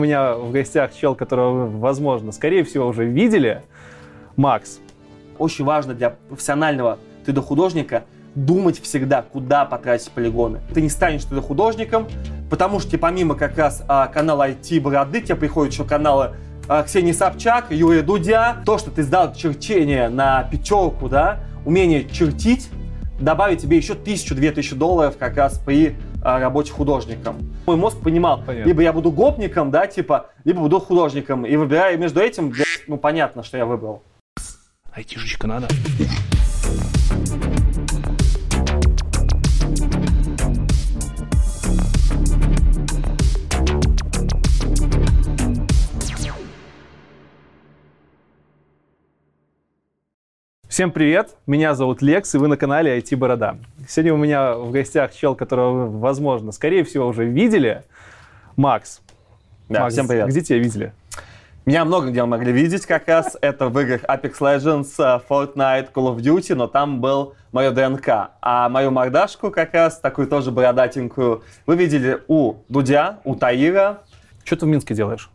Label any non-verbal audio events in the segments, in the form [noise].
У меня в гостях чел, которого вы, возможно, скорее всего, уже видели, Макс. Очень важно для профессионального 3D-художника думать всегда, куда потратить полигоны. Ты не станешь 3D-художником, потому что помимо как раз а, канала IT Бороды, тебе приходят еще каналы а, Ксении Собчак, Юрия Дудя. То, что ты сдал черчение на пятерку, да, умение чертить, добавить тебе еще тысячу-две тысячи долларов как раз при работе художником. Мой мозг понимал, Понятно. либо я буду гопником, да, типа, либо буду художником. И выбирая между этим, блядь, ну, понятно, что я выбрал. Айтишечка надо. Всем привет, меня зовут Лекс, и вы на канале IT Борода. Сегодня у меня в гостях чел, которого вы, возможно, скорее всего, уже видели, Макс. Да, Макс, всем привет. Где тебя видели? Меня много где могли видеть как раз. [laughs] Это в играх Apex Legends, э, Fortnite, Call of Duty, но там был мое ДНК. А мою мордашку как раз, такую тоже бородатенькую, вы видели у Дудя, у Таира. Что ты в Минске делаешь?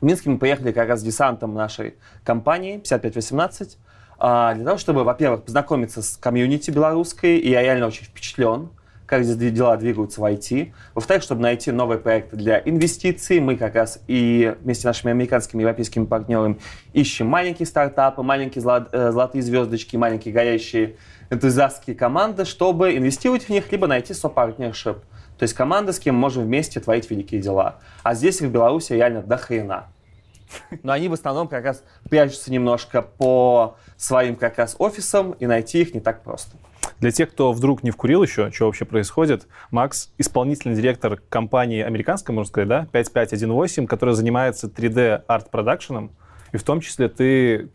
В Минске мы поехали как раз с десантом нашей компании 5518 а, для того, чтобы, во-первых, познакомиться с комьюнити белорусской, и я реально очень впечатлен, как здесь дела двигаются в IT. Во-вторых, чтобы найти новые проекты для инвестиций. Мы как раз и вместе с нашими американскими и европейскими партнерами ищем маленькие стартапы, маленькие э, золотые звездочки, маленькие горящие энтузиастские команды, чтобы инвестировать в них, либо найти сопартнершип. То есть команды, с кем можем вместе творить великие дела. А здесь в Беларуси реально до хрена. Но они в основном как раз прячутся немножко по своим как раз офисам, и найти их не так просто. Для тех, кто вдруг не вкурил еще, что вообще происходит, Макс – исполнительный директор компании американской, можно сказать, да, 5518, которая занимается 3D-арт-продакшеном, и в том числе ты,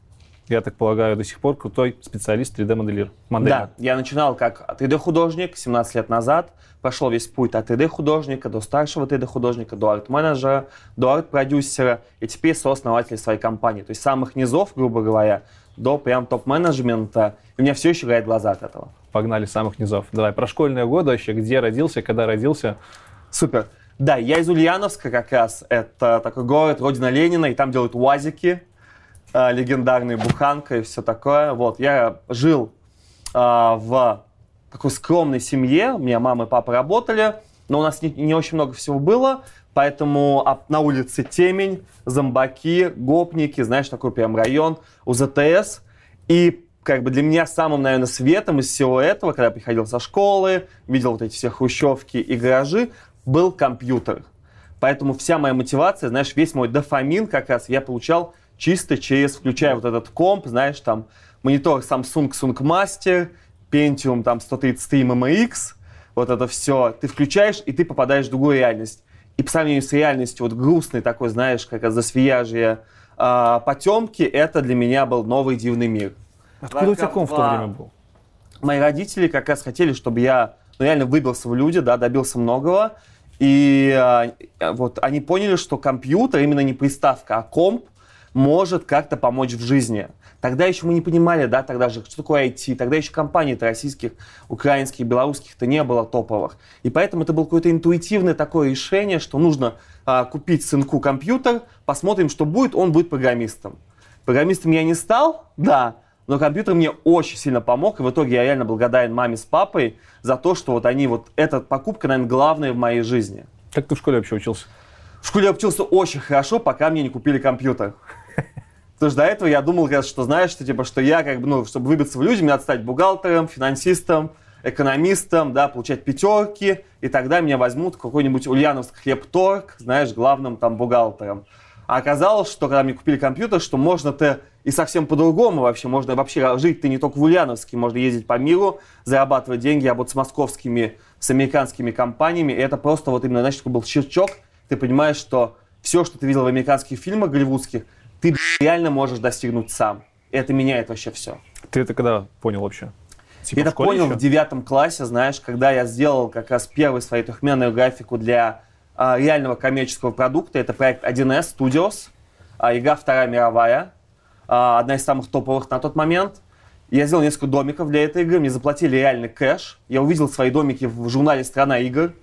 я так полагаю, до сих пор крутой специалист 3D-моделер. Да, я начинал как 3D-художник 17 лет назад, прошел весь путь от 3D-художника до старшего 3D-художника, до арт-менеджера, до арт-продюсера, и теперь сооснователь своей компании. То есть самых низов, грубо говоря, до прям топ-менеджмента. И у меня все еще горят глаза от этого. Погнали самых низов. Давай, про школьные годы вообще, где родился, когда родился. Супер. Да, я из Ульяновска как раз. Это такой город, родина Ленина, и там делают УАЗики, э, легендарные буханка и все такое. Вот, я жил э, в такой скромной семье. У меня мама и папа работали, но у нас не, не очень много всего было, поэтому а, на улице темень, зомбаки, гопники, знаешь, такой прям район, УЗТС. И как бы для меня самым, наверное, светом из всего этого, когда я приходил со школы, видел вот эти все хрущевки и гаражи, был компьютер. Поэтому вся моя мотивация, знаешь, весь мой дофамин как раз я получал чисто через, включая вот этот комп, знаешь, там монитор Samsung Sung Master, Pentium там 133 MMX, вот это все, ты включаешь, и ты попадаешь в другую реальность. И по сравнению с реальностью, вот грустной такой, знаешь, как засвияжье э, потемки, это для меня был новый дивный мир. Откуда у тебя ком в то время был? Мои родители как раз хотели, чтобы я ну, реально выбился в люди, да, добился многого. И э, вот они поняли, что компьютер, именно не приставка, а комп, может как-то помочь в жизни. Тогда еще мы не понимали, да, тогда же, что такое IT, тогда еще компаний-то российских, украинских, белорусских-то не было топовых. И поэтому это было какое-то интуитивное такое решение, что нужно а, купить сынку компьютер, посмотрим, что будет, он будет программистом. Программистом я не стал, да, но компьютер мне очень сильно помог, и в итоге я реально благодарен маме с папой за то, что вот они, вот эта покупка, наверное, главная в моей жизни. Как ты в школе вообще учился? В школе я учился очень хорошо, пока мне не купили компьютер. Потому что до этого я думал, что знаешь, что типа, что я как бы, ну, чтобы выбиться в люди, мне надо стать бухгалтером, финансистом, экономистом, да, получать пятерки, и тогда меня возьмут какой-нибудь Ульяновск хлебторг, знаешь, главным там бухгалтером. А оказалось, что когда мне купили компьютер, что можно-то и совсем по-другому вообще. Можно вообще жить ты не только в Ульяновске, можно ездить по миру, зарабатывать деньги, работать с московскими, с американскими компаниями. И это просто вот именно, такой был щелчок. Ты понимаешь, что все, что ты видел в американских фильмах голливудских, ты реально можешь достигнуть сам. И это меняет вообще все. Ты это когда понял вообще? Типа я это понял еще? в девятом классе, знаешь, когда я сделал как раз первую свою трехмерную графику для а, реального коммерческого продукта. Это проект 1С Studios, а, игра Вторая мировая, а, одна из самых топовых на тот момент. Я сделал несколько домиков для этой игры, мне заплатили реальный кэш. Я увидел свои домики в журнале «Страна игр».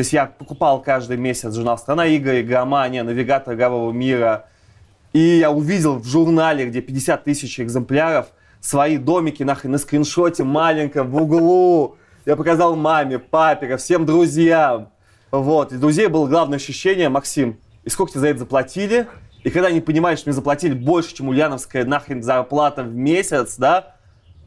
То есть я покупал каждый месяц журнал «Страна игр», «Игромания», «Навигатор игрового мира». И я увидел в журнале, где 50 тысяч экземпляров, свои домики нахрен на скриншоте маленьком в углу. Я показал маме, папе, всем друзьям. Вот. И друзей было главное ощущение, Максим, и сколько тебе за это заплатили? И когда они понимают, что мне заплатили больше, чем ульяновская нахрен зарплата в месяц, да,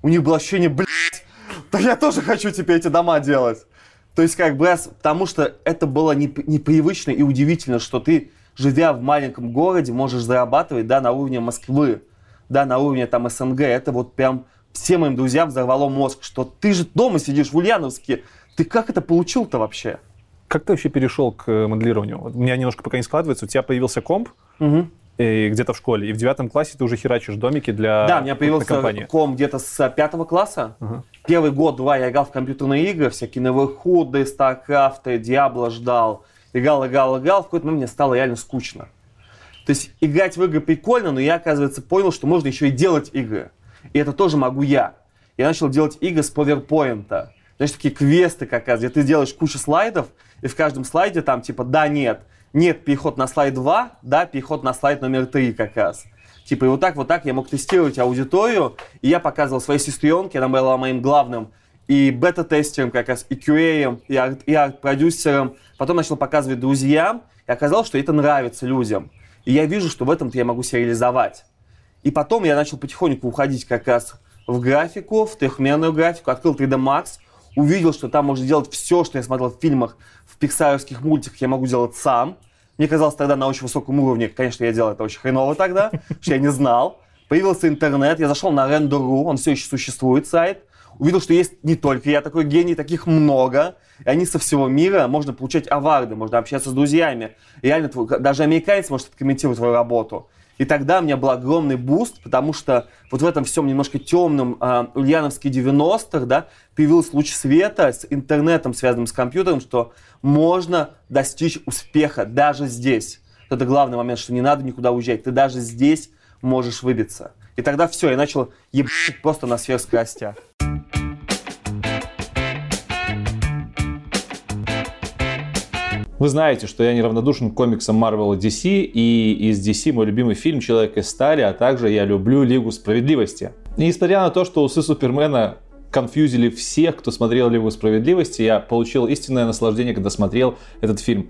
у них было ощущение, блядь, да я тоже хочу теперь эти дома делать. То есть, как бы, потому что это было непривычно и удивительно, что ты, живя в маленьком городе, можешь зарабатывать, да, на уровне Москвы, да, на уровне там СНГ. Это вот прям всем моим друзьям взорвало мозг, что ты же дома сидишь в Ульяновске. Ты как это получил-то вообще? Как ты вообще перешел к моделированию? У меня немножко пока не складывается. У тебя появился комп, угу. Где-то в школе, и в девятом классе ты уже херачишь домики для Да, у меня появился комп где-то с пятого класса. Угу. Первый год-два я играл в компьютерные игры, всякие Неверхуды, Старкрафты, Диабло ждал. Играл, играл, играл. В какой-то момент мне стало реально скучно. То есть играть в игры прикольно, но я, оказывается, понял, что можно еще и делать игры. И это тоже могу я. Я начал делать игры с PowerPoint. Знаешь, такие квесты как раз, где ты делаешь кучу слайдов, и в каждом слайде там типа да, нет, нет, переход на слайд 2, да, переход на слайд номер 3 как раз. Типа и вот так, вот так я мог тестировать аудиторию, и я показывал своей сестренке, она была моим главным и бета-тестером как раз, и QA, и, арт, и арт-продюсером. Потом начал показывать друзьям, и оказалось, что это нравится людям. И я вижу, что в этом-то я могу себя реализовать. И потом я начал потихоньку уходить как раз в графику, в трехмерную графику, открыл 3D Max, увидел, что там можно делать все, что я смотрел в фильмах, в пиксаровских мультиках, я могу делать сам. Мне казалось тогда на очень высоком уровне, конечно, я делал это очень хреново тогда, [laughs] что я не знал. Появился интернет, я зашел на Render.ru, он все еще существует, сайт. Увидел, что есть не только я такой гений, таких много. И они со всего мира, можно получать award ы, можно общаться с друзьями. И реально, даже американец может откомментировать твою работу. И тогда у меня был огромный boost, потому что вот в этом всем немножко темном э, Ульяновске 90-х, да, появился луч света с интернетом, связанным с компьютером, что можно достичь успеха даже здесь. Это главный момент, что не надо никуда уезжать. Ты даже здесь можешь выбиться. И тогда все, я начал ебать просто на сверхскоростях. Вы знаете, что я неравнодушен к комиксам Marvel и DC, и из DC мой любимый фильм «Человек из стали», а также я люблю Лигу Справедливости. И несмотря на то, что усы Супермена confuse или всех, кто смотрел Лигу Справедливости, я получил истинное наслаждение, когда смотрел этот фильм.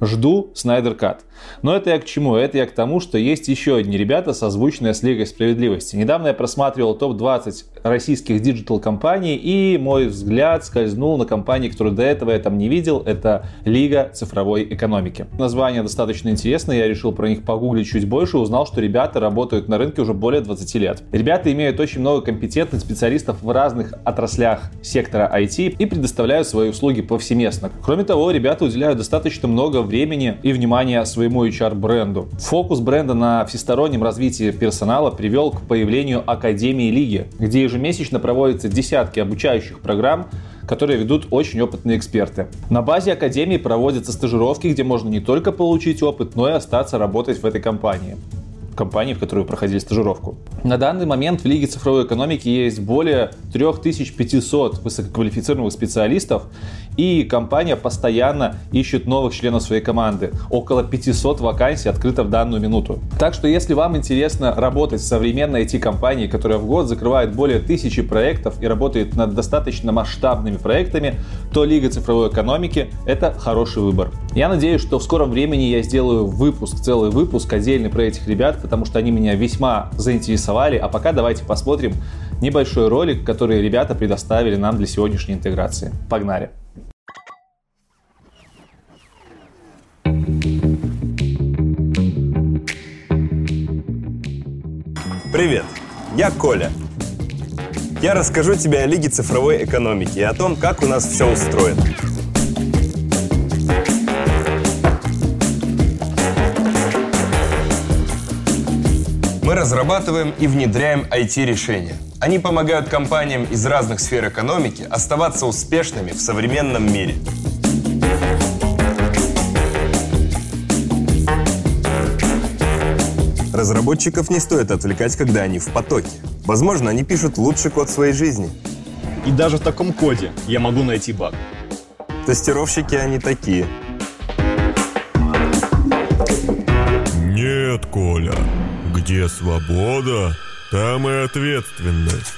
Жду Snyder Cut. Но это я к чему? Это я к тому, что есть еще одни ребята, созвучные с Лигой Справедливости. Недавно я просматривал топ-20 российских digital-компаний, и мой взгляд скользнул на компании, которые до этого я там не видел. Это Лига цифровой экономики. Название достаточно интересное, я решил про них погуглить чуть больше, узнал, что ребята работают на рынке уже более 20 лет. Ребята имеют очень много компетентных специалистов в разных отраслях сектора IT и предоставляют свои услуги повсеместно. Кроме того, ребята уделяют достаточно много времени и внимания своему HR-бренду. Фокус бренда на всестороннем развитии персонала привел к появлению Академии Лиги, где ежемесячно проводятся десятки обучающих программ, которые ведут очень опытные эксперты. На базе Академии проводятся стажировки, где можно не только получить опыт, но и остаться работать в этой компании компании, в которой вы проходили стажировку. На данный момент в Лиге цифровой экономики есть более 3500 высококвалифицированных специалистов, и компания постоянно ищет новых членов своей команды. Около 500 вакансий открыто в данную минуту. Так что если вам интересно работать в современной IT-компании, которая в год закрывает более тысячи проектов и работает над достаточно масштабными проектами, то Лига цифровой экономики — это хороший выбор. Я надеюсь, что в скором времени я сделаю выпуск, целый выпуск отдельный про этих ребят, потому что они меня весьма заинтересовали. А пока давайте посмотрим небольшой ролик, который ребята предоставили нам для сегодняшней интеграции. Погнали! Привет, я Коля. Я расскажу тебе о Лиге цифровой экономики и о том, как у нас все устроено. Мы разрабатываем и внедряем IT-решения. Они помогают компаниям из разных сфер экономики оставаться успешными в современном мире. Разработчиков не стоит отвлекать, когда они в потоке. Возможно, они пишут лучший код своей жизни. И даже в таком коде я могу найти баг. Тестировщики они такие. Нет, Коля. Где свобода, там и ответственность.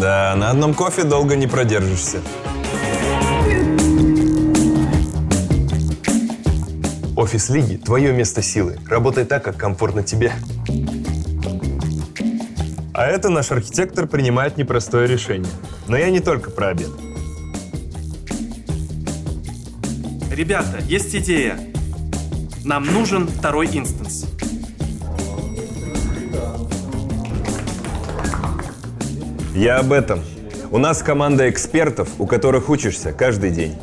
Да, на одном кофе долго не продержишься. Офис Лиги – твое место силы. Работай так, как комфортно тебе. А это наш архитектор принимает непростое решение. Но я не только про обед. Ребята, есть идея. Нам нужен второй инстанс. Я об этом. У нас команда экспертов, у которых учишься каждый день.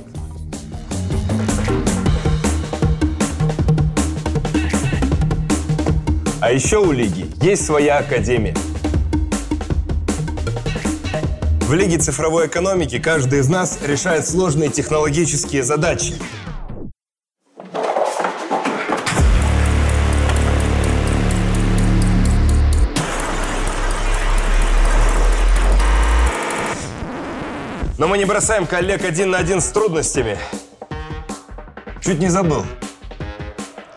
А еще у Лиги есть своя академия. В Лиге цифровой экономики каждый из нас решает сложные технологические задачи. Но мы не бросаем коллег один на один с трудностями. Чуть не забыл.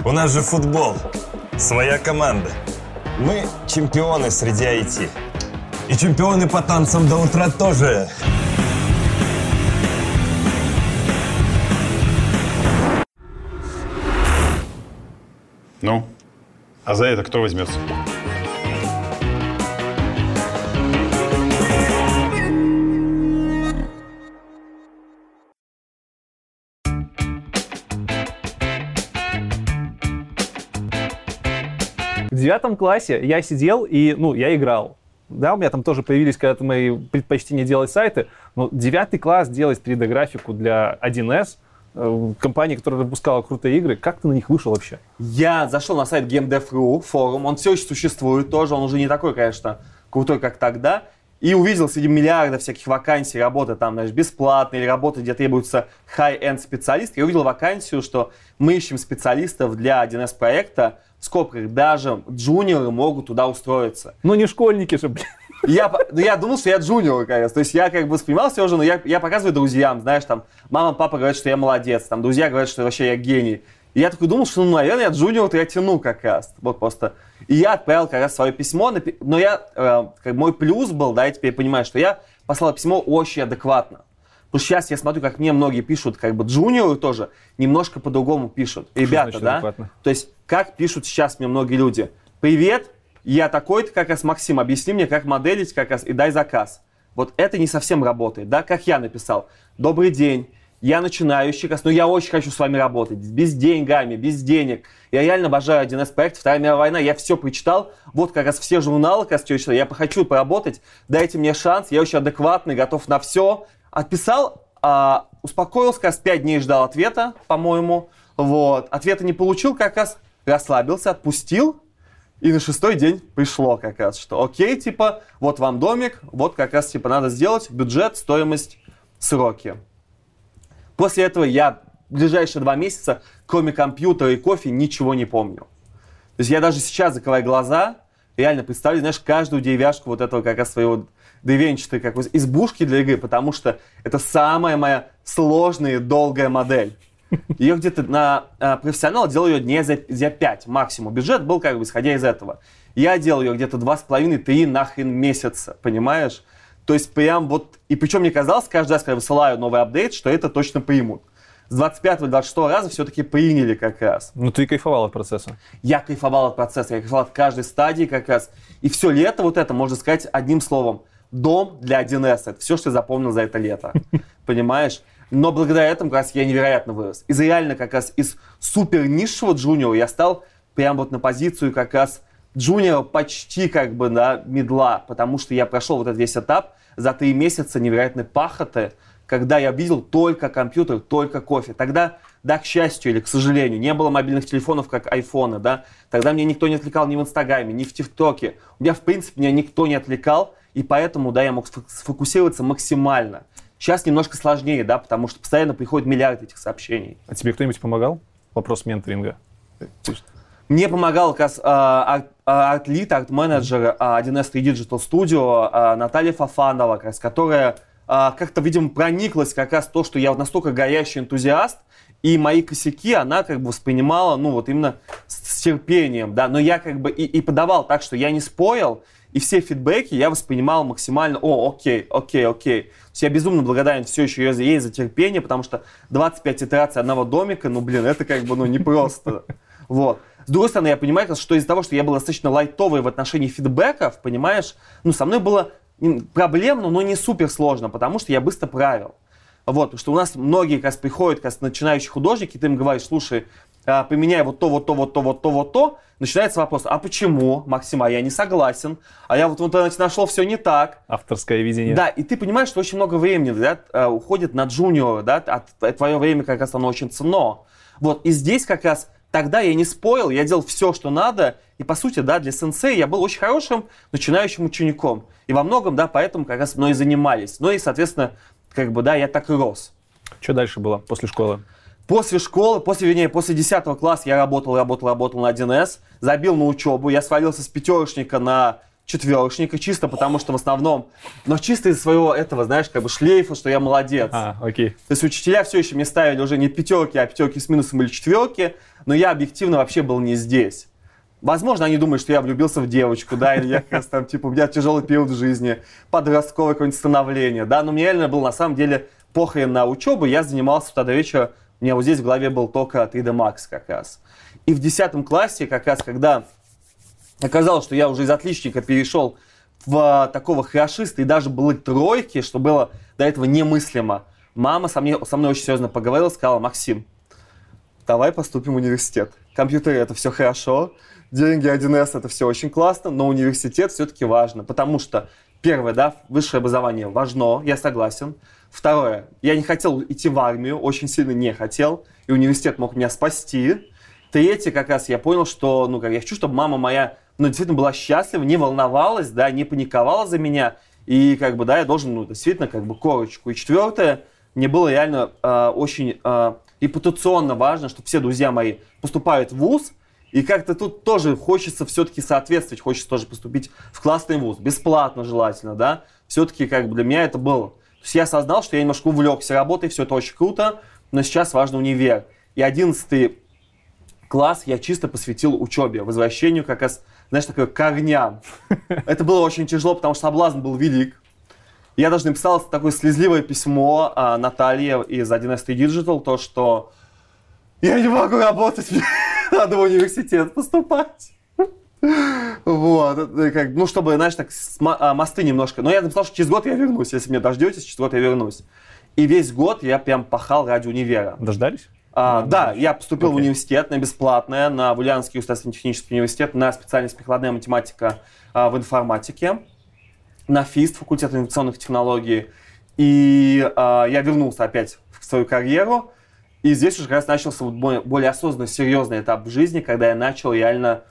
У нас же футбол. Своя команда. Мы чемпионы среди IT. И чемпионы по танцам до утра тоже. Ну, а за это кто возьмется? Девятом классе я сидел и, ну, я играл. Да, у меня там тоже появились когда-то мои предпочтения делать сайты, но девятый класс делать 3D-графику для 1С, э, компании, которая выпускала крутые игры, как ты на них вышел вообще? Я зашел на сайт GameDev.ru, форум, он все еще существует тоже, он уже не такой, конечно, крутой, как тогда. И увидел среди миллиарда всяких вакансий работы там, знаешь, бесплатные или работы, где требуется high-end специалист. Я увидел вакансию, что мы ищем специалистов для 1С проекта, в скобках даже джуниоры могут туда устроиться. Ну, не школьники же, блин. Я, ну, я думал, что я джуниор, конечно. То есть я как бы воспринимал себя уже, но я, я показываю друзьям, знаешь, там, мама, папа говорят, что я молодец, там, друзья говорят, что вообще я гений. И я такой думал, что, ну, наверное, я джуниор, то я тяну как раз. Вот просто. И я отправил как раз свое письмо, но я, э, как мой плюс был, да, я теперь понимаю, что я послал письмо очень адекватно. Потому что сейчас я смотрю, как мне многие пишут, как бы джуниоры тоже немножко по-другому пишут. Ребята, значит да? адекватно? То есть, как пишут сейчас мне многие люди. Привет, я такой-то, как раз Максим, объясни мне, как моделить, как раз, и дай заказ. Вот это не совсем работает, да, как я написал. Добрый день, я начинающий, но я очень хочу с вами работать, без деньгами, без денег. Я реально обожаю 1С проект, Вторая мировая война, я все прочитал, вот как раз все журналы, как раз я хочу поработать, дайте мне шанс, я очень адекватный, готов на все. Отписал, а, успокоился, как раз 5 дней ждал ответа, по-моему, вот. Ответа не получил, как раз расслабился, отпустил, и на шестой день пришло как раз, что окей, типа, вот вам домик, вот как раз, типа, надо сделать бюджет, стоимость, сроки. После этого я ближайшие два месяца, кроме компьютера и кофе, ничего не помню. То есть я даже сейчас, закрывая глаза, реально представляю, знаешь, каждую деревяшку вот этого как раз своего деревенчатой как бы избушки для игры, потому что это самая моя сложная и долгая модель. Ее где-то на а, профессионал делал ее дней за, за 5 максимум. Бюджет был как бы исходя из этого. Я делал ее где-то 2,5-3 нахрен месяца, понимаешь? То есть прям вот... И причем мне казалось, каждый раз, когда я высылаю новый апдейт, что это точно примут. С 25-26 раза все-таки приняли как раз. Ну, ты кайфовал от процесса. Я кайфовал от процесса, я кайфовал от каждой стадии как раз. И все лето вот это, можно сказать, одним словом. Дом для 1С. Это все, что я запомнил за это лето. [laughs] Понимаешь? Но благодаря этому как раз я невероятно вырос. Из реально как раз из супер низшего джуниора я стал прям вот на позицию как раз джуниора почти как бы на медла, потому что я прошел вот этот весь этап за три месяца невероятной пахоты, когда я видел только компьютер, только кофе. Тогда, да, к счастью или к сожалению, не было мобильных телефонов, как айфоны, да. Тогда меня никто не отвлекал ни в Инстаграме, ни в ТикТоке. У меня, в принципе, меня никто не отвлекал, и поэтому, да, я мог сфо- сфокусироваться максимально. Сейчас немножко сложнее, да, потому что постоянно приходит миллиард этих сообщений. А тебе кто-нибудь помогал? Вопрос менторинга. Мне помогал как раз а, арт- а, арт-лид, арт-менеджер а, 1С 3 Digital Studio а, Наталья Фафанова, как раз, которая а, как-то, видимо, прониклась как раз то, что я настолько горящий энтузиаст, и мои косяки она как бы воспринимала, ну вот именно с, с терпением, да, но я как бы и, и подавал так, что я не спорил, и все фидбэки я воспринимал максимально, о, окей, окей, окей. То есть я безумно благодарен все еще ей за- терпение, потому что 25 итераций одного домика, ну, блин, это как бы, ну, непросто. [laughs] Вот. С другой стороны, я понимаю, что из-за того, что я был достаточно лайтовый в отношении фидбэков, понимаешь, ну, со мной было проблемно, но не супер сложно, потому что я быстро правил. Вот, потому что у нас многие как раз приходят, как раз начинающие художники, ты им говоришь, слушай, поменяй вот то, вот то, вот то, вот то, вот то. Начинается вопрос, а почему, Максим, а я не согласен, а я вот, вот значит, нашел все не так. Авторское видение. Да, и ты понимаешь, что очень много времени да, э, уходит на джуниора, да, а твое время как раз оно очень ценно. Вот, и здесь как раз тогда я не спорил, я делал все, что надо, и по сути, да, для сенсея я был очень хорошим начинающим учеником. И во многом, да, поэтому как раз мной и занимались. Ну и, соответственно, как бы, да, я так и рос. Что дальше было после школы? После школы, после, вернее, после 10 класса я работал, работал, работал на 1С, забил на учебу, я свалился с пятерочника на четверочника, чисто потому что в основном, но чисто из своего этого, знаешь, как бы шлейфа, что я молодец. А, окей. То есть учителя все еще мне ставили уже не пятерки, а пятерки с минусом или четверки, но я объективно вообще был не здесь. Возможно, они думают, что я влюбился в девочку, да, или я как раз там, типа, у меня тяжелый период в жизни, подростковое какое-нибудь становление, да, но мне реально было на самом деле похрен на учебу, я занимался утра до вечера, у меня вот здесь в голове был только 3D Max как раз. И в 10 классе, как раз, когда оказалось, что я уже из отличника перешел в а, такого хорошиста и даже были тройки, что было до этого немыслимо. Мама со мной, со мной очень серьезно поговорила, сказала, Максим, давай поступим в университет. Компьютеры это все хорошо, деньги 1С это все очень классно, но университет все-таки важно, потому что первое, да, высшее образование важно, я согласен. Второе, я не хотел идти в армию, очень сильно не хотел, и университет мог меня спасти. Третье, как раз я понял, что, ну, как я хочу, чтобы мама моя, ну, действительно была счастлива, не волновалась, да, не паниковала за меня, и, как бы, да, я должен, ну, действительно, как бы, корочку. И четвертое, мне было реально э, очень э, репутационно важно, что все друзья мои поступают в ВУЗ, и как-то тут тоже хочется все-таки соответствовать, хочется тоже поступить в классный вуз, бесплатно желательно, да. Все-таки как бы для меня это было. То есть я осознал, что я немножко увлекся работой, все это очень круто, но сейчас важно универ. И одиннадцатый класс я чисто посвятил учебе, возвращению как раз, знаешь, такой корням. [laughs] Это было очень тяжело, потому что соблазн был велик. Я даже написал такое слезливое письмо а, Наталье из 1С Digital, то, что я не могу работать, [laughs] надо в университет поступать. Вот, как, ну, чтобы, знаешь, так, а, мосты немножко. Но я написал, что через год я вернусь, если меня дождетесь, через год я вернусь. И весь год я прям пахал ради универа. Дождались? А, да, я поступил в Окей. университет на бесплатное, на Ульяновский государственный технический университет, на специальность прикладная математика а, в информатике, на ФИСТ, факультет инновационных технологий. И а, я вернулся опять в свою карьеру. И здесь уже как раз начался более, осознанный, серьезный этап в жизни, когда я начал реально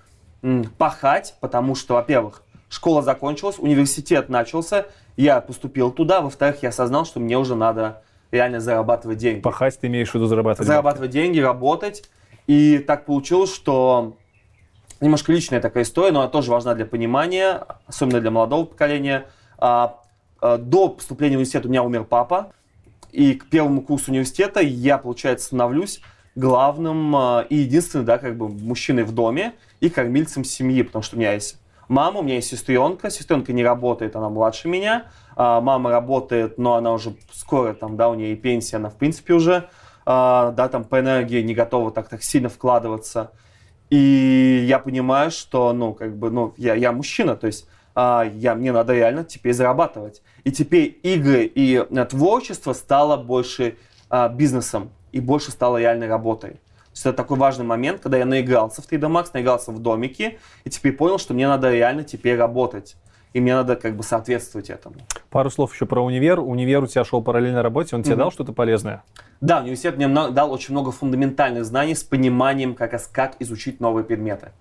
пахать, потому что, во-первых, школа закончилась, университет начался, я поступил туда, во-вторых, я осознал, что мне уже надо реально зарабатывать деньги Пахать ты имеешь в виду зарабатывать? зарабатывать деньги, работать. И так получилось, что немножко личная такая история, но она тоже важна для понимания, особенно для молодого поколения. А, а, До поступления в университет у меня умер папа, и к первому курсу университета я, получается, становлюсь главным а, и единственным, да, как бы мужчиной в доме и кормильцем семьи, потому что у меня есть мама, у меня есть сестренка, сестренка не работает, она младше меня, а, мама работает, но она уже скоро там, да, у нее и пенсия, она в принципе уже, а, да, там по энергии не готова так, так сильно вкладываться. И я понимаю, что, ну, как бы, ну, я, я мужчина, то есть а, я, мне надо реально теперь зарабатывать. И теперь игры и э, творчество стало больше а, бизнесом и больше стало реальной работой. То есть это такой важный момент, когда я наигрался в 3D Max, наигрался в домике, и теперь понял, что мне надо реально теперь работать. И мне надо как бы соответствовать этому. Пару слов еще про универ. Универ у тебя шел параллельно работе, он тебе Мгм. дал что-то полезное? Да, университет мне дал очень много фундаментальных знаний с пониманием, как, как изучить новые предметы.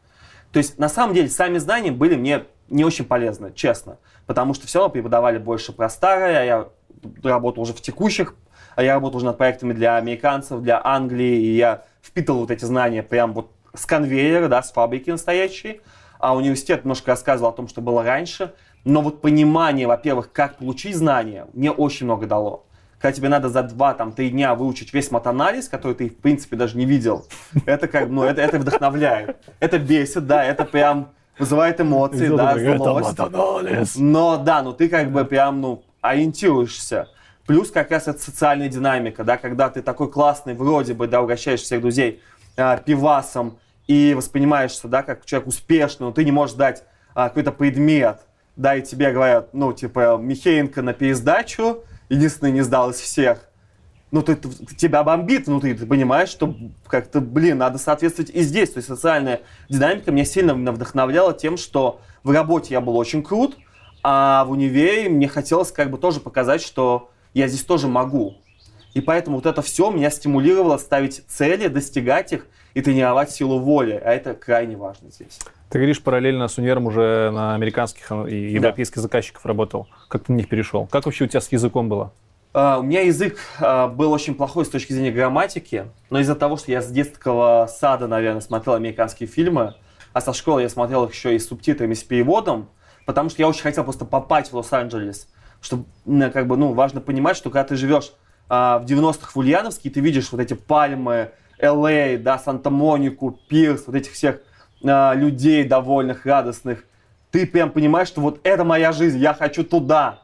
То есть, на самом деле, сами знания были мне не очень полезны, честно. Потому что все равно преподавали больше про старое, а я работал уже в текущих, а я работал уже над проектами для американцев, для Англии, и я впитывал вот эти знания прям вот с конвейера, да, с фабрики настоящей. А университет немножко рассказывал о том, что было раньше. Но вот понимание, во-первых, как получить знания, мне очень много дало. Когда тебе надо за два, там, три дня выучить весь матанализ, который ты, в принципе, даже не видел, это как, ну, это, это вдохновляет. Это бесит, да, это прям вызывает эмоции, да, злость. Но, да, ну, ты как бы прям, ну, ориентируешься. Плюс как раз это социальная динамика, да, когда ты такой классный, вроде бы, да, угощаешь всех друзей э, пивасом и воспринимаешься, да, как человек успешный, но ты не можешь дать а, какой-то предмет, да, и тебе говорят, ну, типа, Михеенко на пересдачу, единственный не сдал из всех. Ну, ты, ты, тебя бомбит внутри, ты понимаешь, что как-то, блин, надо соответствовать и здесь. То есть социальная динамика меня сильно вдохновляла тем, что в работе я был очень крут, а в универе мне хотелось как бы тоже показать, что я здесь тоже могу. И поэтому вот это все меня стимулировало ставить цели, достигать их и тренировать силу воли. А это крайне важно здесь. Ты говоришь, параллельно с универом уже на американских и европейских да. заказчиков работал. Как ты на них перешел? Как вообще у тебя с языком было? Uh, у меня язык uh, был очень плохой с точки зрения грамматики, но из-за того, что я с детского сада, наверное, смотрел американские фильмы, а со школы я смотрел их еще и с субтитрами, с переводом, потому что я очень хотел просто попасть в Лос-Анджелес. Что, как бы, ну, важно понимать, что когда ты живешь uh, в 90-х в Ульяновске, и ты видишь вот эти пальмы, Л.А., да, Санта-Монику, Пирс, вот этих всех э, людей довольных, радостных, ты прям понимаешь, что вот это моя жизнь, я хочу туда.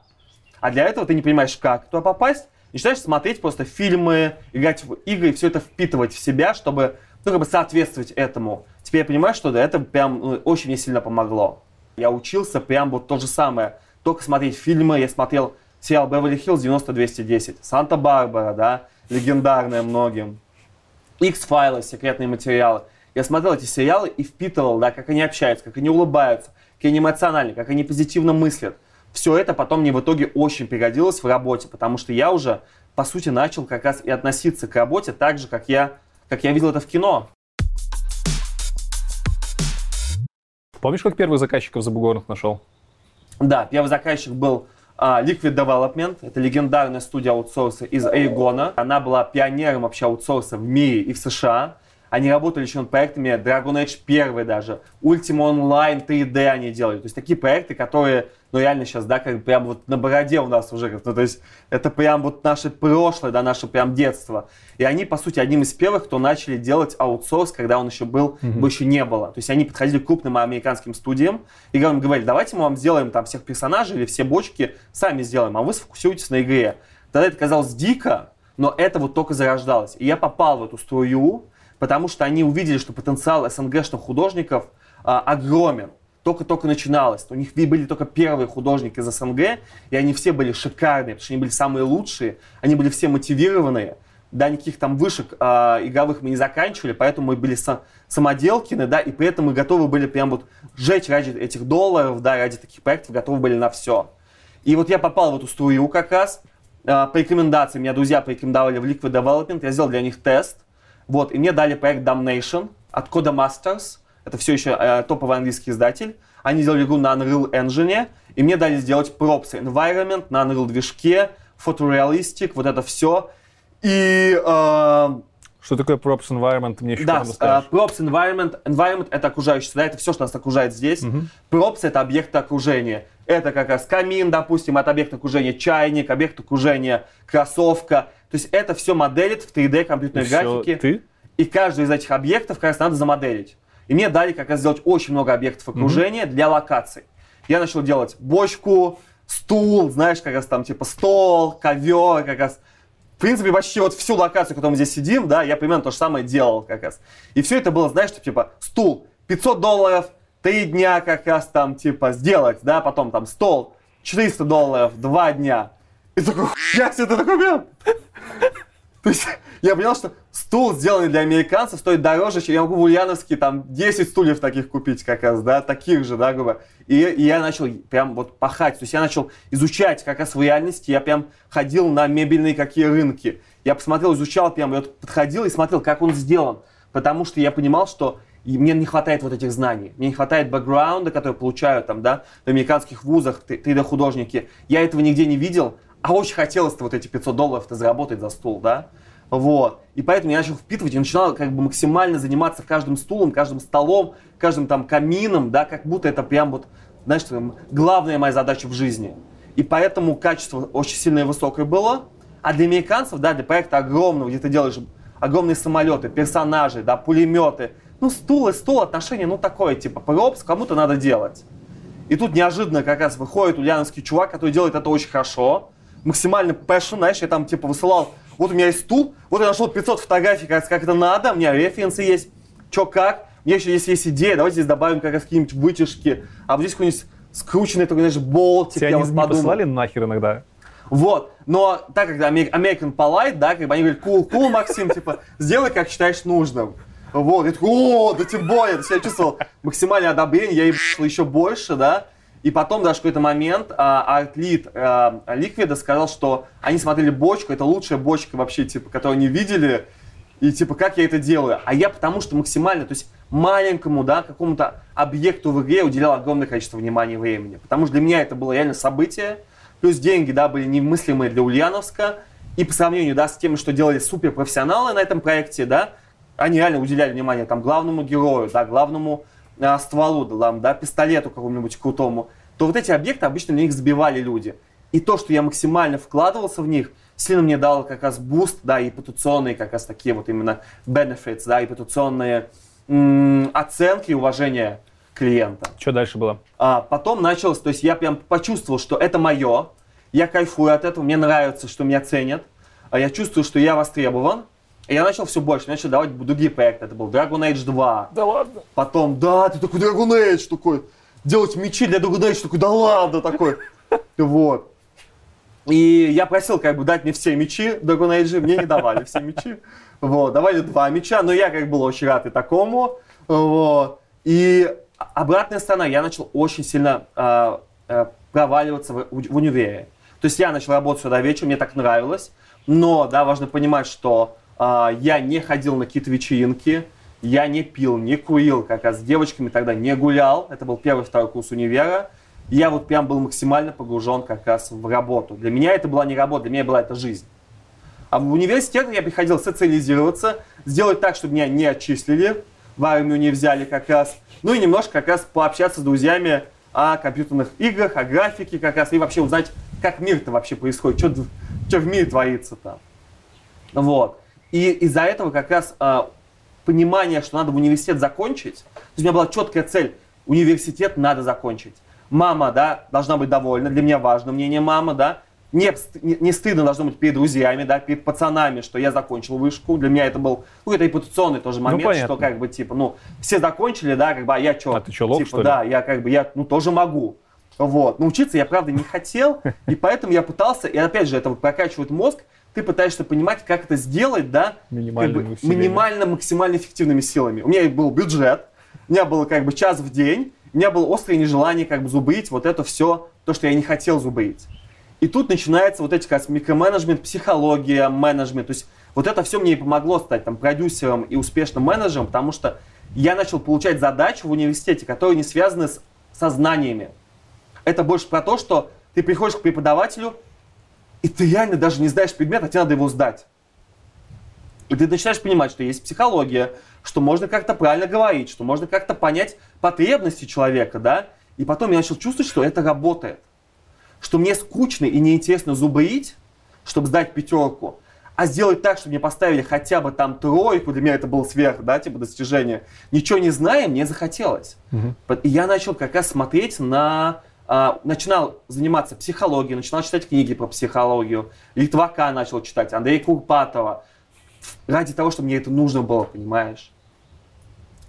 А для этого ты не понимаешь, как туда попасть, начинаешь смотреть просто фильмы, играть в игры и все это впитывать в себя, чтобы, ну, как бы соответствовать этому. Теперь я понимаю, что да, это прям ну, очень мне сильно помогло. Я учился прям вот то же самое. Только смотреть фильмы, я смотрел сериал Беверли Хиллз 90-210, Санта-Барбара, да, легендарная многим. X-файлы, секретные материалы. Я смотрел эти сериалы и впитывал, да, как они общаются, как они улыбаются, как они эмоциональны, как они позитивно мыслят. Все это потом мне в итоге очень пригодилось в работе, потому что я уже, по сути, начал как раз и относиться к работе так же, как я, как я видел это в кино. Помнишь, как первых заказчиков забугорных нашел? Да, первый заказчик был а, Liquid Development. Это легендарная студия аутсорса из Эйгона. Она была пионером вообще аутсорса в мире и в США. Они работали еще над проектами Dragon Age 1 даже, Ultima Online 3D они делали. То есть такие проекты, которые, ну реально сейчас, да, как прям вот на бороде у нас уже, ну то есть это прям вот наше прошлое, да, наше прям детство. И они, по сути, одним из первых, кто начали делать аутсорс, когда он еще был, mm-hmm. его еще не было. То есть они подходили к крупным американским студиям и говорили, давайте мы вам сделаем там всех персонажей или все бочки сами сделаем, а вы сфокусируйтесь на игре. Тогда это казалось дико, но это вот только зарождалось. И я попал в эту струю, потому что они увидели, что потенциал СНГшных художников а, огромен. Только-только начиналось. У них были только первые художники из СНГ, и они все были шикарные, потому что они были самые лучшие, они были все мотивированные. Да, никаких там вышек э, игровых мы не заканчивали, поэтому мы были са- самоделкины, да, и при этом мы готовы были прям вот жечь ради этих долларов, да, ради таких проектов, готовы были на все. И вот я попал в эту струю как раз, э, по рекомендациям, меня друзья порекомендовали в Liquid Development, я сделал для них тест, вот, и мне дали проект Damnation от Codemasters. Это все еще э, топовый английский издатель. Они сделали игру на Unreal Engine, и мне дали сделать пропсы. Environment на Unreal движке, Photorealistic, вот это все. И... Э, что такое props environment? Мне еще да, uh, props environment. Environment — это окружающая среда, это все, что нас окружает здесь. Uh-huh. Props — это объекты окружения. Это как раз камин, допустим, это объект окружения чайник, объект окружения кроссовка. То есть это все моделит в 3D компьютерной и графике. ты? И каждый из этих объектов как раз надо замоделить. И мне дали как раз сделать очень много объектов окружения mm-hmm. для локаций. Я начал делать бочку, стул, знаешь, как раз там типа стол, ковер, как раз. В принципе, почти вот всю локацию, которую мы здесь сидим, да, я примерно то же самое делал как раз. И все это было, знаешь, что, типа стул 500 долларов, три дня как раз там типа сделать, да, потом там стол 400 долларов, два дня. И такой, я себе это такой прям. То есть [laughs] я понял, что стул, сделанный для американцев, стоит дороже, чем я могу в Ульяновске там 10 стульев таких купить как раз, да, таких же, да, грубо. И, и я начал прям вот пахать, то есть я начал изучать как раз в реальности, я прям ходил на мебельные какие рынки. Я посмотрел, изучал прям, я вот подходил и смотрел, как он сделан. Потому что я понимал, что и мне не хватает вот этих знаний. Мне не хватает бэкграунда, который получают там, да, в американских вузах 3D-художники. Я этого нигде не видел, а очень хотелось вот эти 500 долларов-то заработать за стул, да. Вот. И поэтому я начал впитывать и начинал как бы максимально заниматься каждым стулом, каждым столом, каждым там камином, да, как будто это прям вот, знаешь, главная моя задача в жизни. И поэтому качество очень сильно и высокое было. А для американцев, да, для проекта огромного, где ты делаешь огромные самолеты, персонажи, да, пулеметы, ну, стул и стул, отношения, ну, такое, типа, пропс, кому-то надо делать. И тут неожиданно как раз выходит ульяновский чувак, который делает это очень хорошо, максимально passion, знаешь, я там, типа, высылал, вот у меня есть стул, вот я нашел 500 фотографий, как, как это надо, у меня референсы есть, чё как, у меня еще есть, есть идея, давайте здесь добавим как раз какие-нибудь вытяжки, а вот здесь какой-нибудь скрученный такой, знаешь, болтик, Тебя я не, вот не подумал. посылали нахер иногда? Вот. Но так как Ameri- American Polite, да, как бы они говорят, cool, cool, Максим, типа, сделай, как считаешь нужным. Вот, я такой, о, да тем более, я чувствовал максимальное одобрение, я ебал еще больше, да. И потом даже в какой-то момент а, арт-лид а, Ликвида сказал, что они смотрели бочку, это лучшая бочка вообще, типа, которую они видели, и типа, как я это делаю? А я потому что максимально, то есть маленькому, да, какому-то объекту в игре уделял огромное количество внимания и времени. Потому что для меня это было реально событие. Плюс деньги, да, были немыслимые для Ульяновска. И по сравнению, да, с тем, что делали суперпрофессионалы на этом проекте, да, они реально уделяли внимание там главному герою, да, главному стволу, да, там, да, пистолету какому-нибудь крутому, то вот эти объекты обычно на них сбивали люди. И то, что я максимально вкладывался в них, сильно мне дало как раз boost, да, и репутационные как раз такие вот именно benefits, да, репутационные м, оценки и уважение клиента. Что дальше было? А потом началось, то есть я прям почувствовал, что это мое, я кайфую от этого, мне нравится, что меня ценят, а я чувствую, что я востребован, и я начал все больше, начал давать другие проекты, это был Dragon Age 2. Да ладно. Потом, да, ты такой Dragon Age такой, делать мечи для Dragon Age, такой, да ладно, такой. Вот. И я просил как бы дать мне все мечи Dragon Age, мне не давали все мечи. Вот, давали два меча, но я как был очень рад и такому. Вот. И обратная сторона, я начал очень сильно э, э, проваливаться в, в универе. То есть я начал работать сюда вечером, мне так нравилось. Но, да, важно понимать, что я не ходил на какие-то вечеринки, я не пил, не курил, как раз с девочками тогда не гулял. Это был первый, второй курс универа. Я вот прям был максимально погружен как раз в работу. Для меня это была не работа, для меня была это жизнь. А в университет я приходил социализироваться, сделать так, чтобы меня не отчислили, в армию не взяли как раз. Ну и немножко как раз пообщаться с друзьями о компьютерных играх, о графике как раз, и вообще узнать, как мир-то вообще происходит, что, что в мире творится там. Вот. И из-за этого как раз а, понимание, что надо в университет закончить, то есть у меня была четкая цель, университет надо закончить. Мама, да, должна быть довольна, для меня важно мнение мамы, да, не, не, стыдно должно быть перед друзьями, да, перед пацанами, что я закончил вышку. Для меня это был ну, это репутационный тоже момент, понятно. что как бы типа, ну, все закончили, да, как бы, а я что? А ты чё, лох, типа, что ли? да, я как бы, я, ну, тоже могу. Вот. Но учиться я, правда, не хотел, и поэтому я пытался, и опять же, это вот прокачивает мозг, ты пытаешься понимать, как это сделать, да, Минимальными как бы минимально, максимально эффективными силами. У меня был бюджет, у меня было как бы час в день, у меня было острое нежелание как бы зубрить вот это все, то, что я не хотел зубрить. И тут начинается вот эти как раз микроменеджмент, психология, менеджмент. То есть вот это все мне и помогло стать там продюсером и успешным менеджером, потому что я начал получать задачи в университете, которые не связаны с, со знаниями. Это больше про то, что ты приходишь к преподавателю, и ты реально даже не знаешь предмет, а тебе надо его сдать. И ты начинаешь понимать, что есть психология, что можно как-то правильно говорить, что можно как-то понять потребности человека, да. И потом я начал чувствовать, что это работает. Что мне скучно и неинтересно зубрить, чтобы сдать пятерку, а сделать так, чтобы мне поставили хотя бы там тройку, для меня это было сверх, да, типа достижение. Ничего не зная, мне захотелось. И я начал как раз смотреть на... а, начинал заниматься психологией, начинал читать книги про психологию. Литвака начал читать, Андрея Курпатова. Ради того, чтобы мне это нужно было, понимаешь?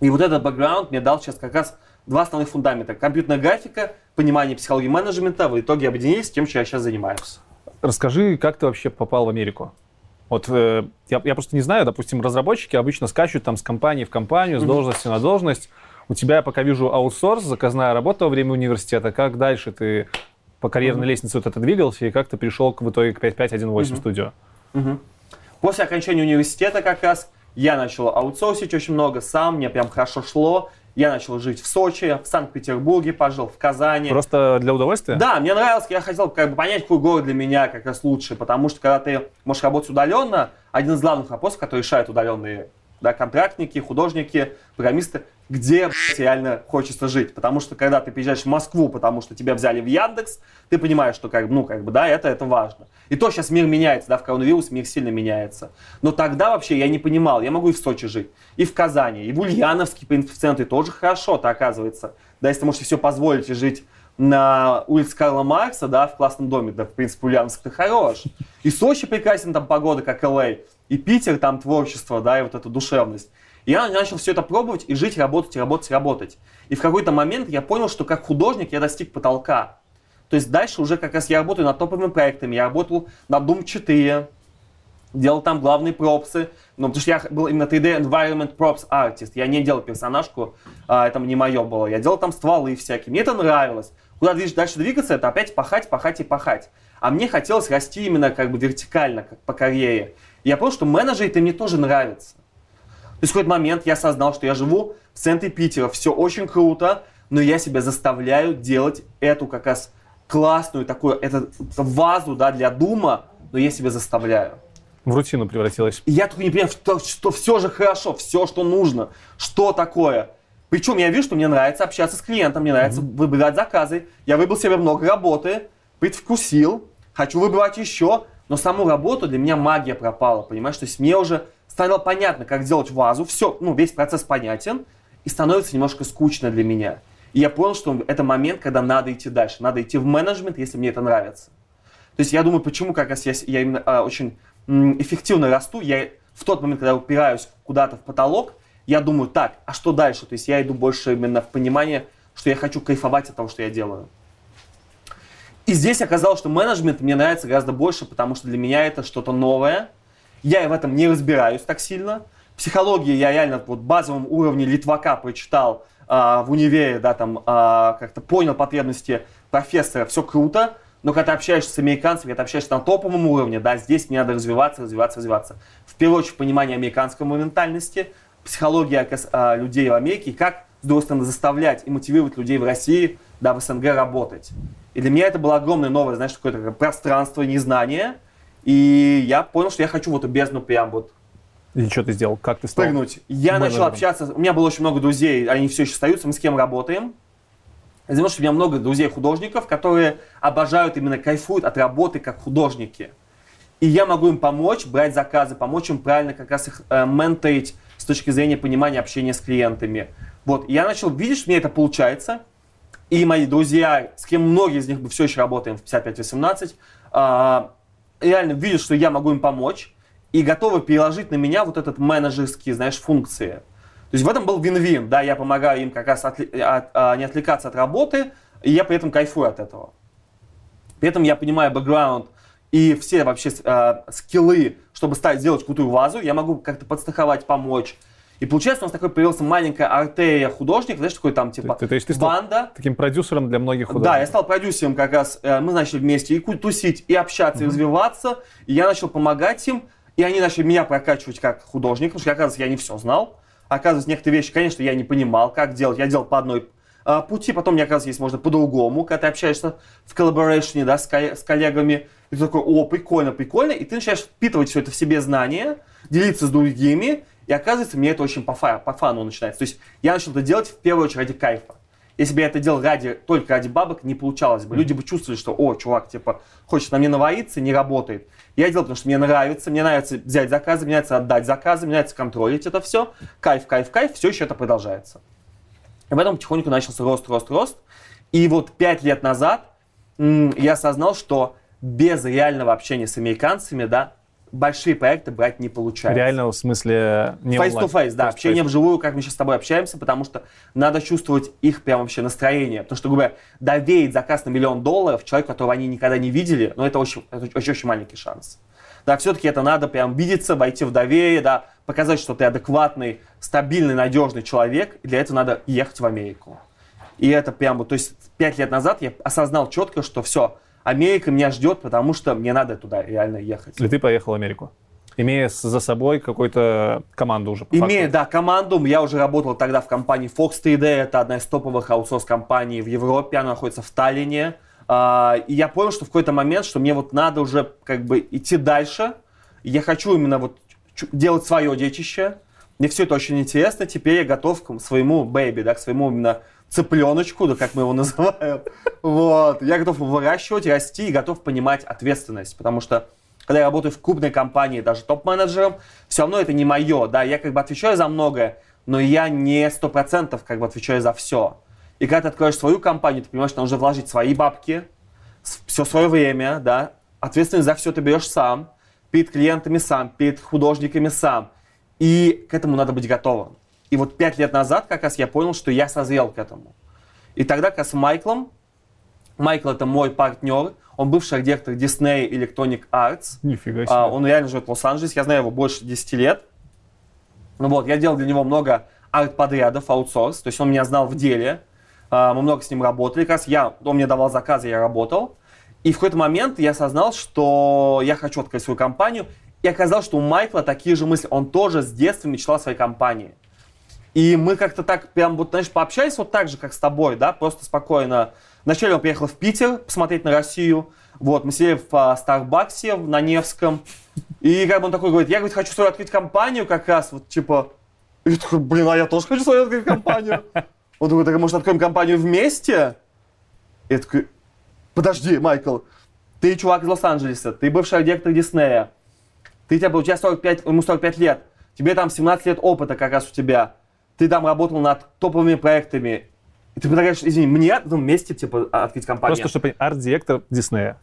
И вот этот бэкграунд мне дал сейчас как раз два основных фундамента. Компьютерная графика, понимание психологии менеджмента в итоге объединились с тем, чем я сейчас занимаюсь. Расскажи, как ты вообще попал в Америку? Вот э, я, я просто не знаю, допустим, разработчики обычно скачут там с компании в компанию, с должности на должность. У тебя, я пока вижу, аутсорс, заказная работа во время университета. Как дальше ты по карьерной лестнице вот это двигался, и как ты пришел к, в итоге к 5518 студию? После окончания университета как раз я начал аутсорсить очень много сам, мне прям хорошо шло. Я начал жить в Сочи, в Санкт-Петербурге пожил, в Казани. Просто для удовольствия? Да, мне нравилось, я хотел как бы понять, какой город для меня как раз лучше, потому что когда ты можешь работать удаленно, один из главных вопросов, который решают удаленные да, контрактники, художники, программисты, где реально хочется жить. Потому что когда ты приезжаешь в Москву, потому что тебя взяли в Яндекс, ты понимаешь, что как, ну, как бы, да, это, это важно. И то сейчас мир меняется, да, в коронавирус мир сильно меняется. Но тогда вообще я не понимал, я могу и в Сочи жить, и в Казани, и в Ульяновске, в принципе, в центре тоже хорошо-то оказывается. Да, если можете все позволить и жить на улице Карла Маркса, да, в классном доме, да, в принципе, Ульяновск-то хорош. И Сочи прекрасен, там погода, как Л.А., и Питер, там творчество, да, и вот эта душевность. И я начал все это пробовать и жить, работать, работать, работать. И в какой-то момент я понял, что как художник я достиг потолка. То есть дальше уже как раз я работаю над топовыми проектами. Я работал над Doom 4, делал там главные пропсы. Ну, потому что я был именно 3D Environment Props Artist. Я не делал персонажку, а, это не мое было. Я делал там стволы всякие. Мне это нравилось. Куда дальше двигаться, это опять пахать, пахать и пахать. А мне хотелось расти именно как бы вертикально, как по карьере. Я понял, что менеджеры это мне тоже нравится. То есть в какой-то момент я осознал, что я живу в центре Питера, все очень круто, но я себя заставляю делать эту как раз классную такую, эту вазу да, для дума, но я себя заставляю. В рутину превратилась. И я только не понимаю, что, что все же хорошо, все, что нужно, что такое. Причем я вижу, что мне нравится общаться с клиентом, мне нравится mm-hmm. выбирать заказы. Я выбрал себе много работы, предвкусил, хочу выбирать еще, но саму работу для меня магия пропала, понимаешь? То есть мне уже стало понятно, как делать вазу, все, ну, весь процесс понятен, и становится немножко скучно для меня. И я понял, что это момент, когда надо идти дальше, надо идти в менеджмент, если мне это нравится. То есть я думаю, почему как раз я, я именно а, очень м, эффективно расту, я в тот момент, когда упираюсь куда-то в потолок, я думаю, так, а что дальше? То есть я иду больше именно в понимание, что я хочу кайфовать от того, что я делаю. И здесь оказалось, что менеджмент мне нравится гораздо больше, потому что для меня это что-то новое. Я в этом не разбираюсь так сильно. Психология я реально вот базовом уровне Литвака прочитал э, в универе, да, там э, как-то понял потребности профессора, все круто. Но когда ты общаешься с американцами, когда ты общаешься на топовом уровне, да, здесь мне надо развиваться, развиваться, развиваться. В первую очередь понимание американской ментальности, психология э, людей в Америке, как, с другой стороны, заставлять и мотивировать людей в России, да, в СНГ работать. И для меня это было огромное новое, знаешь, какое-то пространство незнания. И я понял, что я хочу в эту бездну прям вот и что ты сделал? Как ты стал? Прыгнуть. Я менеджером? начал общаться. У меня было очень много друзей, они все еще остаются, мы с кем работаем. Я что у меня много друзей-художников, которые обожают, именно кайфуют от работы как художники. И я могу им помочь, брать заказы, помочь им правильно как раз их э, менторить с точки зрения понимания общения с клиентами. Вот, я начал видеть, что мне это получается. И мои друзья, с кем многие из них мы все еще работаем в 55-18, э, реально видят, что я могу им помочь и готовы переложить на меня вот этот менеджерские, знаешь, функции. То есть в этом был вин-вин, да, я помогаю им как раз отли, от, а, не отвлекаться от работы, и я при этом кайфую от этого. При этом я понимаю бэкграунд и все вообще э, скиллы, чтобы стать, сделать крутую вазу, я могу как-то подстраховать, помочь. И получается, у нас такой появился маленькая артерия художник, знаешь, такой там типа ты, есть ты стал банда. таким продюсером для многих художников? Да, я стал продюсером как раз. Э, мы начали вместе и тусить, и общаться, mm-hmm. и развиваться. И я начал помогать им. И они начали меня прокачивать как художник, потому что, оказывается, я не все знал. Оказывается, некоторые вещи, конечно, я не понимал, как делать. Я делал по одной э, пути, потом, мне оказывается, есть можно по-другому, когда ты общаешься в коллаборейшне, да, с, с коллегами. И ты такой, о, прикольно, прикольно. И ты начинаешь впитывать все это в себе знания, делиться с другими, и оказывается, мне это очень по, фа, по фану начинается. То есть я начал это делать в первую очередь ради кайфа. Если бы я это делал ради, только ради бабок, не получалось бы. Люди бы чувствовали, что, о, чувак, типа, хочет на мне навариться, не работает. Я делал, потому что мне нравится, мне нравится взять заказы, мне нравится отдать заказы, мне нравится контролить это все. Кайф, кайф, кайф, все еще это продолжается. И в этом потихоньку начался рост, рост, рост. И вот пять лет назад я осознал, что без реального общения с американцами, да, большие проекты брать не получается. Реально, в смысле, не Face to face, да, общение вживую, как мы сейчас с тобой общаемся, потому что надо чувствовать их прям вообще настроение. Потому что, грубо говоря, доверить заказ на миллион долларов человеку, которого они никогда не видели, но ну, это очень, это очень, очень маленький шанс. Да, все-таки это надо прям видеться, войти в доверие, да, показать, что ты адекватный, стабильный, надежный человек, и для этого надо ехать в Америку. И это прям вот, то есть пять лет назад я осознал четко, что все, Америка меня ждет, потому что мне надо туда реально ехать. И ты поехал в Америку? Имея за собой какую-то команду уже. Имея, факту. да, команду, я уже работал тогда в компании Fox 3D, это одна из топовых аутсорс-компаний в Европе, она находится в Таллине. А, И я понял, что в какой-то момент, что мне вот надо уже как бы идти дальше. Я хочу именно вот делать свое детище. Мне все это очень интересно. Теперь я готов к своему бэйби, да, к своему именно цыпленочку, да, как мы его называем. Вот. Я готов выращивать, расти и готов понимать ответственность. Потому что когда я работаю в крупной компании, даже топ-менеджером, все равно это не мое, да, я как бы отвечаю за многое, но я не сто процентов как бы отвечаю за все. И когда ты откроешь свою компанию, ты понимаешь, что нужно вложить свои бабки, все свое время, да, ответственность за все ты берешь сам, перед клиентами сам, перед художниками сам. И к этому надо быть готовым. И вот пять лет назад как раз я понял, что я созрел к этому. И тогда как раз с Майклом, Майкл это мой партнер, он бывший директор Disney Electronic Arts, Нифига себе. а, он реально живет в Лос-Анджелесе, я знаю его больше 10 лет. Ну вот, я делал для него много арт-подрядов, аутсорс, то есть он меня знал в деле, А, мы много с ним работали, как раз я, он мне давал заказы, я работал. И в какой-то момент я осознал, что я хочу открыть свою компанию, и оказалось, что у Майкла такие же мысли, он тоже с детства мечтал о своей компании. И мы как-то так прям вот, знаешь, пообщались вот так же, как с тобой, да, просто спокойно. Вначале он приехал в Питер посмотреть на Россию. Вот, мы сидели в а, Старбаксе на Невском. И как бы он такой говорит, я, говорит, хочу свою открыть компанию как раз, вот типа... Я такой, блин, а я тоже хочу свою открыть компанию. Он такой, так, может, откроем компанию вместе? Я такой, подожди, Майкл, ты чувак из Лос-Анджелеса, ты бывший директор Диснея, ты, тебя, у тебя 45, ему 45 лет, тебе там 17 лет опыта как раз у тебя, ты там работал над топовыми проектами, и ты предлагаешь, извини, мне ну, вместе, типа, открыть компанию. Просто, чтобы арт-директор Диснея.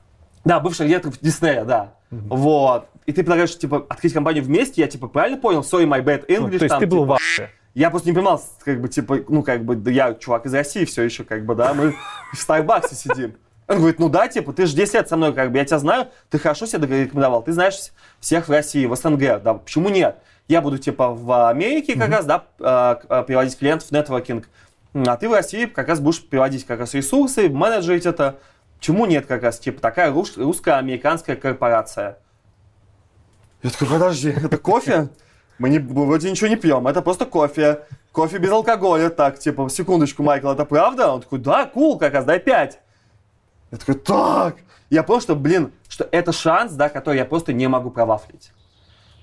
Да, бывший директор Диснея, да. Вот. И ты предлагаешь, типа, открыть компанию вместе, я, типа, правильно понял? Sorry, my bad English. Ну, то есть там, ты был типа, в. [laughs] Я просто не понимал, как бы, типа, ну, как бы, да я чувак из России все еще, как бы, да, мы в Старбаксе сидим. Он говорит, ну да, типа, ты же 10 лет со мной, как бы, я тебя знаю, ты хорошо себя рекомендовал, ты знаешь всех в России, в СНГ, да, почему нет? Я буду, типа, в Америке как раз, да, э, э, приводить клиентов в нетворкинг, а ты в России как раз будешь приводить как раз ресурсы, менеджерить это. Почему нет как раз, типа, такая рус- русско-американская корпорация? Я такой, подожди, [laughs] это кофе? Мы не, вроде ничего не пьем, это просто кофе. Кофе без алкоголя. Так, типа, секундочку, Майкл, это правда? Он такой, да, кул, как раз, дай пять. Я такой, так. Я понял, что, блин, что это шанс, да, который я просто не могу провафлить.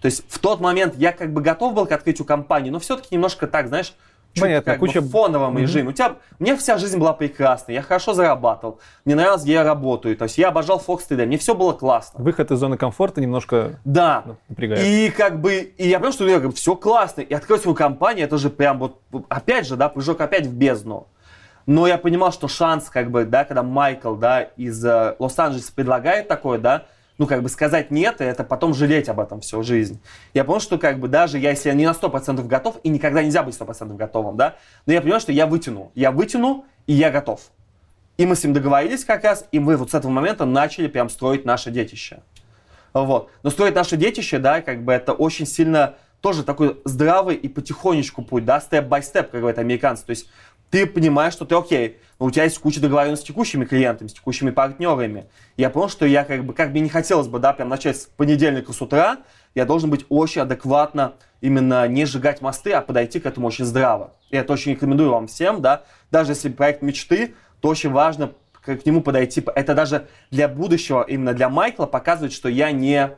То есть в тот момент я как бы готов был к открытию компании, но все-таки немножко так, знаешь, чуть Понятно, как бы куча- в фоновом режиме. У тебя, у меня вся жизнь была прекрасна, я хорошо зарабатывал, мне нравилось, где я работаю, то есть я обожал Fox 3D, мне все было классно. Выход из зоны комфорта немножко Да. напрягает. И как бы, и я понял, что все классно. И открыть свою компанию, это же прям вот, опять же, да, прыжок опять в бездну. Но я понимал, что шанс, как бы, да, когда Майкл, да, из э, Лос-Анджелеса предлагает такое, да, ну, как бы сказать нет, и это потом жалеть об этом всю жизнь. Я понял, что, как бы, даже я, если я не на 100% готов, и никогда нельзя быть 100% готовым, да, но я понимаю, что я вытяну. Я вытяну, и я готов. И мы с ним договорились как раз, и мы вот с этого момента начали прям строить наше детище. Вот. Но строить наше детище, да, как бы это очень сильно тоже такой здравый и потихонечку путь, да, степ-бай-степ, как говорят американцы. То есть ты понимаешь, что ты окей, но у тебя есть куча договоренностей с текущими клиентами, с текущими партнерами. Я понял, что я как бы, как бы не хотелось бы, да, прям начать с понедельника с утра, я должен быть очень адекватно, именно не сжигать мосты, а подойти к этому очень здраво. И это очень рекомендую вам всем, да, даже если проект мечты, то очень важно к нему подойти. Это даже для будущего, именно для Майкла, показывает, что я не,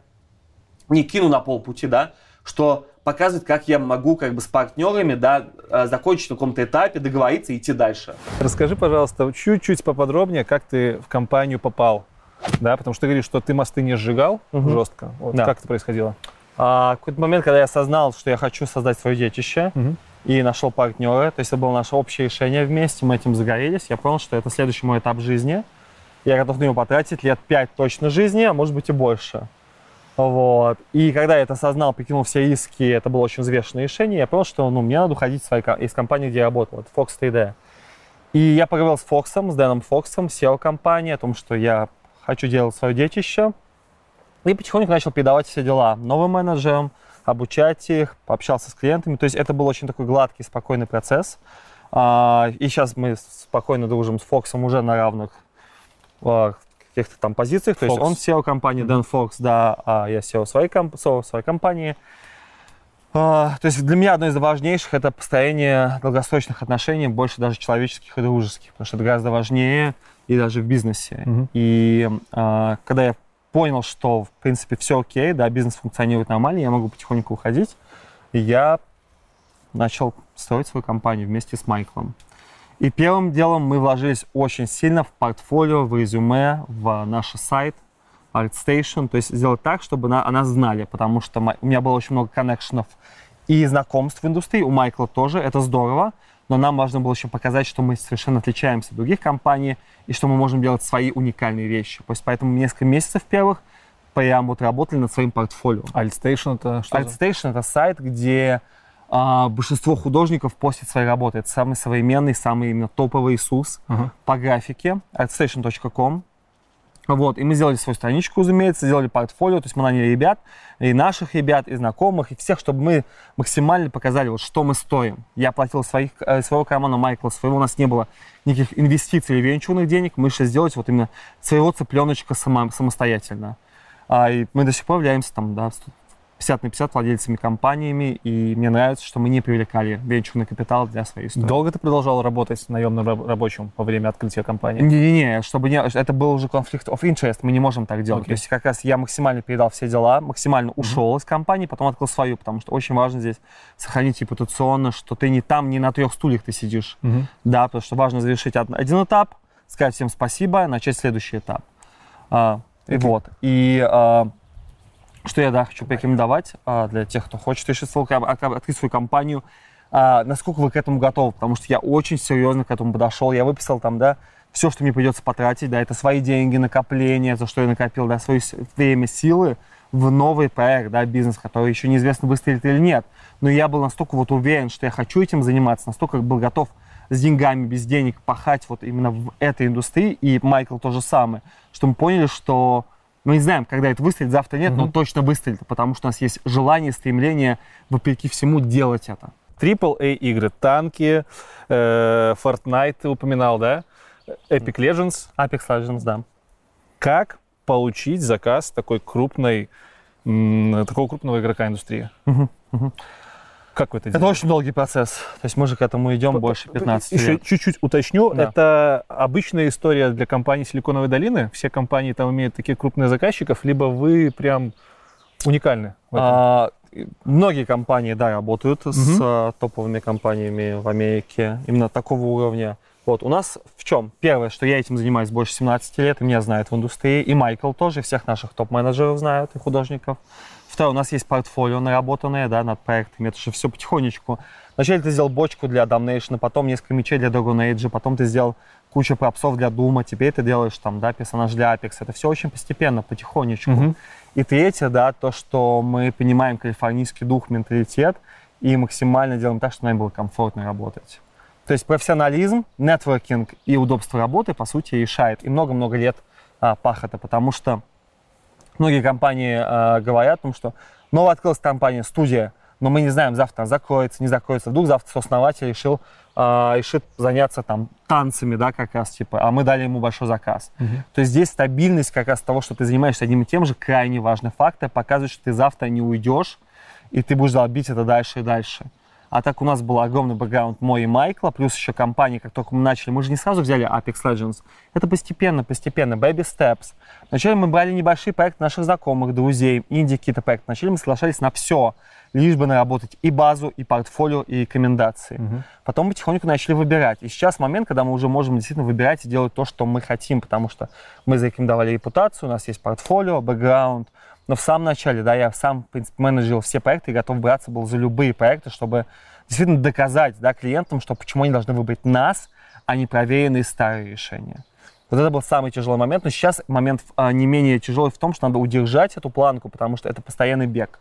не кину на полпути, да, что показывает, как я могу как бы с партнерами, да, закончить на каком-то этапе, договориться и идти дальше. Расскажи, пожалуйста, чуть-чуть поподробнее, как ты в компанию попал. Да, потому что ты говоришь, что ты мосты не сжигал жестко. Вот Да. Как это происходило? А, в какой-то момент, когда я осознал, что я хочу создать свое детище, Мгм. и нашел партнера, то есть это было наше общее решение вместе, мы этим загорелись, я понял, что это следующий мой этап жизни. Я готов на него потратить лет пять точно жизни, а может быть и больше. Вот. И когда я это осознал, прикинул все риски, это было очень взвешенное решение, я понял, что ну, мне надо уходить своей, из компании, где я работал, это Fox 3D. И я поговорил с Фоксом, с Дэном Фоксом, SEO компании, о том, что я хочу делать свое детище. И потихоньку начал передавать все дела новым менеджерам, обучать их, пообщался с клиентами. То есть это был очень такой гладкий, спокойный процесс. А, И сейчас мы спокойно дружим с Фоксом уже на равных. Каких-то там позициях. То есть Fox. он SEO компании, Дэн Фокс, да, а я SEO своей, комп- SEO своей компании. А, то есть для меня одно из важнейших это построение долгосрочных отношений, больше даже человеческих и дружеских, потому что это гораздо важнее и даже в бизнесе. Мгм. И а, когда я понял, что в принципе все окей, да, бизнес функционирует нормально, я могу потихоньку уходить, я начал строить свою компанию вместе с Майклом. И первым делом мы вложились очень сильно в портфолио, в резюме, в наш сайт ArtStation, то есть сделать так, чтобы на, о нас знали, потому что у меня было очень много коннекшенов и знакомств в индустрии, у Майкла тоже, это здорово, но нам важно было еще показать, что мы совершенно отличаемся от других компаний и что мы можем делать свои уникальные вещи. То есть поэтому несколько месяцев первых прям вот работали над своим портфолио. AltStation это что? ArtStation это сайт, где а, большинство художников постят свои работы. Это самый современный, самый именно топовый Иисус Ага. по графике. artstation.com. Вот, и мы сделали свою страничку, разумеется, сделали портфолио, то есть мы наняли ребят, и наших ребят, и знакомых, и всех, чтобы мы максимально показали, вот, что мы стоим. Я платил своих, э, своего кармана Майкла, своего, у нас не было никаких инвестиций или венчурных денег, мы решили сделать вот именно своего цыпленочка сама, самостоятельно. А, и мы до сих пор являемся там, да, 50 на 50 владельцами компаниями, и мне нравится, что мы не привлекали венчурный капитал для своей истории. Долго ты продолжал работать наемным раб- рабочим во время открытия компании? Не-не-не, чтобы не, это был уже конфликт of interest, мы не можем так делать. Окей. То есть как раз я максимально передал все дела, максимально ушел из компании, потом открыл свою, потому что очень важно здесь сохранить репутационно, что ты не там, не на трех стульях ты сидишь. Мгм. Да, потому что важно завершить од- один этап, сказать всем спасибо, начать следующий этап. А, и вот. И а, что я, да, хочу порекомендовать а, для тех, кто хочет решить свою, открыть свою компанию, а, насколько вы к этому готовы, потому что я очень серьезно к этому подошел, я выписал там, да, все, что мне придется потратить, да, это свои деньги, накопления, за что я накопил, да, свое время, силы в новый проект, да, бизнес, который еще неизвестно, выстрелит или нет. Но я был настолько вот уверен, что я хочу этим заниматься, настолько был готов с деньгами, без денег пахать вот именно в этой индустрии, и Майкл то же самое, что мы поняли, что мы не знаем, когда это выстрелит, завтра нет, но точно выстрелит, потому что у нас есть желание, стремление, вопреки всему, делать это. AAA игры, танки, э, Fortnite ты упоминал, да? Epic Legends. Apex Legends, да. Как получить заказ такой крупной, м, такого крупного игрока индустрии? Как вы это Это делаете? очень долгий процесс. То есть мы же к этому идем больше 15 Еще лет. чуть-чуть уточню. Да. Это обычная история для компаний Силиконовой долины. Все компании там имеют таких крупных заказчиков, либо вы прям уникальны. А, многие компании, да, работают с Мгм. а, топовыми компаниями в Америке, именно такого уровня. Вот, у нас в чем? Первое, что я этим занимаюсь больше 17 лет, и меня знают в индустрии, и Майкл тоже, всех наших топ-менеджеров знают, и художников. Второе, у нас есть портфолио наработанное, да, над проектами, это же все потихонечку. Вначале ты сделал бочку для Damnation, потом несколько мечей для Dragon Age, потом ты сделал кучу пропсов для Дума, теперь ты делаешь там, да, персонаж для Apex. Это все очень постепенно, потихонечку. Мгм. И третье, да, то, что мы понимаем калифорнийский дух, менталитет и максимально делаем так, чтобы нам было комфортно работать. То есть профессионализм, нетворкинг и удобство работы, по сути, решает. И много-много лет а, пахота, потому что многие компании а, говорят о том, что новая открылась компания, студия, но мы не знаем, завтра она закроется, не закроется. Вдруг завтра сооснователь решил, а, решит заняться там танцами, да, как раз, типа, а мы дали ему большой заказ. То есть здесь стабильность как раз того, что ты занимаешься одним и тем же, крайне важный фактор, показывает, что ты завтра не уйдешь, и ты будешь долбить это дальше и дальше. А так у нас был огромный бэкграунд мой и Майкла, плюс еще компании, как только мы начали, мы же не сразу взяли Apex Legends. Это постепенно, постепенно, baby steps. Вначале мы брали небольшие проекты наших знакомых, друзей, инди какие-то проекты. Вначале мы соглашались на все, лишь бы наработать и базу, и портфолио, и рекомендации. Потом потихоньку начали выбирать. И сейчас момент, когда мы уже можем действительно выбирать и делать то, что мы хотим, потому что мы зарекомендовали репутацию, у нас есть портфолио, бэкграунд. Но в самом начале, да, я сам, в принципе, менеджерил все проекты и готов браться был за любые проекты, чтобы действительно доказать, да, клиентам, что почему они должны выбрать нас, а не проверенные старые решения. Вот это был самый тяжелый момент, но сейчас момент а, не менее тяжелый в том, что надо удержать эту планку, потому что это постоянный бег.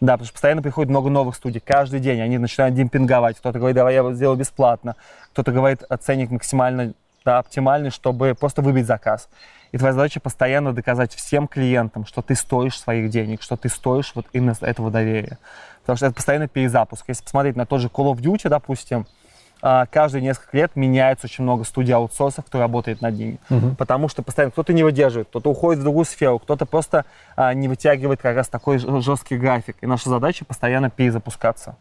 Да, потому что постоянно приходит много новых студий. Каждый день они начинают демпинговать. Кто-то говорит, давай я сделаю бесплатно. Кто-то говорит, ценник максимально да, оптимальный, чтобы просто выбить заказ. И твоя задача постоянно доказать всем клиентам, что ты стоишь своих денег, что ты стоишь вот именно этого доверия. Потому что это постоянно перезапуск. Если посмотреть на тот же Call of Duty, допустим, а, каждые несколько лет меняется очень много студий аутсорсов, кто работает над ними. Потому что постоянно кто-то не выдерживает, кто-то уходит в другую сферу, кто-то просто а, не вытягивает как раз такой жесткий график. И наша задача постоянно перезапускаться.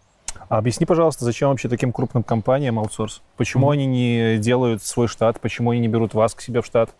А объясни, пожалуйста, зачем вообще таким крупным компаниям аутсорс? Почему они не делают свой штат? Почему они не берут вас к себе в штат?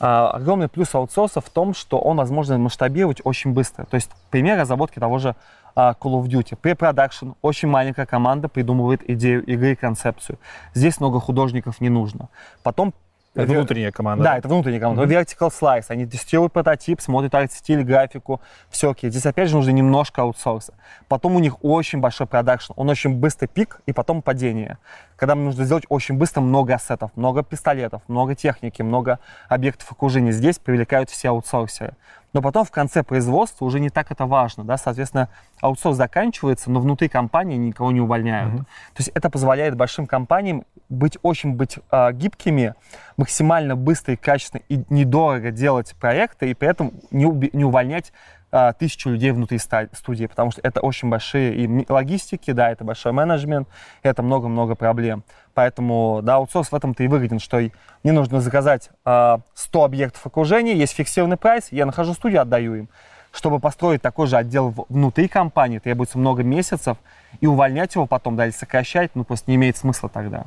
А, огромный плюс аутсорса в том, что он возможно масштабировать очень быстро. То есть пример разработки того же а, Call of Duty. Pre-production, очень маленькая команда придумывает идею игры и концепцию. Здесь много художников не нужно. Потом Это внутренняя команда. Да, это внутренняя команда. Vertical Slice. Они тестируют прототип, смотрят арт-стиль, графику, все окей. Здесь опять же нужно немножко аутсорса. Потом у них очень большой продакшн. Он очень быстрый пик и потом падение. Когда нужно сделать очень быстро много ассетов, много пистолетов, много техники, много объектов окружения. Здесь привлекают все аутсорсеры. Но потом в конце производства уже не так это важно. Да? Соответственно, аутсорс заканчивается, но внутри компании никого не увольняют. То есть это позволяет большим компаниям быть очень быть а, гибкими, максимально быстро и качественно и недорого делать проекты, и при этом не, уби- не увольнять а, тысячу людей внутри студии, потому что это очень большие и логистики, да, это большой менеджмент, это много-много проблем. Поэтому, да, аутсорс в этом-то и выгоден, что мне нужно заказать а, 100 объектов окружения, есть фиксированный прайс, я нахожу студию, отдаю им. Чтобы построить такой же отдел внутри компании, требуется много месяцев, и увольнять его потом, да, или сокращать, ну, просто не имеет смысла тогда.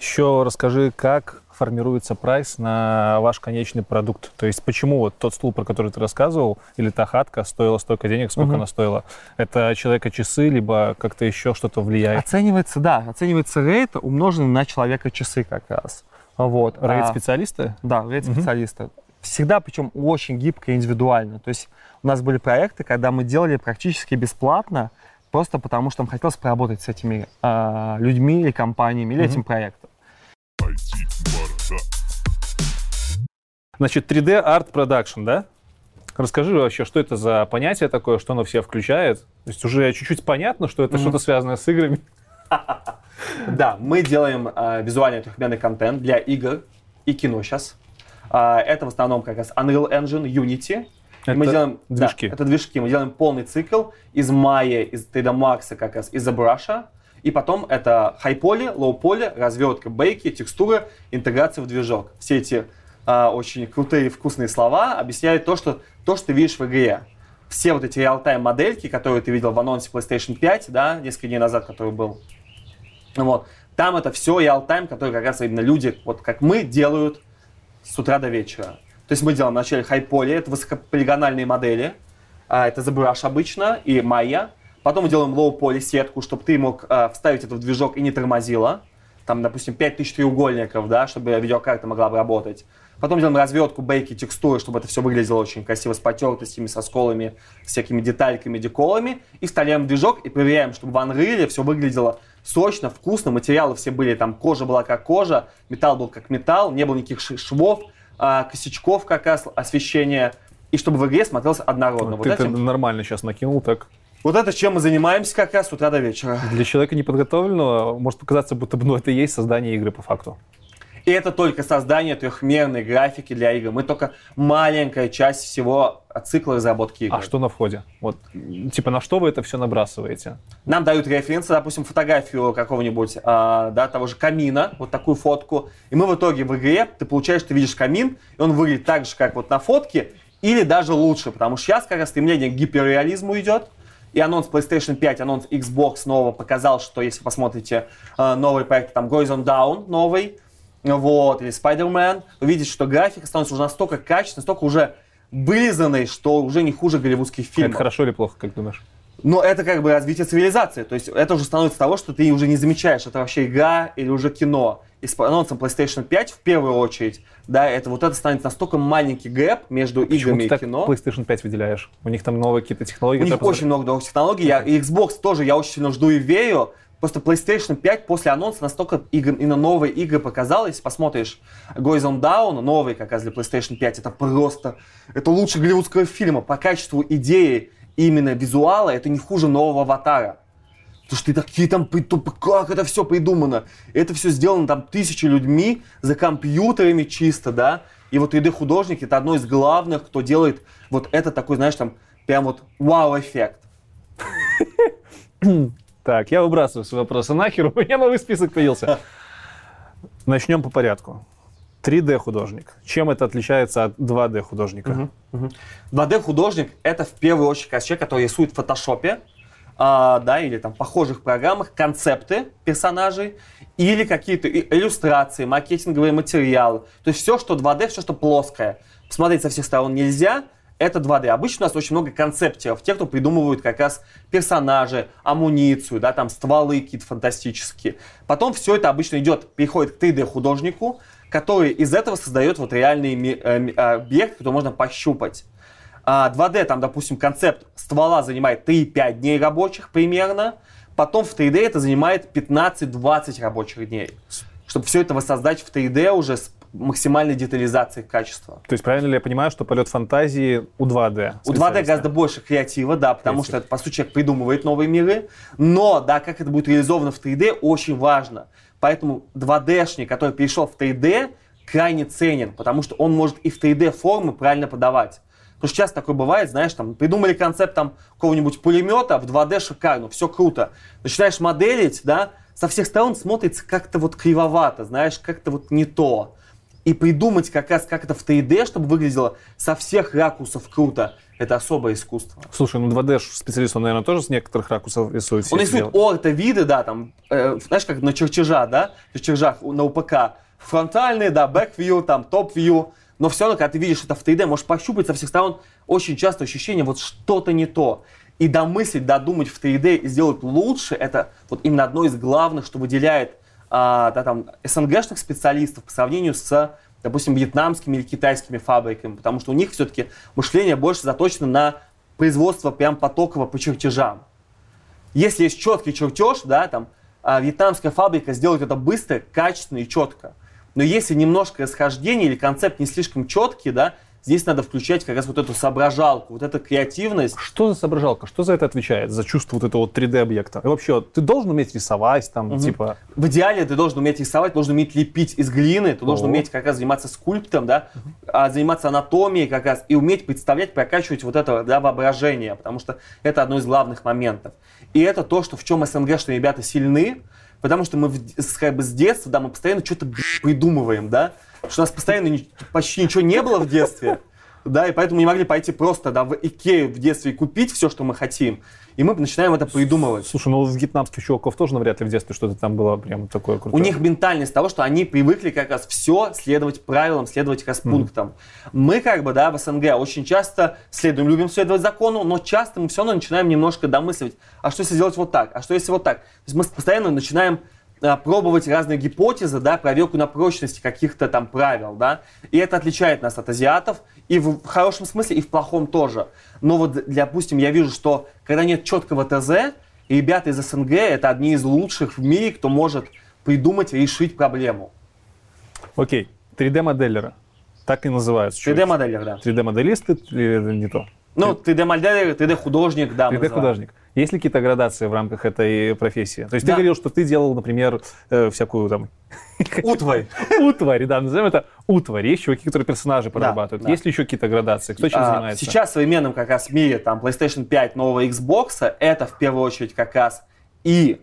Еще расскажи, как формируется прайс на ваш конечный продукт. То есть почему вот тот стул, про который ты рассказывал, или та хатка стоила столько денег, сколько Мгм. она стоила? Это человека часы, либо как-то еще что-то влияет? Оценивается, да, оценивается рейд, умноженный на человека часы как раз. Вот. Рейд А, специалиста? Да, рейд специалиста. Всегда, причем очень гибко и индивидуально. То есть у нас были проекты, когда мы делали практически бесплатно, просто потому что нам хотелось поработать с этими а, людьми или компаниями, или этим проектом. Значит, 3D Art Production, да? Расскажи вообще, что это за понятие такое, что оно в себя включает? То есть уже чуть-чуть понятно, что это что-то связанное с играми. [laughs] Да, мы делаем э, визуальный трехмерный контент для игр и кино сейчас. это в основном как раз Unreal Engine, Unity. И мы Это делаем да, движки. это движки. Мы делаем полный цикл из Maya, из 3D Max, как раз из ZBrush. И потом это high-poly, low-poly, развертка, бейки, текстуры, интеграция в движок. Все эти а, очень крутые вкусные слова объясняют то что, то, что ты видишь в игре. Все вот эти реал-тайм модельки, которые ты видел в анонсе PlayStation 5, да, несколько дней назад, который был, вот. Там это все реал-тайм, который как раз именно люди, вот как мы, делают с утра до вечера. То есть мы делаем вначале хайполи, это высокополигональные модели, а, это ZBrush обычно и Maya. Потом мы делаем low-poly сетку, чтобы ты мог а, вставить это в движок и не тормозило. Там, допустим, 5000 треугольников, да, чтобы видеокарта могла бы работать. Потом делаем развертку, бейки, текстуры, чтобы это все выглядело очень красиво, с потертостями, со сколами, с всякими детальками, деколами. И вставляем движок и проверяем, чтобы в Unreal все выглядело сочно, вкусно, материалы все были, там кожа была как кожа, металл был как металл, не было никаких швов, а, косячков как раз, освещения, и чтобы в игре смотрелось однородно. Вот, ты это этим- нормально сейчас накинул так. Вот это чем мы занимаемся как раз с утра до вечера. Для человека неподготовленного может показаться, будто бы ну, это и есть создание игры по факту. И это только создание трехмерной графики для игр. Мы только маленькая часть всего цикла разработки игр. А что на входе? Вот, типа, на что вы это все набрасываете? Нам дают референсы, допустим, фотографию какого-нибудь, а, да, того же камина, вот такую фотку. И мы в итоге в игре, ты получаешь, ты видишь камин, и он выглядит так же, как вот на фотке, или даже лучше, потому что сейчас как раз стремление к гиперреализму идет. И анонс PlayStation 5, анонс Xbox нового показал, что если посмотрите э, новый проект, там Horizon Down новый, вот, или Spider-Man, вы видите, что графика становится уже настолько качественной, настолько уже вылизанной, что уже не хуже голливудских фильмов. Это хорошо или плохо, как думаешь? Но это как бы развитие цивилизации. То есть это уже становится того, что ты уже не замечаешь, это вообще игра или уже кино. И с анонсом PlayStation 5 в первую очередь, да, это вот это станет настолько маленький гэп между Почему играми ты и так кино. PlayStation 5 выделяешь? У них там новые какие-то технологии. У них которые очень много новых технологий. Я, и Xbox тоже я очень сильно жду и верю. Просто PlayStation 5 после анонса настолько игр, именно новые игры показал. Если посмотришь Horizon Down, новый как раз для PlayStation 5, это просто, это лучше голливудского фильма. По качеству идеи именно визуала, это не хуже нового Аватара. Потому что ты такие там, как это все придумано. Это все сделано там тысячи людьми за компьютерами чисто, да. И вот 3D-художник это одно из главных, кто делает вот это такой, знаешь, там, прям вот вау-эффект. Так, я выбрасываю свои вопросы нахер, у меня новый список появился. [laughs] Начнем по порядку. 3D художник. Чем это отличается от 2D художника? 2D художник это в первую очередь человек, который рисует в фотошопе, а, да, или там похожих программах концепты персонажей или какие-то иллюстрации, маркетинговые материалы. То есть все, что 2D, все, что плоское. Смотреть со всех сторон нельзя, это 2D. Обычно у нас очень много концептеров, те, кто придумывают как раз персонажи, амуницию, да, там стволы какие-то фантастические. Потом все это обычно идет, переходит к 3D художнику, который из этого создает вот реальный э, э, объект, который можно пощупать. А, 2D, там, допустим, концепт ствола занимает 3-5 дней рабочих примерно. Потом в 3D это занимает 15-20 рабочих дней. Чтобы все это воссоздать в 3D уже с максимальной детализацией качества. То есть правильно ли я понимаю, что полет фантазии у 2D? У 2D специалиста? гораздо больше креатива, да, потому Креатив. что, это, по сути, человек придумывает новые миры. Но, да, как это будет реализовано в 3D, очень важно. Поэтому 2D-шник, который перешел в 3D, крайне ценен, потому что он может и в 3D формы правильно подавать. Потому что часто такое бывает, знаешь, там, придумали концепт там какого-нибудь пулемета, в 2D шикарно, все круто. Начинаешь моделить, да, со всех сторон смотрится как-то вот кривовато, знаешь, как-то вот не то. И придумать как раз как это в 3D, чтобы выглядело со всех ракурсов круто, это особое искусство. Слушай, ну 2D специалист, он, наверное, тоже с некоторых ракурсов рисует. Он рисует орто-виды, да, там, э, знаешь, как на чертежах, да, на чертежах на УПК. Фронтальные, да, back-view, там, топ-view. Но все равно, когда ты видишь это в 3D, можешь пощупать со всех сторон, очень часто ощущение, вот что-то не то. И домыслить, додумать в 3D и сделать лучше, это вот именно одно из главных, что выделяет да, там, СНГшных специалистов по сравнению с, допустим, вьетнамскими или китайскими фабриками, потому что у них все-таки мышление больше заточено на производство прям потоково по чертежам. Если есть четкий чертеж, да, там, а, вьетнамская фабрика сделает это быстро, качественно и четко. Но если немножко расхождение или концепт не слишком четкий, да, здесь надо включать как раз вот эту соображалку, вот эту креативность. Что за соображалка? Что за это отвечает? За чувство вот этого вот 3D-объекта? И вообще, ты должен уметь рисовать, там, типа... В идеале ты должен уметь рисовать, должен уметь лепить из глины, ты должен О. уметь как раз заниматься скульптом, да, а, заниматься анатомией как раз, и уметь представлять, прокачивать вот это да, воображение, потому что это одно из главных моментов. И это то, что в чем СНГшные ребята сильны, потому что мы как бы с детства, да, мы постоянно что-то придумываем, да, что у нас постоянно почти ничего не было в детстве, да, и поэтому не могли пойти просто, да, в Икею в детстве и купить все, что мы хотим, и мы начинаем это придумывать. Слушай, ну у вьетнамских чуваков тоже навряд ли в детстве что-то там было прям такое У крутое. них ментальность того, что они привыкли как раз все следовать правилам, следовать как раз пунктам. Мы как бы, да, в СНГ очень часто следуем, любим следовать закону, но часто мы все равно начинаем немножко домысливать, а что если сделать вот так, а что если вот так. То есть мы постоянно начинаем пробовать разные гипотезы, да, проверку на прочности каких-то там правил, да, и это отличает нас от азиатов, и в, хорошем смысле, и в плохом тоже. Но вот, допустим, я вижу, что когда нет четкого ТЗ, ребята из СНГ это одни из лучших в мире, кто может придумать, решить проблему. Окей, 3D-моделлеры. Так и называются. чуваки. 3D-моделер, да. 3D-моделисты или не то? Ну, 3D-моделер, 3D-художник, да. мы называем. 3D-художник. Есть ли какие-то градации в рамках этой профессии? То есть Да. ты говорил, что ты делал, например, э, всякую там [laughs] Утварь. [laughs] утварь, да, назовем это утварь. Есть чуваки, которые персонажи прорабатывают. да. Есть ли еще какие-то градации? Кто чем А, занимается? Сейчас в современном как раз мире там PlayStation 5 нового Xbox это в первую очередь как раз и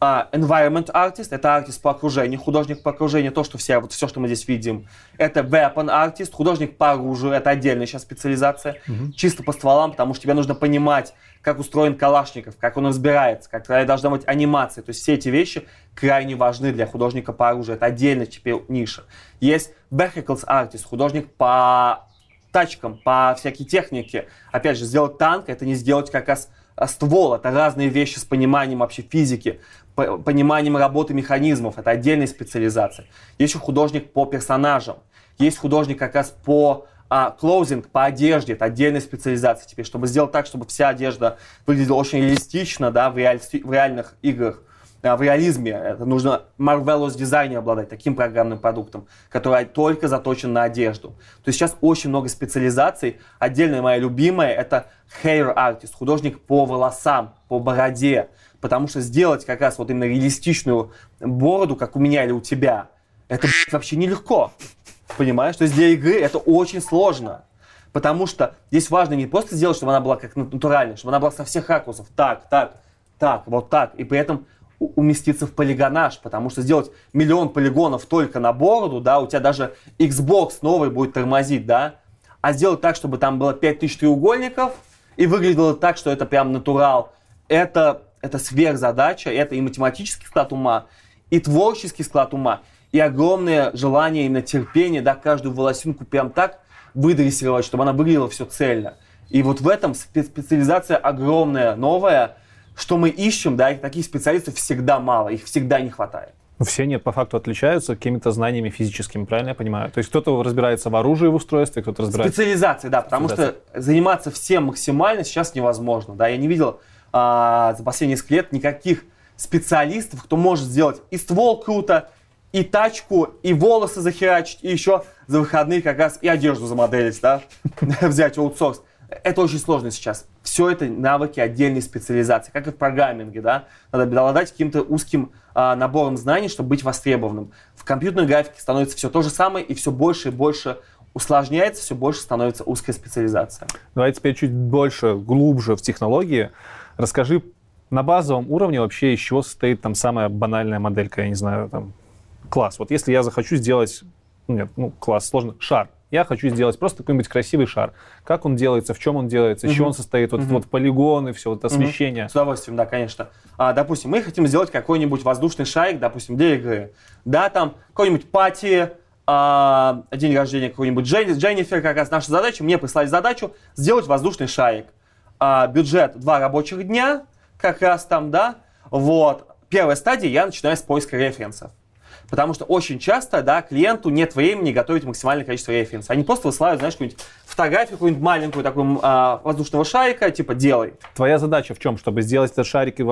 а, environment artist, это артист по окружению, художник по окружению, то, что все, вот все, что мы здесь видим. Это weapon artist, художник по оружию, это отдельная сейчас специализация, чисто по стволам, потому что тебе нужно понимать, как устроен Калашников, как он разбирается, какая должна быть анимация. То есть все эти вещи крайне важны для художника по оружию. Это отдельная теперь ниша. Есть vehicles artist, художник по тачкам, по всякой технике. Опять же, сделать танк, это не сделать как раз а, ствол. Это разные вещи с пониманием вообще физики, пониманием работы механизмов. Это отдельная специализация. Есть еще художник по персонажам. Есть художник как раз по а, клоузинг, по одежде. Это отдельная специализация теперь, чтобы сделать так, чтобы вся одежда выглядела очень реалистично да, в, реаль- в реальных играх а, в реализме. Это нужно Marvelous дизайне обладать таким программным продуктом, который только заточен на одежду. То есть сейчас очень много специализаций. Отдельная моя любимая это hair artist, художник по волосам, по бороде. Потому что сделать как раз вот именно реалистичную бороду, как у меня или у тебя, это блядь, вообще нелегко. Понимаешь? То есть для игры это очень сложно. Потому что здесь важно не просто сделать, чтобы она была как натуральная, чтобы она была со всех ракурсов. Так, так, так, вот так, и при этом уместиться в полигонаж, потому что сделать миллион полигонов только на бороду, да, у тебя даже Xbox новый будет тормозить, да, а сделать так, чтобы там было 5000 треугольников и выглядело так, что это прям натурал, это, это сверхзадача, это и математический склад ума, и творческий склад ума, и огромное желание, именно терпение, да, каждую волосинку прям так выдрессировать, чтобы она выглядела все цельно. И вот в этом спе- специализация огромная, новая, что мы ищем, да, и таких специалистов всегда мало, их всегда не хватает. Ну, Все нет, по факту отличаются какими-то знаниями физическими, правильно я понимаю? То есть кто-то разбирается в оружии, в устройстве, кто-то разбирается... Специализация, да, потому что заниматься всем максимально сейчас невозможно, да, я не видел а, за последние несколько лет никаких специалистов, кто может сделать и ствол круто, и тачку, и волосы захерачить, и еще за выходные как раз и одежду замоделить, да, [laughs] взять аутсорс. Это очень сложно сейчас. Все это навыки отдельной специализации, как и в программинге, да. Надо обладать каким-то узким а, набором знаний, чтобы быть востребованным. В компьютерной графике становится все то же самое, и все больше и больше усложняется, все больше становится узкая специализация. Давай теперь чуть больше, глубже в технологии. Расскажи на базовом уровне вообще, из чего состоит там самая банальная моделька, я не знаю, там, класс. Вот если я захочу сделать, ну, нет, ну, класс, сложно, шар. Я хочу сделать просто какой-нибудь красивый шар. Как он делается, в чем он делается, из чего он состоит, вот, вот полигоны, все, вот освещение. С удовольствием, да, конечно. А, допустим, мы хотим сделать какой-нибудь воздушный шарик, допустим, для игры. Да, там какой-нибудь пати, а, день рождения какой-нибудь Джен- Дженнифер, как раз наша задача, мне прислали задачу сделать воздушный шарик. А, бюджет два рабочих дня, как раз там, да, вот. Первая стадия, я начинаю с поиска референсов. Потому что очень часто, да, клиенту нет времени готовить максимальное количество референсов. Они просто высылают, знаешь, какую-нибудь фотографию, какую-нибудь маленькую такую а, воздушного шарика, типа, делай. Твоя задача в чем? Чтобы сделать этот шарик и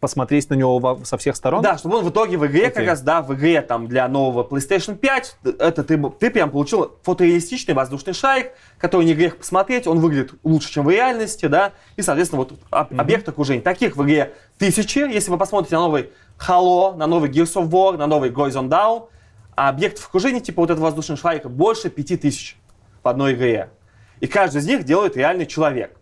посмотреть на него со всех сторон? Да, чтобы он в итоге в игре, как Окей. раз, да, в игре там для нового PlayStation 5, это ты, ты прям получил фотореалистичный воздушный шарик, который не грех посмотреть, он выглядит лучше, чем в реальности, да, и, соответственно, вот об- объект окружения. Таких в игре тысячи, если вы посмотрите на новый Halo, на новый Gears of War, на новый Horizon Down, а объектов окружения, типа вот этого воздушного шарика, больше пяти тысяч в одной игре. И каждый из них делает реальный человек.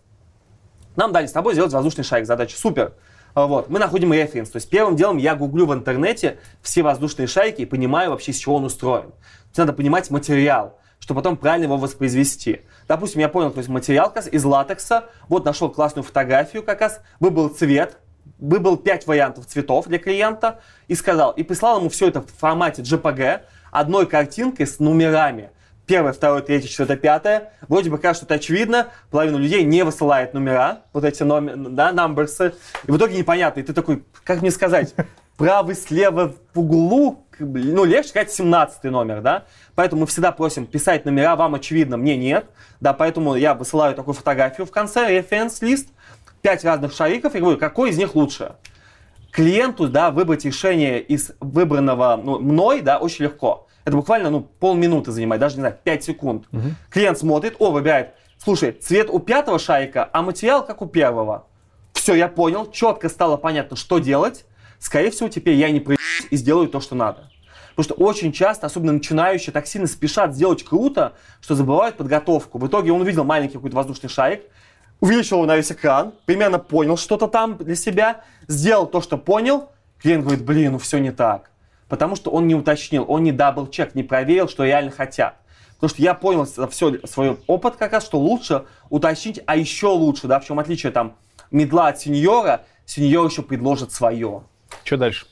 Нам дали с тобой сделать воздушный шарик. Задача супер. А, Вот. Мы находим референс. То есть первым делом я гуглю в интернете все воздушные шарики и понимаю вообще, из чего он устроен. То есть надо понимать материал, чтобы потом правильно его воспроизвести. Допустим, я понял, то есть материал как раз из латекса. Вот нашел классную фотографию как раз. Выбрал цвет. Выбрал 5 вариантов цветов для клиента и сказал, и прислал ему все это в формате JPG, одной картинкой с номерами первое, второе, третье, четвертое, пятое. Вроде бы кажется, что это очевидно. Половина людей не высылает номера, вот эти номер, да, numberсы. И в итоге непонятно. И ты такой, как мне сказать, [laughs] правый, слева, в углу, ну, легче сказать 17 номер, да. Поэтому мы всегда просим писать номера, вам очевидно, мне нет. Да, поэтому я высылаю такую фотографию в конце, референс-лист, пять разных шариков, и говорю, какой из них лучше клиенту, да, выбрать решение из выбранного ну, мной, да, очень легко. Это буквально, ну, полминуты занимает, даже, не знаю, 5 секунд. Клиент смотрит, о, выбирает, слушай, цвет у пятого шарика, а материал как у первого. Все, я понял, четко стало понятно, что делать. Скорее всего, теперь я не проебусь и сделаю то, что надо. Потому что очень часто, особенно начинающие, так сильно спешат сделать круто, что забывают подготовку. В итоге он увидел маленький какой-то воздушный шарик, увеличил на весь экран, примерно понял что-то там для себя, сделал то, что понял, клиент говорит, блин, ну все не так. Потому что он не уточнил, он не double-check, не проверил, что реально хотят. Потому что я понял за все свой опыт как раз, что лучше уточнить, а еще лучше, да, в чем отличие там middle а от senior а, senior еще предложит свое. Что дальше?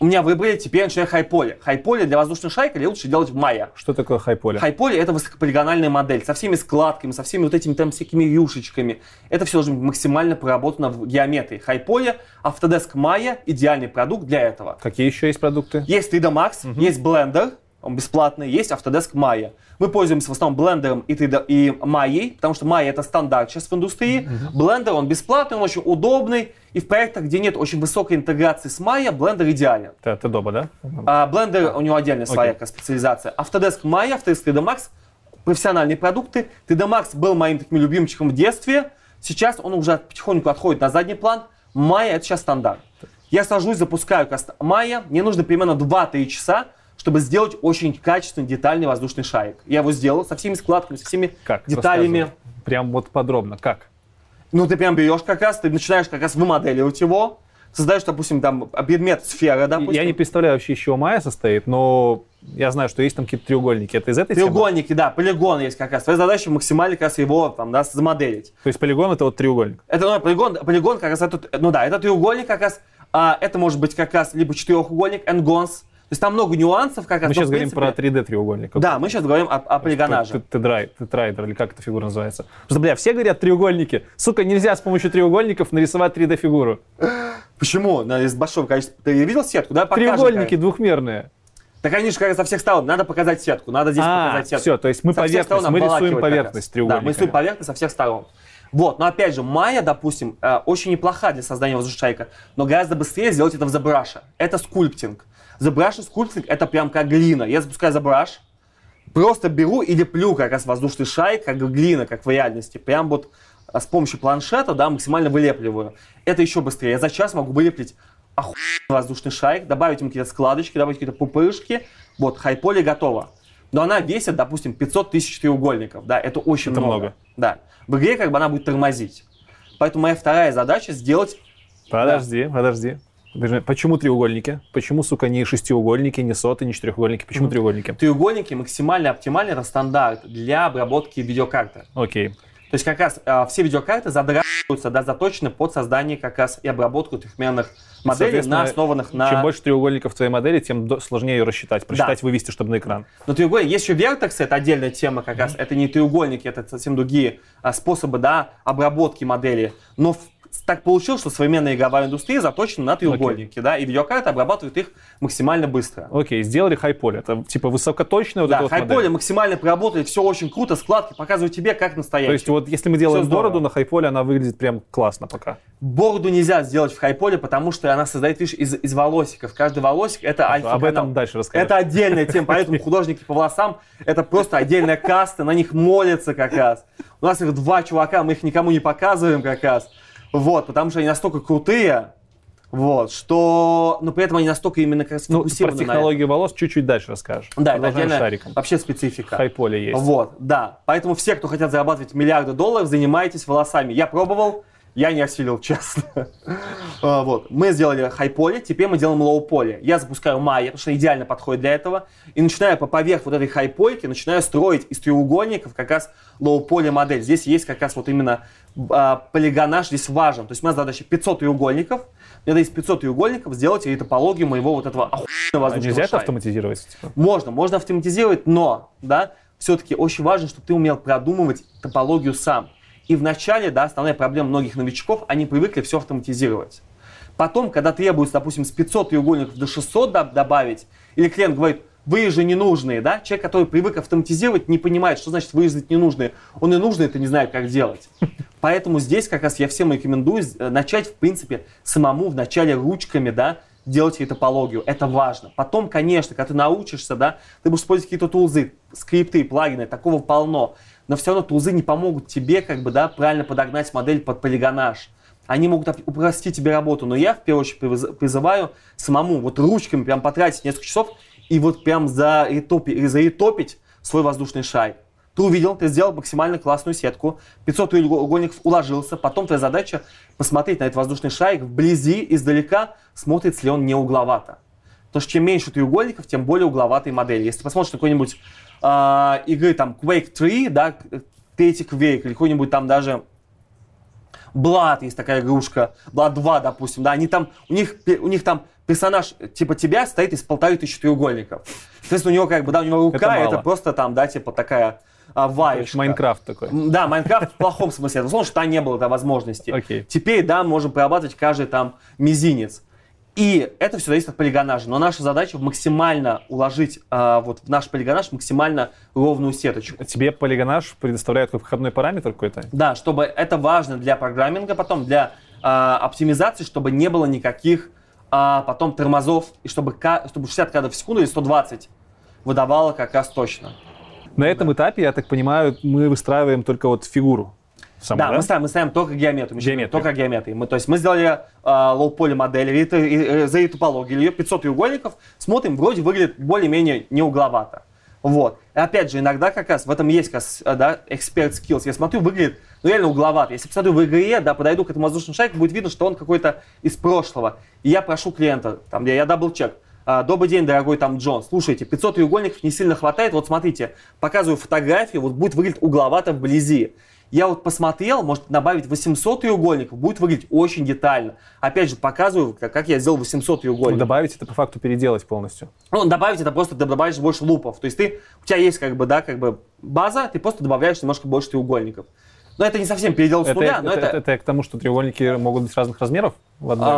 У меня выбрали теперь начинаю high-poly. High-poly для воздушного шарика лучше делать в Maya. Что такое high-poly? Хайполе это высокополигональная модель со всеми складками, со всеми вот этими там всякими юшечками. Это все должно быть максимально проработано в геометрии. Хайполе, Autodesk Maya идеальный продукт для этого. Какие еще есть продукты? Есть 3D Max, есть Blender, он бесплатный, есть Autodesk Maya. Мы пользуемся в основном Blender и, 3D, и Maya, потому что Maya это стандарт сейчас в индустрии. Blender, он бесплатный, он очень удобный. И в проектах, где нет очень высокой интеграции с Maya, Blender идеален. Это Adobe, да? А Blender, у него отдельная своя как специализация. Autodesk Maya, Autodesk 3D Max, профессиональные продукты. 3D Max был моим таким любимчиком в детстве. Сейчас он уже потихоньку отходит на задний план. Maya это сейчас стандарт. Я сажусь, запускаю Maya. Мне нужно примерно 2-3 часа, чтобы сделать очень качественный, детальный воздушный шарик. Я его сделал со всеми складками, со всеми Как? деталями. Рассказывай. Прям вот подробно. Как? Ну, ты прям берешь как раз, ты начинаешь как раз вымоделировать его, создаешь, допустим, там предмет сфера, допустим. Я не представляю вообще, из чего Майя состоит, но я знаю, что есть там какие-то треугольники. Это из этой темы? Треугольники, да, полигон есть как раз. Твоя задача максимально как раз его там, да, замоделить. То есть полигон это вот треугольник. Это ну, полигон, полигон как раз, это, ну да, это треугольник как раз, а, это может быть как раз либо четырехугольник, энгонс. То есть там много нюансов как. Мы сейчас в говорим принципе- про 3D треугольник. Да, мы сейчас говорим о, о полигонаже. Тетрай- Тетрайдер, или как эта фигура называется. Потому что, бля, все говорят треугольники. Сука, нельзя с помощью треугольников нарисовать 3D фигуру. Почему? На- Из большого количества. Ты видел сетку? Да, покажем, Треугольники как- двухмерные. Так они же как раз со всех сторон. Надо показать сетку. Надо здесь А, показать сетку. все, то есть мы Со поверхность, мы рисуем поверхность раз. треугольниками. Да, мы рисуем поверхность со всех сторон. Вот, но опять же, Maya, допустим, э, очень неплоха для создания воздушного шарика, но гораздо быстрее сделать это в ZBrush. Это скульптинг. ZBrush и скульптинг это прям как глина. Я запускаю ZBrush, просто беру и леплю как раз воздушный шарик, как глина, как в реальности. Прям вот а, с помощью планшета, да, максимально вылепливаю. Это еще быстрее. Я за час могу вылеплить охуенный воздушный шарик, добавить ему какие-то складочки, добавить какие-то пупырышки. Вот, хайполе готово. Но она весит, допустим, 500 тысяч треугольников, да, это очень Это много. много. Да. В игре как бы она будет тормозить. Поэтому моя вторая задача сделать Подожди, подожди. Подожди, Почему треугольники? Почему, сука, не шестиугольники, не соты, не четырехугольники? Почему треугольники? треугольники максимально оптимальный, это стандарт для обработки видеокарты. Окей. То есть как раз а, все видеокарты задрачиваются, да, заточены под создание как раз и обработку трехмерных моделей, на основанных на... Чем больше треугольников в твоей модели, тем сложнее ее рассчитать, просчитать, вывести, чтобы на экран. Но треугольник, есть еще vertex ы, это отдельная тема как раз, это не треугольники, это совсем другие а, способы, да, обработки модели. Но в- так получилось, что современная игровая индустрия заточена на треугольники, да, и видеокарты обрабатывают их максимально быстро. Окей, сделали high-poly. Это типа высокоточная вот Да, вот high-poly модель. максимально проработали, все очень круто, складки показывают тебе как настоящий. То есть вот если мы делаем здорово. бороду на high-poly, она выглядит прям классно пока. Бороду нельзя сделать в high-poly, потому что она создает, видишь, из, из волосиков. Каждый волосик это альфа Об этом дальше расскажешь. Это отдельная тема, поэтому [laughs] художники по волосам это просто отдельная каста, на них молятся как раз. У нас их два чувака, мы их никому не показываем как раз. Вот, потому что они настолько крутые, вот, что, но при этом они настолько именно как Ну, про технологию волос чуть-чуть дальше расскажешь. Да, это шариком. вообще специфика. High-poly есть. Вот, да. Поэтому все, кто хотят зарабатывать миллиарды долларов, занимайтесь волосами. Я пробовал, я не осилил, [laughs] честно. А, Вот. Мы сделали high-poly, теперь мы делаем low-poly. Я запускаю потому что идеально подходит для этого. И начинаю по поверх вот этой хай-польки, начинаю строить из треугольников как раз лоу-поле модель. Здесь есть как раз вот именно а, полигонаж здесь важен. То есть у нас задача 500 треугольников. Мне надо из 500 треугольников сделать и топологию моего вот этого охуенного А нельзя это шарика. автоматизировать? типа? Можно, можно автоматизировать, но, да, все-таки очень важно, чтобы ты умел продумывать топологию сам. И вначале, да, основная проблема многих новичков, они привыкли все автоматизировать. Потом, когда требуется, допустим, с 500 треугольников до 600 доб- добавить, или клиент говорит, вы же ненужные, да, человек, который привык автоматизировать, не понимает, что значит вырезать ненужные. Он и нужные, это не знает, как делать. Поэтому здесь как раз я всем рекомендую э, начать, в принципе, самому вначале ручками, да, делать топологию. Это важно. Потом, конечно, когда ты научишься, да, ты будешь использовать какие-то тулзы, скрипты, плагины, такого полно. Но все равно тулзы не помогут тебе, как бы, да, правильно подогнать модель под полигонаж. Они могут упростить тебе работу, но я в первую очередь призы- призываю самому вот ручками прям потратить несколько часов и вот прям заретопи- заретопить свой воздушный шар. Ты увидел, ты сделал максимально классную сетку, 500 треугольников уложился, потом твоя задача посмотреть на этот воздушный шарик вблизи, издалека, смотрится ли он не угловато. Потому что чем меньше треугольников, тем более угловатые модели. Если ты посмотришь на какой-нибудь а, игры, там, Quake 3, да, третий Quake, или какой-нибудь там даже Blood есть такая игрушка, Blood 2, допустим, да, они там, у них, у них там персонаж типа тебя стоит из полторы тысячи треугольников. Соответственно, у него как бы, да, у него рука, Это это, просто там, да, типа такая а, ваечка. Майнкрафт такой. Да, Майнкрафт в плохом смысле. Это что там не было этой возможности. Теперь, да, можем прорабатывать каждый там мизинец. И это все зависит от полигонажа. Но наша задача максимально уложить а, вот в наш полигонаж максимально ровную сеточку. Тебе полигонаж предоставляет как входной параметр какой-то? Да, чтобы это важно для программинга, потом для а, оптимизации, чтобы не было никаких а, потом тормозов, и чтобы, чтобы 60 кадров в секунду или 120 выдавало как раз точно. На этом этапе, я так понимаю, мы выстраиваем только вот фигуру. Саму, да, мы ставим, мы ставим только геометрию. Геометрию. Только геометрию. Мы, то есть мы сделали low-poly модель, ре- ре- ре- заретопологию, ее 500 треугольников, смотрим, вроде выглядит более-менее неугловато. Вот. И опять же, иногда как раз в этом есть как раз, да, эксперт skills. Я смотрю, выглядит ну, реально угловато. Если посмотрю в игре, да, подойду к этому воздушному шарику, будет видно, что он какой-то из прошлого. И я прошу клиента, там, я, я double-check. А, Добрый день, дорогой там Джон. Слушайте, 500 треугольников не сильно хватает. Вот смотрите, показываю фотографию, вот будет выглядеть угловато вблизи. Я вот посмотрел, может добавить 800 треугольников, будет выглядеть очень детально. Опять же, показываю, как, как я сделал 800 Ну, треугольников. добавить это по факту переделать полностью. Ну, добавить это просто ты добавляешь больше лупов. То есть ты, у тебя есть как бы, да, как бы база, ты просто добавляешь немножко больше треугольников. Но это не совсем передел с нуля, это, но это... это- это к тому, что треугольники могут быть разных размеров? В одной- в А,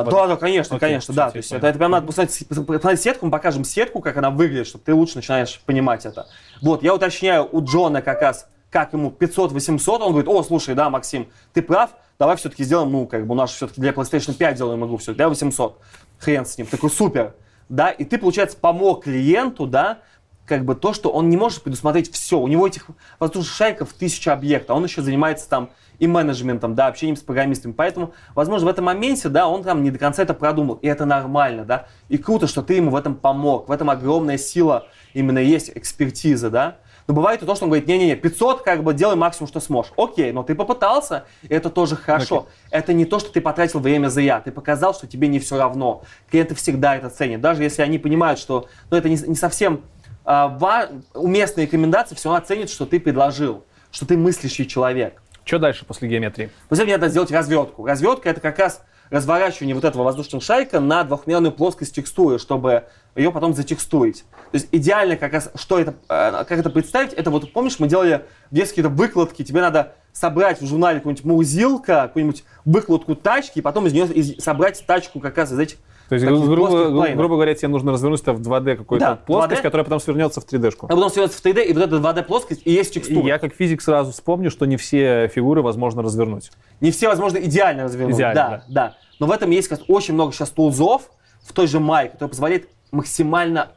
одной- в одной- да, да, конечно, Окей, конечно, да. То есть это, это прям надо посмотреть, посмотреть сетку, мы покажем сетку, как она выглядит, чтобы ты лучше начинаешь понимать это. Вот, я уточняю у Джона как раз, как ему 500-800, он говорит, о, слушай, да, Максим, ты прав, давай все-таки сделаем, ну, как бы у нас все-таки для PlayStation 5 делаем игру, все, для 800. Хрен с ним. Такой, супер. Да, и ты, получается, помог клиенту, да, как бы то, что он не может предусмотреть все. У него этих воздушных шариков тысяча объектов, а он еще занимается там и менеджментом, да, общением с программистами. Поэтому, возможно, в этом моменте, да, он там не до конца это продумал, и это нормально, да. И круто, что ты ему в этом помог, в этом огромная сила именно есть экспертиза, да. Но бывает и то, что он говорит, не-не-не, 500, как бы делай максимум, что сможешь. Окей, но ты попытался, и это тоже хорошо. Это не то, что ты потратил время зря, ты показал, что тебе не все равно. Клиенты всегда это ценят. Даже если они понимают, что ну, это не, не совсем а, ва- уместные рекомендации, все равно оценят, что ты предложил, что ты мыслящий человек. Что дальше после геометрии? После мне надо сделать развертку. Развертка это как раз разворачивание вот этого воздушного шарика на двухмерную плоскость текстуры, чтобы ее потом затекстурить. То есть идеально как раз, что это, э, как это представить, это вот помнишь, мы делали в детстве какие-то выкладки, тебе надо собрать в журнале какую-нибудь мурзилка, какую-нибудь выкладку тачки, и потом из нее из- собрать тачку как раз из этих То есть, грубо, гру- плейнов. грубо говоря, тебе нужно развернуть это в 2D какую-то Да, плоскость, 2D. которая потом свернется в 3D-шку. А потом свернется в 3D, и вот эта 2D-плоскость и есть И текстура. я как физик сразу вспомню, что не все фигуры возможно развернуть. Не все, возможно, идеально развернуть. Идеально, да, да. Но в этом есть как очень много сейчас тулзов в той же Май, который позволяет максимально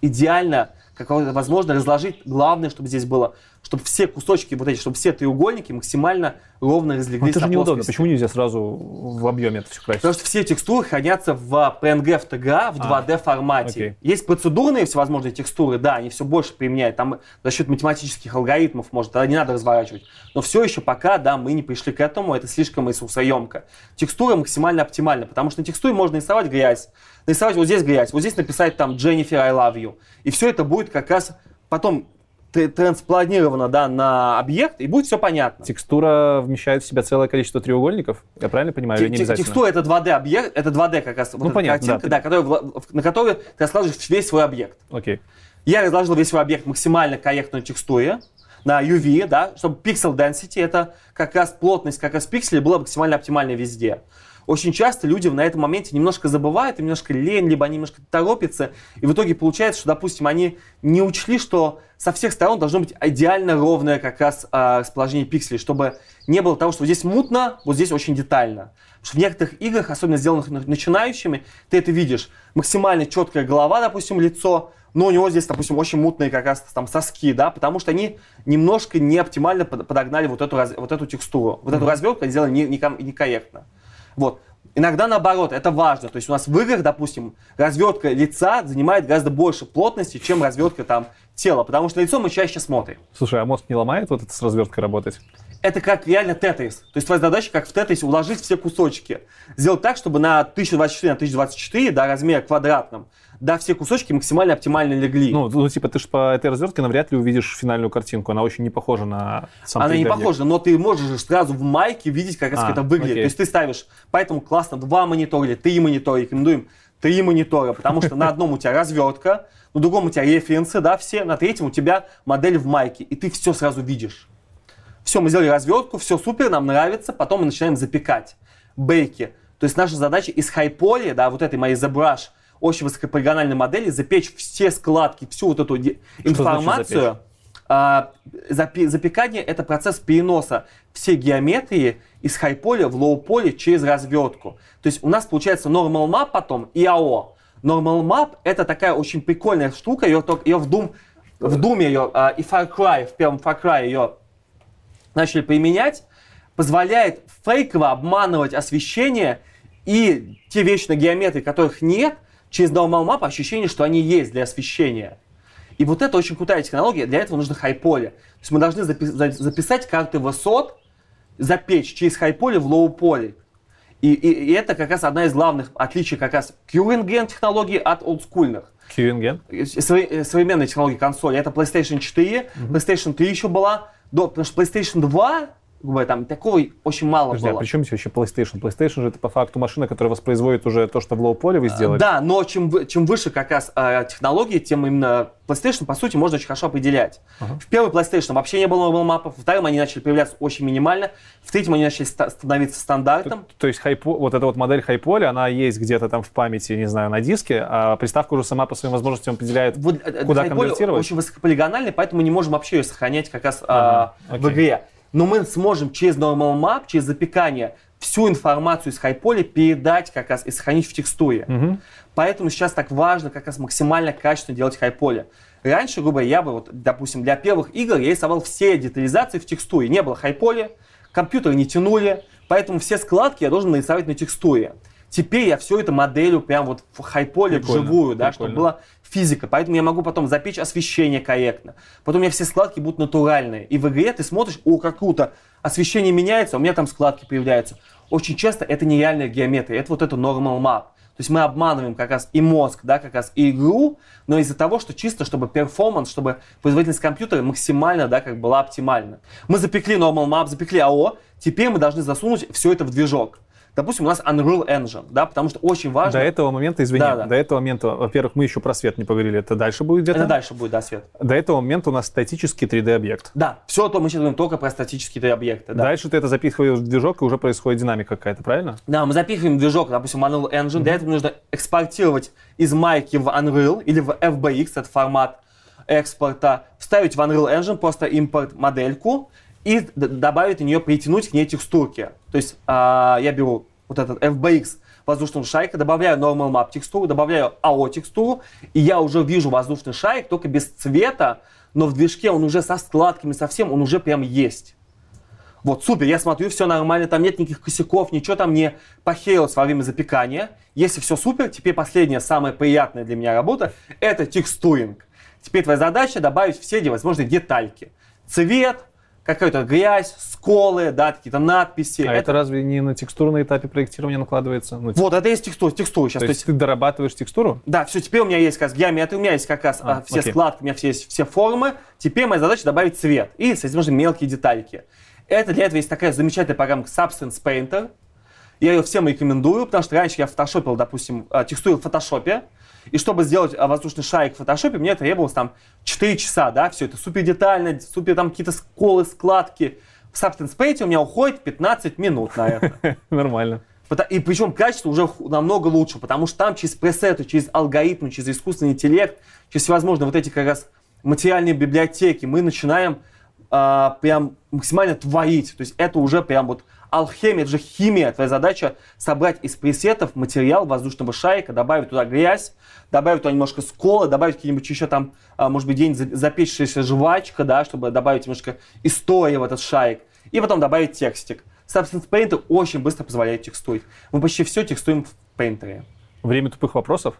идеально, как возможно, разложить. Главное, чтобы здесь было, чтобы все кусочки, вот эти, чтобы все треугольники максимально ровно Но разлеглись это же неудобно. Почему нельзя сразу в объеме это все красить? Потому что все текстуры хранятся в PNG в TGA в 2D формате. окей. Есть процедурные всевозможные текстуры, да, они все больше применяют. Там за счет математических алгоритмов, может, тогда не надо разворачивать. Но все еще пока, да, мы не пришли к этому, это слишком ресурсоемко. Текстура максимально оптимальна, потому что на текстуре можно нарисовать грязь, нарисовать вот здесь грязь, вот здесь написать там Jennifer, I love you. И все это будет как раз потом тр- транспланировано, да, на объект, и будет все понятно. Текстура вмещает в себя целое количество треугольников? Я правильно понимаю? или не обязательно? Текстура это 2D объект, это 2D как раз, вот Ну, эта понятно, картинка, да. вла- в- на которой ты раскладываешь весь свой объект. Окей. Я разложил весь свой объект максимально корректной текстуре на UV, да, чтобы pixel density, это как раз плотность как раз пикселей была максимально оптимальной везде. Очень часто люди на этом моменте немножко забывают, немножко лень, либо они немножко торопятся, и в итоге получается, что, допустим, они не учли, что со всех сторон должно быть идеально ровное как раз а, расположение пикселей, чтобы не было того, что вот здесь мутно, вот здесь очень детально. Потому что в некоторых играх, особенно сделанных на- начинающими, ты это видишь. Максимально четкая голова, допустим, лицо, но у него здесь, допустим, очень мутные как раз там соски, да, потому что они немножко не оптимально под- подогнали вот эту, вот эту текстуру. Вот эту развертку они сделали не- неком- некорректно. Вот. Иногда наоборот, это важно. То есть у нас в играх, допустим, развертка лица занимает гораздо больше плотности, чем развертка там тела, потому что лицо мы чаще смотрим. Слушай, а мозг не ломает вот это с разверткой работать? Это как реально тетрис. То есть твоя задача, как в тетрисе, уложить все кусочки. Сделать так, чтобы на 1024 на 1024, да, размере квадратном, да, все кусочки максимально оптимально легли. Ну, ну, типа, ты же по этой развертке навряд ли увидишь финальную картинку. Она очень не похожа на сам Она не 3D-объект. похожа, но ты можешь же сразу в майке видеть, как А, это выглядит. окей. То есть ты ставишь, поэтому классно два монитора или три монитора, рекомендуем три монитора, потому что на одном у тебя развертка, на другом у тебя референсы, да, все, на третьем у тебя модель в майке, и ты все сразу видишь. Все, мы сделали развертку, все супер, нам нравится, потом мы начинаем запекать бейки. То есть наша задача из хайполи, да, вот этой моей ZBrush, очень высокополигональной модели, запечь все складки, всю вот эту значит информацию. А, запе- запекание это процесс переноса всей геометрии из хайполя в лоу-поле через развертку. То есть у нас получается normal map потом и AO. Normal map это такая очень прикольная штука, ее, только- ее в Doom, в Doom ее, а, и Far Cry, в первом Far Cry ее начали применять, позволяет фейково обманывать освещение и те вещи на геометрии, которых нет, через map ощущение, что они есть для освещения. И вот это очень крутая технология, для этого нужно high-poly. То есть мы должны запи- за- записать карты высот, запечь через high-poly в low-poly. И, и- и это как раз одна из главных отличий как раз Current технологии от олдскульных. Current-gen. Сове- э, современные технологии консоли. Это PlayStation 4, PlayStation 3 еще была, до, потому что PlayStation 2, бы, там такого очень мало Подожди, а было. при чем здесь вообще PlayStation? PlayStation же это по факту машина, которая воспроизводит уже то, что в low poly вы сделали. Да, но чем, чем выше как раз э, технологии, тем именно PlayStation, по сути, можно очень хорошо определять. В первый PlayStation вообще не было normal map ов, в втором они начали появляться очень минимально, в третьем они начали ста- становиться стандартом. То есть high po, вот эта вот модель high poly, она есть где-то там в памяти, не знаю, на диске, а приставка уже сама по своим возможностям определяет, Вот, э, куда high poly конвертировать. очень высокополигональный, поэтому мы не можем вообще ее сохранять как раз Ага, а, в окей. игре. Но мы сможем через normal map, через запекание всю информацию из хайполя передать как раз и сохранить в текстуре. Мгм. Поэтому сейчас так важно как раз максимально качественно делать хайполе. Раньше, грубо говоря, я бы, вот, допустим, для первых игр я рисовал все детализации в текстуре. Не было хайполе, компьютеры не тянули, поэтому все складки я должен нарисовать на текстуре. Теперь я все это моделю прям вот в хайполе Прикольно, вживую, да, чтобы прикольно. Физика. Поэтому я могу потом запечь освещение корректно. Потом у меня все складки будут натуральные. И в игре ты смотришь, о, как круто, освещение меняется, у меня там складки появляются. Очень часто это нереальная геометрия, это вот это normal map. То есть мы обманываем как раз и мозг, да, как раз и игру, но из-за того, что чисто, чтобы перформанс, чтобы производительность компьютера максимально, да, как была оптимальна. Мы запекли normal map, запекли АО, теперь мы должны засунуть все это в движок. Допустим, у нас Unreal Engine, да, потому что очень важно... До этого момента, извини, Да, да. до этого момента, во-первых, мы еще про свет не поговорили, это дальше будет где-то? Это дальше будет, да, Свет. До этого момента у нас статический 3D-объект. Да, все то мы сейчас говорим только про статические объекты. Да. Дальше ты это запихиваешь в движок, и уже происходит динамика какая-то, правильно? Да, мы запихиваем движок, допустим, Unreal Engine. Для этого нужно экспортировать из майки в Unreal или в FBX, это формат экспорта, вставить в Unreal Engine просто импорт модельку и добавить на нее, притянуть к ней текстурки. То есть а, я беру вот этот FBX воздушного шарика, добавляю normal map текстуру, добавляю AO текстуру, и я уже вижу воздушный шарик, только без цвета, но в движке он уже со складками совсем, он уже прям есть. Вот, супер, я смотрю, все нормально, там нет никаких косяков, ничего там не похерилось во время запекания. Если все супер, теперь последняя, самая приятная для меня работа, это текстуринг. Теперь твоя задача добавить все возможные детальки. Цвет, какая-то грязь, сколы, да, какие-то надписи. А это разве не на текстуру на этапе проектирования накладывается? Ну, Вот, это есть текстура, текстура сейчас. то есть ты дорабатываешь текстуру? Да, все, теперь у меня есть как раз геометрия, у меня есть как раз А, а, все окей. складки, у меня все есть все формы. Теперь моя задача добавить цвет и, соответственно, мелкие детальки. Это для этого есть такая замечательная программа Substance Painter. Я ее всем рекомендую, потому что раньше я фотошопил, допустим, а, текстуру в фотошопе. И чтобы сделать а, воздушный шарик в фотошопе, мне требовалось там 4 часа, да, все это супер детально, супер там какие-то сколы, складки. В Substance Painter у меня уходит 15 минут на это. [laughs] Нормально. И причем качество уже намного лучше, потому что там через пресеты, через алгоритмы, через искусственный интеллект, через всевозможные вот эти как раз материальные библиотеки мы начинаем а, прям максимально творить. То есть это уже прям вот алхимия, это же химия. Твоя задача собрать из пресетов материал воздушного шарика, добавить туда грязь, добавить туда немножко сколы, добавить какие-нибудь еще там, а, может быть, где-нибудь за- запечься жвачка, да, чтобы добавить немножко истории в этот шарик. И потом добавить текстик. Substance Painter очень быстро позволяет текстурить. Мы почти все текстуем в Painter. Время тупых вопросов.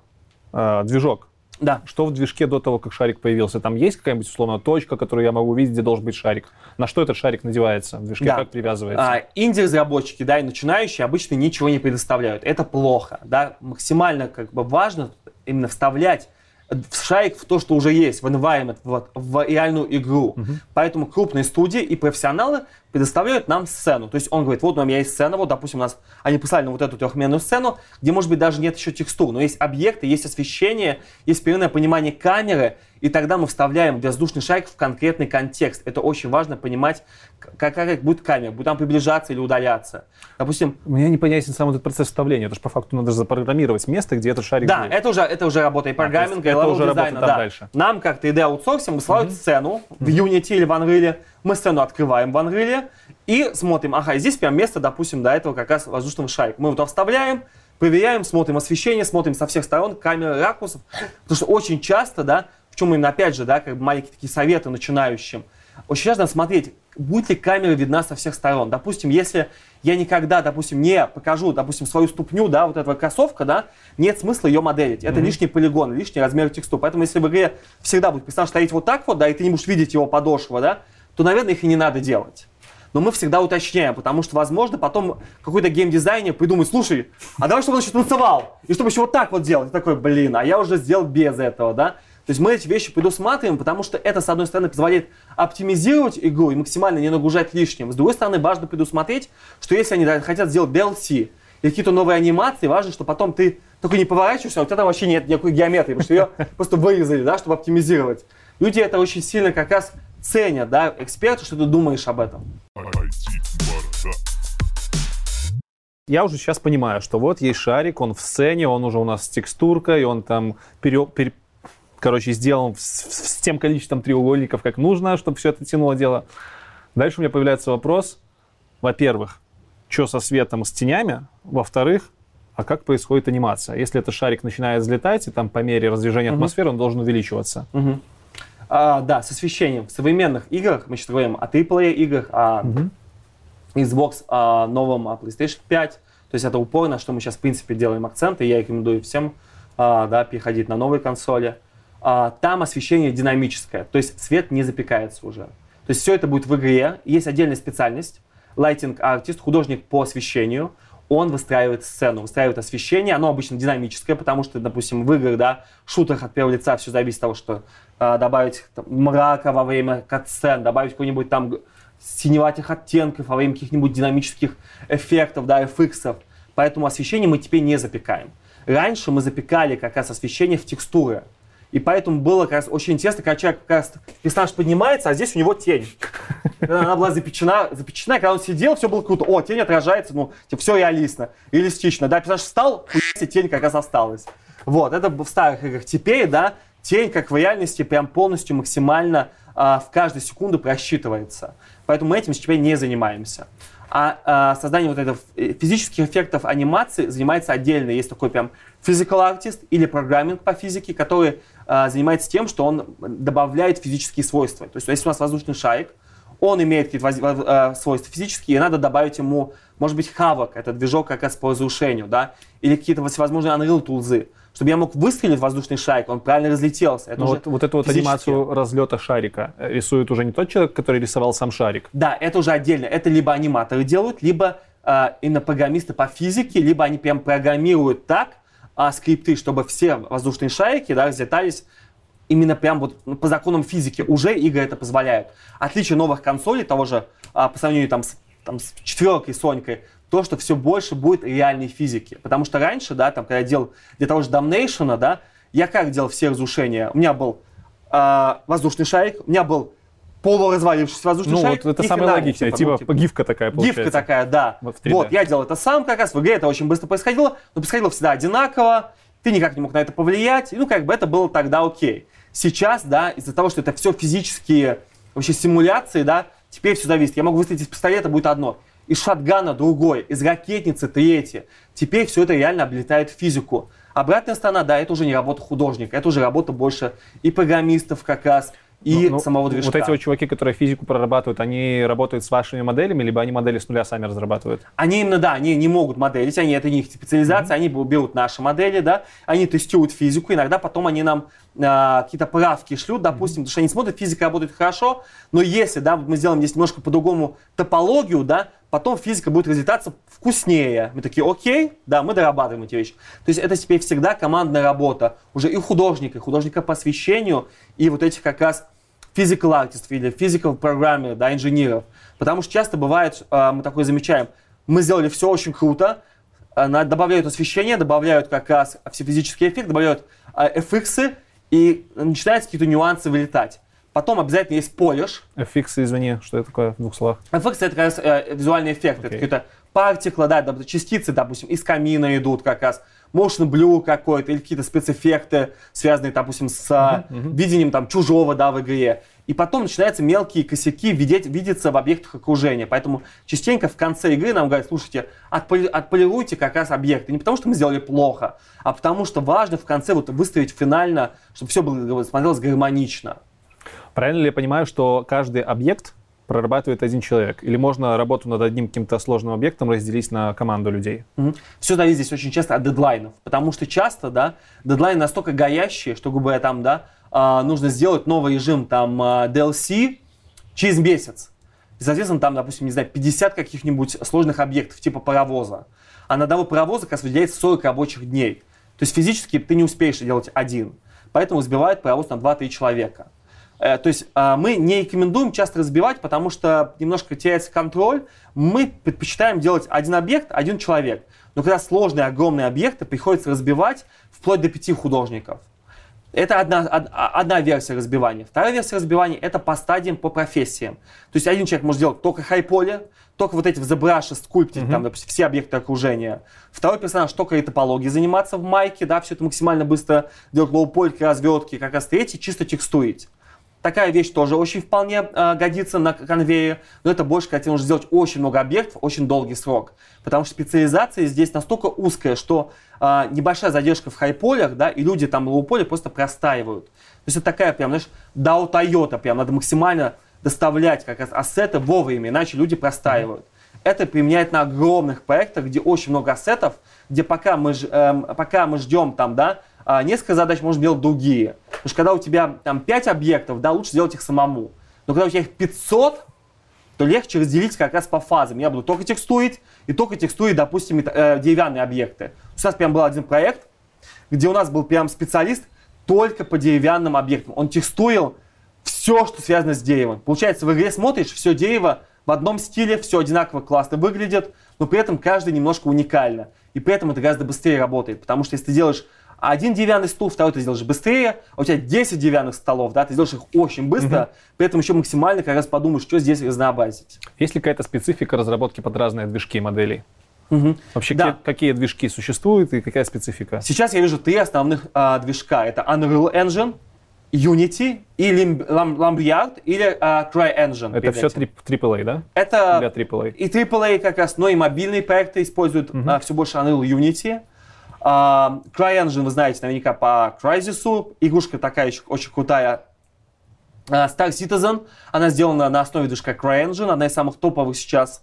А, движок. Да. Что в движке до того, как шарик появился? Там есть какая-нибудь условно точка, которую я могу увидеть, где должен быть шарик? На что этот шарик надевается в движке? Да. Как привязывается? А, инди-разработчики, да, и начинающие обычно ничего не предоставляют. Это плохо, да. Максимально как бы важно именно вставлять в шарик в то, что уже есть, в environment, вот, в реальную игру. Поэтому крупные студии и профессионалы предоставляют нам сцену. То есть он говорит, вот у меня есть сцена, вот, допустим, у нас они послали нам вот эту трехмерную сцену, где, может быть, даже нет еще текстур, но есть объекты, есть освещение, есть переменное понимание камеры, и тогда мы вставляем воздушный шарик в конкретный контекст. Это очень важно понимать, к- какая будет камера, будет она приближаться или удаляться. Допустим, Мне непонятен сам этот процесс вставления. Это же по факту надо запрограммировать место, где этот шарик Да, будет. это уже, это уже работа и программинга, и это уже работа дизайна, там да. дальше. Нам, как 3D аутсорсим, высылают сцену в Unity или в Unreal. Мы сцену открываем в Unreal и смотрим, ага, здесь прям место, допустим, до этого как раз воздушного шарика. Мы его вставляем, проверяем, смотрим освещение, смотрим со всех сторон, камеры, ракурсов. Потому что очень часто, да, в чем именно, опять же, да, как бы маленькие такие советы начинающим, очень важно смотреть, будет ли камера видна со всех сторон. Допустим, если я никогда, допустим, не покажу, допустим, свою ступню, да, вот этого кроссовка, да, нет смысла ее моделить. Это mm-hmm. лишний полигон, лишний размер текстуры. Поэтому если в игре всегда будет персонаж стоять вот так вот, да, и ты не будешь видеть его подошва, да, то, наверное, их и не надо делать. Но мы всегда уточняем, потому что, возможно, потом какой-то геймдизайнер придумает, слушай, а давай, чтобы он еще танцевал, и чтобы еще вот так вот делать. И такой, блин, а я уже сделал без этого, да. То есть мы эти вещи предусматриваем, потому что это, с одной стороны, позволяет оптимизировать игру и максимально не нагружать лишним. С другой стороны, важно предусмотреть, что если они хотят сделать DLC или какие-то новые анимации, важно, что потом ты только не поворачиваешься, а у тебя там вообще нет никакой геометрии, потому что ее [laughs] просто вырезали, да, чтобы оптимизировать. Люди это очень сильно как раз ценят, да, эксперты, что ты думаешь об этом. Я уже сейчас понимаю, что вот есть шарик, он в сцене, он уже у нас с текстуркой, он там пере, пере, короче, сделан с, с тем количеством треугольников, как нужно, чтобы все это тянуло дело. Дальше у меня появляется вопрос, во-первых, что со светом, с тенями, во-вторых, а как происходит анимация? Если этот шарик начинает взлетать, и там по мере раздвижения угу. атмосферы он должен увеличиваться. Угу. А, да, с освещением. В современных играх, мы сейчас говорим о AAA играх, о угу. Xbox о новом о PlayStation 5, то есть это упор, на что мы сейчас, в принципе, делаем акцент, и я рекомендую всем а, да, переходить на новые консоли. А, там освещение динамическое, то есть свет не запекается уже. То есть все это будет в игре. Есть отдельная специальность, Lighting Artist, художник по освещению. Он выстраивает сцену, выстраивает освещение. Оно обычно динамическое, потому что, допустим, в играх, да, в шутерах от первого лица все зависит от того, что добавить там, мрака во время катсцен, добавить какой-нибудь там синеватых оттенков во время каких-нибудь динамических эффектов, да, FX. Поэтому освещение мы теперь не запекаем. Раньше мы запекали как раз освещение в текстуры. И поэтому было как раз очень интересно, когда человек как раз персонаж поднимается, а здесь у него тень. Она была запечена, запечена, когда он сидел, все было круто. О, тень отражается, ну, типа, все реалистно, реалистично. Да, персонаж встал, тень как раз осталась. Вот, это в старых играх. Теперь, да, тень, как в реальности, прям полностью максимально а, в каждую секунду просчитывается. Поэтому мы этим теперь не занимаемся. А, а создание вот этих э, физических эффектов анимации занимается отдельно. Есть такой прям physical artist или программинг по физике, который а, занимается тем, что он добавляет физические свойства. То есть, если у нас воздушный шарик, он имеет какие-то а, свойства физические, и надо добавить ему, может быть, хавок, это движок как раз по разрушению, да, или какие-то всевозможные Unreal тулзы, чтобы я мог выстрелить в воздушный шарик, он правильно разлетелся. Это вот, вот эту вот анимацию разлета шарика э, рисует уже не тот человек, который рисовал сам шарик. Да, это уже отдельно. Это либо аниматоры делают, либо э, именно программисты по физике, либо они прям программируют так, а, скрипты, чтобы все воздушные шарики да, взлетались именно прям вот ну, по законам физики. Уже игры это позволяют. Отличие новых консолей, того же а, по сравнению там, с, там, с четверкой, Сонькой, то, что все больше будет реальной физики. Потому что раньше, да, там, когда я делал для того же Damnation, да, я как делал все разрушения? У меня был э, воздушный шарик, у меня был полуразвалившийся воздушный ну, шарик. Ну, вот это самое логичное, типа, типа гифка такая получается. Гифка такая, да. Вот, вот, я делал это сам как раз, в игре это очень быстро происходило, но происходило всегда одинаково, ты никак не мог на это повлиять, ну, как бы это было тогда окей. Сейчас, да, из-за того, что это все физические вообще симуляции, да, теперь все зависит. Я могу выстрелить из пистолета, будет одно. Из шатгана другой, из ракетницы третье. Теперь все это реально облетает физику. Обратная сторона, да, это уже не работа художника, это уже работа больше и программистов как раз, и ну, ну, самого движка. Вот эти вот чуваки, которые физику прорабатывают, они работают с вашими моделями, либо они модели с нуля сами разрабатывают? Они именно, да, они не могут моделить, они, это не их специализация, mm-hmm. они берут наши модели, да, они тестируют физику, иногда потом они нам а, какие-то правки шлют, допустим, mm-hmm. потому что они смотрят, физика работает хорошо, но если, да, мы сделаем здесь немножко по-другому топологию, да, потом физика будет разлетаться вкуснее. Мы такие, окей, да, мы дорабатываем эти вещи. То есть это теперь всегда командная работа. Уже и художника, и художника по освещению, и вот этих как раз physical artist или physical programmer, да, инженеров. Потому что часто бывает, э, мы такое замечаем, мы сделали все очень круто, э, добавляют освещение, добавляют как раз все физический эффект, добавляют э, FX, и начинаются какие-то нюансы вылетать. Потом обязательно есть полиш. FX, извини, что это такое в двух словах? FX это как раз э, визуальный эффект. Okay. Это какие-то партиклы, да, частицы, допустим, из камина идут как раз. Motion Blue какой-то или какие-то спецэффекты, связанные, допустим, с uh-huh, uh-huh. видением там чужого, да, в игре. И потом начинаются мелкие косяки видеть, видеться в объектах окружения. Поэтому частенько в конце игры нам говорят, слушайте, отполи, отполируйте как раз объекты. Не потому, что мы сделали плохо, а потому что важно в конце вот выставить финально, чтобы все было, смотрелось гармонично. Правильно ли я понимаю, что каждый объект прорабатывает один человек? Или можно работу над одним каким-то сложным объектом разделить на команду людей? Все зависит здесь очень часто от дедлайнов, потому что часто, да, дедлайны настолько горящие, что, грубо говоря, там, да, а, нужно сделать новый режим, там, а, DLC через месяц. И, соответственно, там, допустим, не знаю, 50 каких-нибудь сложных объектов, типа паровоза. А на одного паровоза как раз выделяется 40 рабочих дней. То есть физически ты не успеешь делать один. Поэтому разбивают паровоз на 2-3 человека. Э, То есть а, мы не рекомендуем часто разбивать, потому что немножко теряется контроль. Мы предпочитаем делать один объект, один человек. Но когда сложные, огромные объекты, приходится разбивать вплоть до пяти художников. Это одна, од- а- одна версия разбивания. Вторая версия разбивания это по стадиям, по профессиям. То есть один человек может делать только high poly, только вот эти в ZBrush скульптить, там, допустим, все объекты окружения. Второй персонаж только ретопологией заниматься в Майке, да, все это максимально быстро делать лоу-польки, развертки. Как раз третий чисто текстурить. Такая вещь тоже очень вполне э, годится на конвейере, но это больше, когда тебе нужно сделать очень много объектов, очень долгий срок. Потому что специализация здесь настолько узкая, что э, небольшая задержка в хайполях, да, и люди там в low poly просто простаивают. То есть это такая прям, знаешь, DAO Toyota, прям надо максимально доставлять как раз ассеты вовремя, иначе люди простаивают. Это применяет на огромных проектах, где очень много ассетов, где пока мы, ж- эм, пока мы ждем там, да, а, несколько задач можно делать другие. Потому что когда у тебя там 5 объектов, да, лучше сделать их самому. Но когда у тебя их 500, то легче разделить как раз по фазам. Я буду только текстурить и только текстурить, допустим, э, деревянные объекты. У нас прям был один проект, где у нас был прям специалист только по деревянным объектам. Он текстурил все, что связано с деревом. Получается, в игре смотришь, все дерево в одном стиле, все одинаково классно выглядит, но при этом каждый немножко уникально. И при этом это гораздо быстрее работает. Потому что если ты делаешь один деревянный стул, второй ты сделаешь быстрее, а у тебя 10 деревянных столов, да, ты сделаешь их очень быстро, при этом еще максимально как раз подумаешь, что здесь разнообразить. Есть ли какая-то специфика разработки под разные движки моделей? Вообще, Да. какие, какие движки существуют и какая специфика? Сейчас я вижу три основных а, движка. Это Unreal Engine, Unity и Lim- Lam- Lumberyard или а, CryEngine. Это все этим. AAA, да? Это Для AAA. и AAA как раз, но и мобильные проекты используют а, все больше Unreal Unity. А, CryEngine, вы знаете, наверняка по Crysis. Игрушка такая еще очень крутая. А, Star Citizen, она сделана на основе движка CryEngine, одна из самых топовых сейчас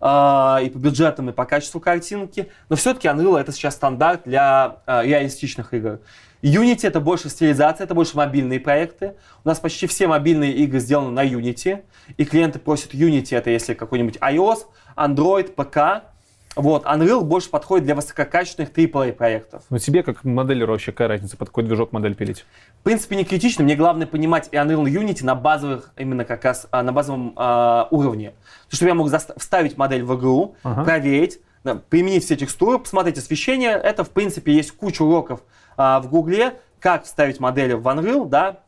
а, и по бюджетам, и по качеству картинки. Но все-таки Unreal это сейчас стандарт для реалистичных игр. Unity это больше стилизация, это больше мобильные проекты. У нас почти все мобильные игры сделаны на Unity. И клиенты просят Unity, это если какой-нибудь iOS, Android, ПК. Вот, Unreal больше подходит для высококачественных AAA проектов. Ну, тебе, как моделеру, вообще какая разница, под какой движок модель пилить? В принципе, не критично. Мне главное понимать и Unreal Unity на базовых, именно как раз а, на базовом а, уровне. То, чтобы я мог вставить модель в игру, Ага. проверить, да, применить все текстуры, посмотреть освещение. Это, в принципе, есть куча уроков а, в Гугле, как вставить модели в Unreal, да.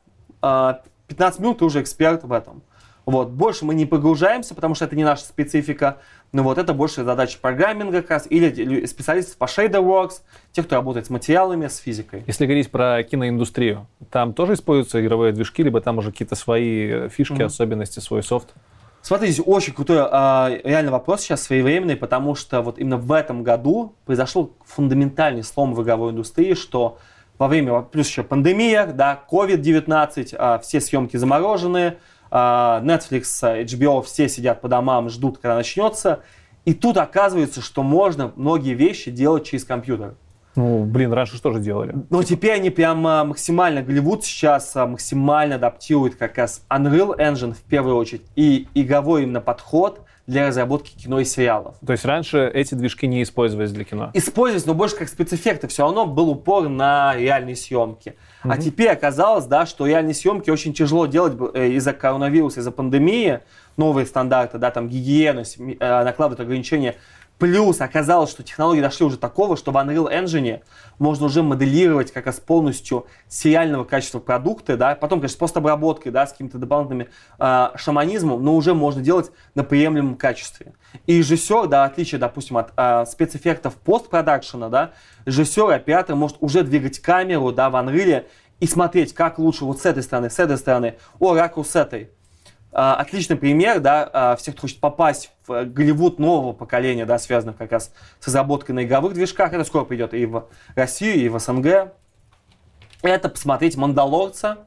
А, 15 минут ты уже эксперт в этом. Вот. Больше мы не погружаемся, потому что это не наша специфика. Но вот это больше задача программинга как раз, или специалистов по ShaderWorks, тех, кто работает с материалами, с физикой. Если говорить про киноиндустрию, там тоже используются игровые движки, либо там уже какие-то свои э, фишки, особенности, свой софт? Смотрите, здесь очень крутой а, реально вопрос сейчас своевременный, потому что вот именно в этом году произошел фундаментальный слом в игровой индустрии, что во время, плюс еще пандемия, да, COVID-19, а, все съемки заморожены, Netflix, а, HBO, все сидят по домам, ждут, когда начнется. И тут оказывается, что можно многие вещи делать через компьютер. Ну, блин, раньше что же делали? Но теперь они прям а, максимально, Голливуд сейчас а, максимально адаптирует как раз Unreal Engine в первую очередь и игровой именно подход для разработки кино и сериалов. То есть раньше эти движки не использовались для кино? Использовать, но больше как спецэффекты, все равно был упор на реальные съемки. А теперь оказалось, да, что реальные съемки очень тяжело делать э, из-за коронавируса, из-за пандемии, новые стандарты, да, там гигиену, э, накладывают ограничения. Плюс оказалось, что технологии дошли уже такого, что в Unreal Engine можно уже моделировать как раз полностью сериального качества продукта, да, потом, конечно, с постобработкой, да, с каким-то дополнительным э, шаманизмом, но уже можно делать на приемлемом качестве. И режиссер, да, отличие, допустим, от э, спецэффектов постпродакшена, да, режиссер оператор может уже двигать камеру, да, в Unreal и смотреть, как лучше вот с этой стороны, с этой стороны, о, ракурс с этой. А, отличный пример, да, а, всех, кто хочет попасть в э, Голливуд нового поколения, да, связанных как раз с разработкой на игровых движках. Это скоро придет и в Россию, и в СНГ. Это посмотреть «Мандалорца»,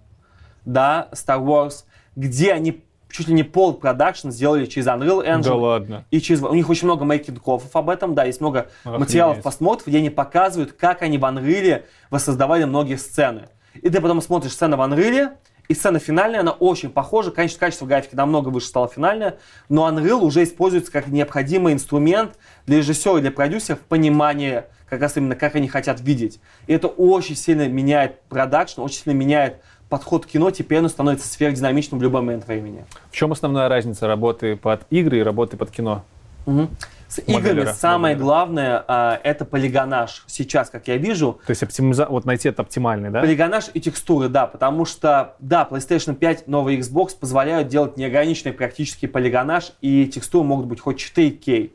да, Star Wars, где они чуть ли не пол продакшн сделали через Unreal Engine. Да ладно. И через... У них очень много making-of ов об этом, да, есть много Охренеть. материалов посмотров, где они показывают, как они в Unreal воссоздавали многие сцены. И ты потом смотришь сцену в Unreal, и сцена финальная, она очень похожа, конечно, качество графики намного выше стало финальная, но Unreal уже используется как необходимый инструмент для режиссера и для продюсеров в понимании как раз именно, как они хотят видеть. И это очень сильно меняет продакшн, очень сильно меняет подход к кино, теперь оно становится сверхдинамичным в любой момент времени. В чем основная разница работы под игры и работы под кино? Мгм. С играми Моделера, самое моделера. главное а, это полигонаж. Сейчас, как я вижу, То есть оптимиза... вот найти это оптимальный, да? полигонаж и текстуры, да, потому что, да, PlayStation 5, новый Xbox позволяют делать неограниченный практически полигонаж, и текстуры могут быть хоть 4К.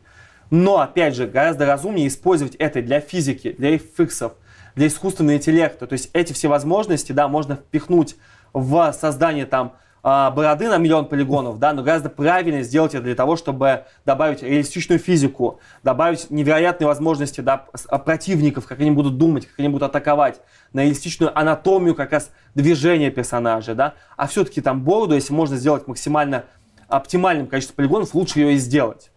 Но, опять же, гораздо разумнее использовать это для физики, для FX, для искусственного интеллекта. То есть эти все возможности, да, можно впихнуть в создание там бороды на миллион полигонов, да, но гораздо правильнее сделать это для того, чтобы добавить реалистичную физику, добавить невероятные возможности да, а, противников, как они будут думать, как они будут атаковать, на реалистичную анатомию как раз движения персонажа, да, а все-таки там бороду, если можно сделать максимально оптимальным количеством полигонов, лучше ее и сделать.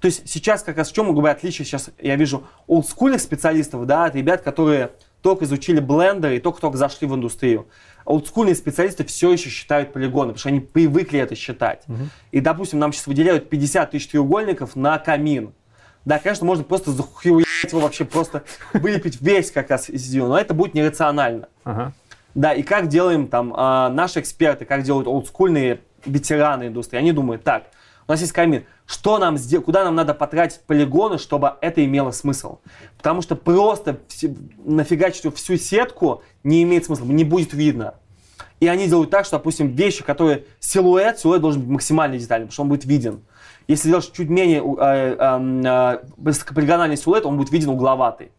То есть сейчас как раз в чем говорю отличие, сейчас я вижу олдскульных специалистов, да, от ребят, которые только изучили блендер и только-только зашли в индустрию. Олдскульные специалисты все еще считают полигоны, потому что они привыкли это считать. И, допустим, нам сейчас выделяют 50 тысяч треугольников на камин. Да, конечно, можно просто захуять его вообще, просто вылепить весь как раз из него, но это будет нерационально. Ага. Да, и как делаем там а, наши эксперты, как делают олдскульные ветераны индустрии, они думают, так, у нас есть камин, что нам сделать, куда нам надо потратить полигоны, чтобы это имело смысл? Потому что просто нафигачить всю сетку не имеет смысла, не будет видно. И они делают так, что, допустим, вещи, которые силуэт, силуэт должен быть максимально детальным, потому что он будет виден. Если делаешь чуть менее э, эм, э, высокополигональный силуэт, он будет виден угловатый.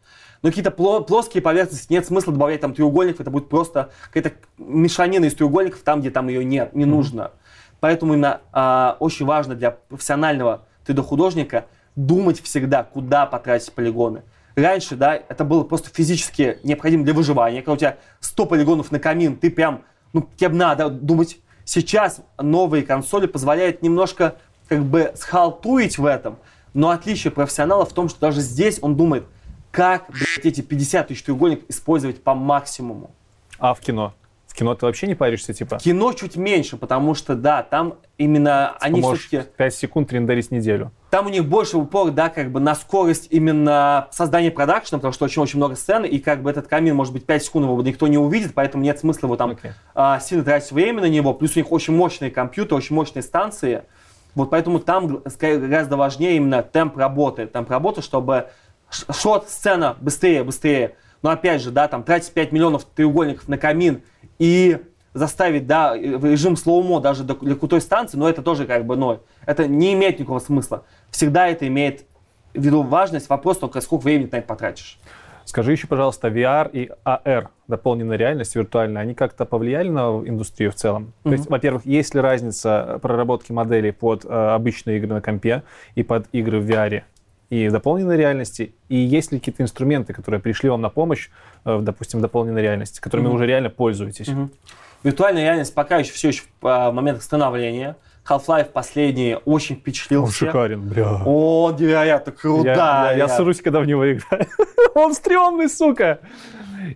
Но какие-то пло- плоские поверхности нет смысла добавлять там треугольников, это будет просто какая-то мешанина из треугольников там, где там ее нет, не нужно. Поэтому именно а, очень важно для профессионального 3D-художника думать всегда, куда потратить полигоны. Раньше, да, это было просто физически необходимо для выживания. Когда у тебя 100 полигонов на камин, ты прям, ну, тебе надо думать. Сейчас новые консоли позволяют немножко как бы схалтурить в этом, но отличие профессионала в том, что даже здесь он думает, как блядь, эти 50 тысяч треугольников использовать по максимуму. А в кино? Кино ты вообще не паришься, типа? Кино чуть меньше, потому что, да, там именно они Можешь все-таки... 5 секунд рендерить неделю. Там у них больше упор, да, как бы на скорость именно создания продакшена, потому что очень-очень много сцен, и как бы этот камин, может быть, 5 секунд его никто не увидит, поэтому нет смысла его там Окей. а, сильно тратить время на него. Плюс у них очень мощные компьютеры, очень мощные станции. Вот поэтому там гораздо важнее именно темп работы. Темп работы, чтобы шот, сцена быстрее, быстрее. Но опять же, да, там тратить 5 миллионов треугольников на камин и заставить, да, в режим слоумо даже для крутой станции, но это тоже как бы, ну, это не имеет никакого смысла. Всегда это имеет в виду важность. Вопрос только, сколько времени ты на это потратишь. Скажи еще, пожалуйста, VR и AR, дополненная реальность виртуальная, они как-то повлияли на индустрию в целом? То есть, во-первых, есть ли разница проработки моделей под э, обычные игры на компе и под игры в VR? И в дополненной реальности, и есть ли какие-то инструменты, которые пришли вам на помощь, э, в, допустим, в дополненной реальности, которыми вы уже реально пользуетесь? Виртуальная реальность пока еще все еще в а, моментах становления. Half-Life последний очень впечатлил Он всех. шикарен, бля. О, невероятно Я, круто. я, я срусь, когда в него играю. [laughs] Он стрёмный, сука.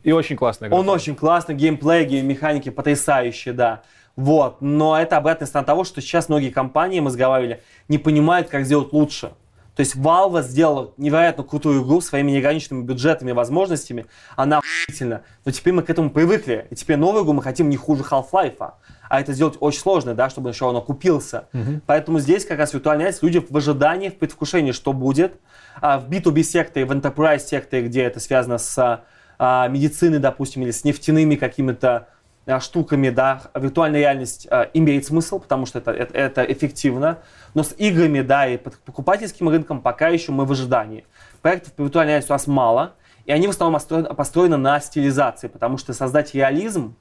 И очень классная игра. Он очень классный, геймплей, гейммеханики потрясающие, да. Вот, но это обратная сторона того, что сейчас многие компании, мы разговаривали, не понимают, как сделать лучше. То есть Valve сделала невероятно крутую игру своими неограниченными бюджетами и возможностями. Она охуительна. Но теперь мы к этому привыкли. И теперь новую игру мы хотим не хуже Half-Life. А это сделать очень сложно, да, чтобы еще он окупился. Поэтому здесь как раз виртуальная реальность, люди в ожидании, в предвкушении, что будет. А в B2B секторе, в enterprise секторе, где это связано с а, медициной, допустим, или с нефтяными какими-то а, штуками, да, виртуальная реальность а, имеет смысл, потому что это, это, это эффективно. Но с играми, да, и покупательским рынком пока еще мы в ожидании. Проектов по виртуальной реальности у нас мало, и они в основном построены, построены на стилизации, потому что создать реализм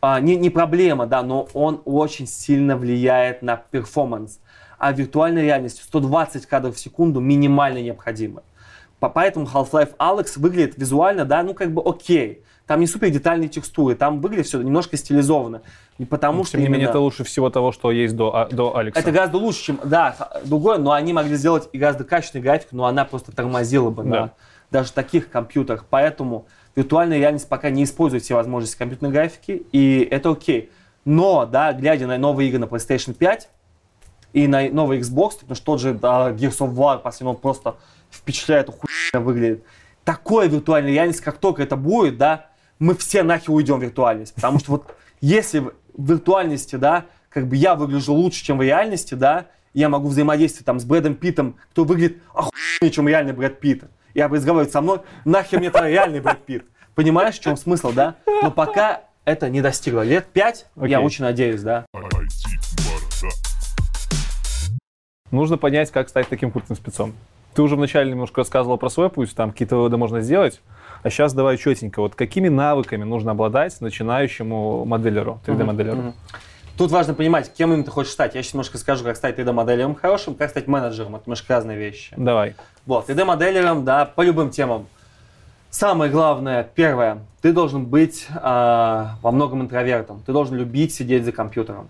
а, не, не проблема, да, но он очень сильно влияет на перформанс. А виртуальная реальность 120 кадров в секунду минимально необходимо. По- Поэтому Half-Life Alex выглядит визуально, да, ну как бы окей. Там не супер детальные текстуры, там выглядит все немножко стилизованно. Не потому что Тем не менее, это лучше всего того, что есть до, а- до Алекса. это гораздо лучше, чем, да, другое, но они могли сделать и гораздо качественную графику, но она просто тормозила бы Да. на даже таких компьютерах. Поэтому виртуальная реальность пока не использует все возможности компьютерной графики, и это окей. Но, да, глядя на новые игры на PlayStation 5 и на новый Xbox, потому что тот же да, Gears of War последний, он просто впечатляет, охуенно выглядит. Такое виртуальная реальность, как только это будет, да, мы все нахер уйдем в виртуальность. Потому что вот если в виртуальности, да, как бы я выгляжу лучше, чем в реальности, да, я могу взаимодействовать там с Брэдом Питтом, кто выглядит охуеннее, чем реальный Брэд Питт. Я разговаривать со мной, нахер мне это реальный Брэд Питт. Понимаешь, в чем смысл, да? Но пока это не достигло. Лет пять, я Окей. очень надеюсь, да. Нужно понять, как стать таким крутым спецом. Ты уже вначале немножко рассказывал про свой путь, там какие-то выводы можно сделать. А сейчас давай четенько. Вот какими навыками нужно обладать начинающему моделеру, 3D-моделеру? Мгм. Тут важно понимать, кем именно ты хочешь стать. Я сейчас немножко скажу, как стать 3D-моделером хорошим, как стать менеджером. Это немножко разные вещи. Давай. Вот, 3D-моделером, да, по любым темам. Самое главное, первое, ты должен быть а, во многом интровертом. Ты должен любить сидеть за компьютером.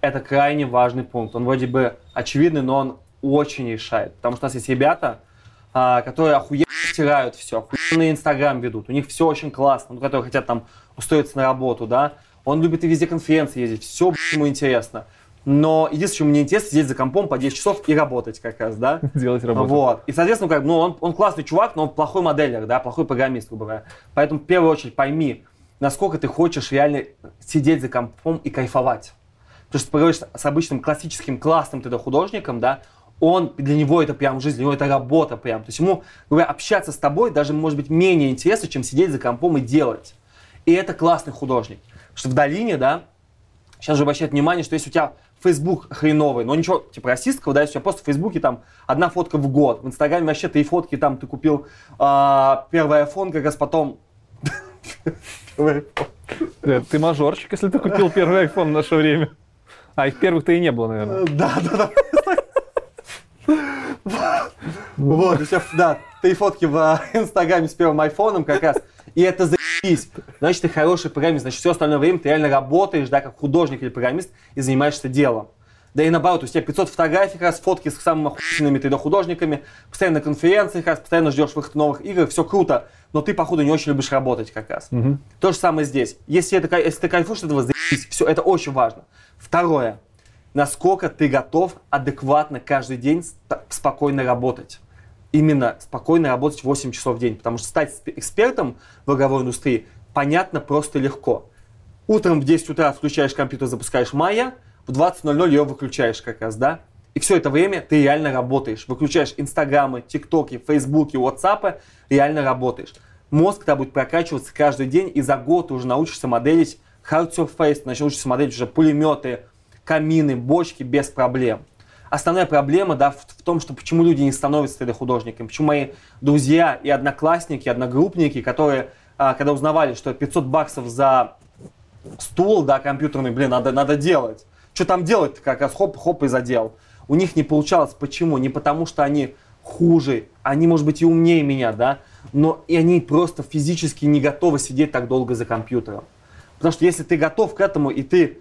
Это крайне важный пункт. Он вроде бы очевидный, но он очень решает. Потому что у нас есть ребята, а, которые охуенно стирают все, охуенный Инстаграм ведут. У них все очень классно, ну, которые хотят там устроиться на работу, да. Он любит и везде конференции ездить, все ему интересно. Но единственное, что мне интересно, сидеть за компом по 10 часов и работать как раз, да. [laughs] Делать работу. Вот. И, соответственно, как, ну, он, он классный чувак, но он плохой моделер, да, плохой программист, грубо говоря. Поэтому в первую очередь пойми, насколько ты хочешь реально сидеть за компом и кайфовать. Потому что ты поговоришь с обычным классическим классным 3D-художником, да, он, для него это прям жизнь, для него это работа прям. То есть ему, говоря, общаться с тобой даже может быть менее интересно, чем сидеть за компом и делать. И это классный художник. Потому что в долине, да, сейчас же обращают внимание, что если у тебя Facebook хреновый, но ничего, типа, расистского, да, если у тебя просто в Фейсбуке там одна фотка в год, в Инстаграме вообще три фотки, там ты купил а, первый iPhone, как раз потом... [laughs] Э, Ты мажорчик, если ты купил первый iPhone в наше время. А их первых-то и не было, наверное. Да, да, да. [laughs] Вот, да, три фотки в а, Инстаграме с первым айфоном как раз. И это заебись. Значит, ты хороший программист. Значит, все остальное время ты реально работаешь, да, как художник или программист и занимаешься делом. Да и наоборот, у тебя 500 фотографий, как раз фотки с самыми охуенными 3D-художниками, постоянно как раз постоянно ждешь выход новых игр, все круто, но ты, походу, не очень любишь работать как раз. То же самое здесь. Если, это, если ты кайфуешь от этого, заебись, все, это очень важно. Второе. Насколько ты готов адекватно каждый день спокойно работать. Именно спокойно работать 8 часов в день. Потому что стать сп- экспертом в игровой индустрии понятно просто легко. Утром в 10 утра включаешь компьютер, запускаешь Майя, в 20.00 ее выключаешь как раз, да? И все это время ты реально работаешь. Выключаешь инстаграмы, тиктоки, фейсбуки, ватсапы, реально работаешь. Мозг тогда будет прокачиваться каждый день, и за год ты уже научишься моделить hard surface, начнешь научишься моделить уже пулеметы, камины, бочки без проблем. Основная проблема да, в, в том, что почему люди не становятся 3D-художниками, почему мои друзья и одноклассники, одногруппники, которые, а, когда узнавали, что 500 баксов за стул, да, компьютерный, блин, надо, надо делать. Что там делать как раз хоп-хоп и задел. У них не получалось. Почему? Не потому, что они хуже, они, может быть, и умнее меня, да, но и они просто физически не готовы сидеть так долго за компьютером. Потому что если ты готов к этому, и ты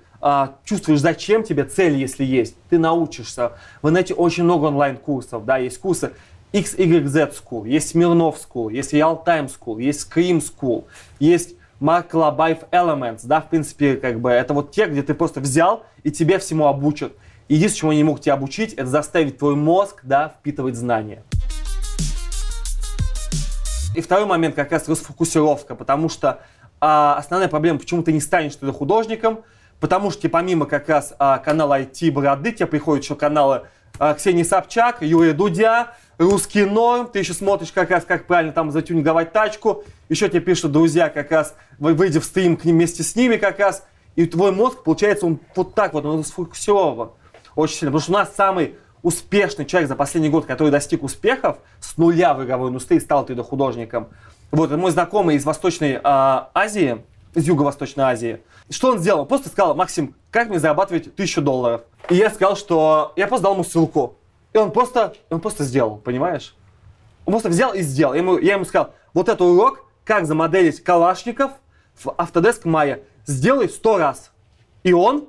чувствуешь, зачем тебе цель, если есть, ты научишься. В инете очень много онлайн-курсов, да, есть курсы XYZ School, есть Смирнов School, есть Real Time School, есть Scream School, есть Марк Лобаев Elements, да, в принципе, как бы, это вот те, где ты просто взял и тебе всему обучат. Единственное, чему они могут тебя обучить, это заставить твой мозг, да, впитывать знания. И второй момент как раз расфокусировка, потому что а, основная проблема, почему ты не станешь туда художником, потому что помимо как раз а, канала IT Бороды, тебе приходят еще каналы а, Ксении Собчак, Юрия Дудя, Русский норм, ты еще смотришь как раз, как правильно там затюнинговать тачку, еще тебе пишут друзья как раз, вы- выйдя в стрим к ним вместе с ними как раз, и твой мозг, получается, он вот так вот, он сфокусирован очень сильно, потому что у нас самый успешный человек за последний год, который достиг успехов с нуля в игровой индустрии, стал 3D-художником. Вот, это мой знакомый из Восточной а, Азии, из Юго-Восточной Азии. Что он сделал? Просто сказал, Максим, как мне зарабатывать тысячу долларов? И я сказал, что... Я просто дал ему ссылку. И он просто, он просто сделал, понимаешь? Он просто взял и сделал. Я ему, я ему сказал, вот этот урок, как замоделить калашников в Autodesk Maya, сделай сто раз. И он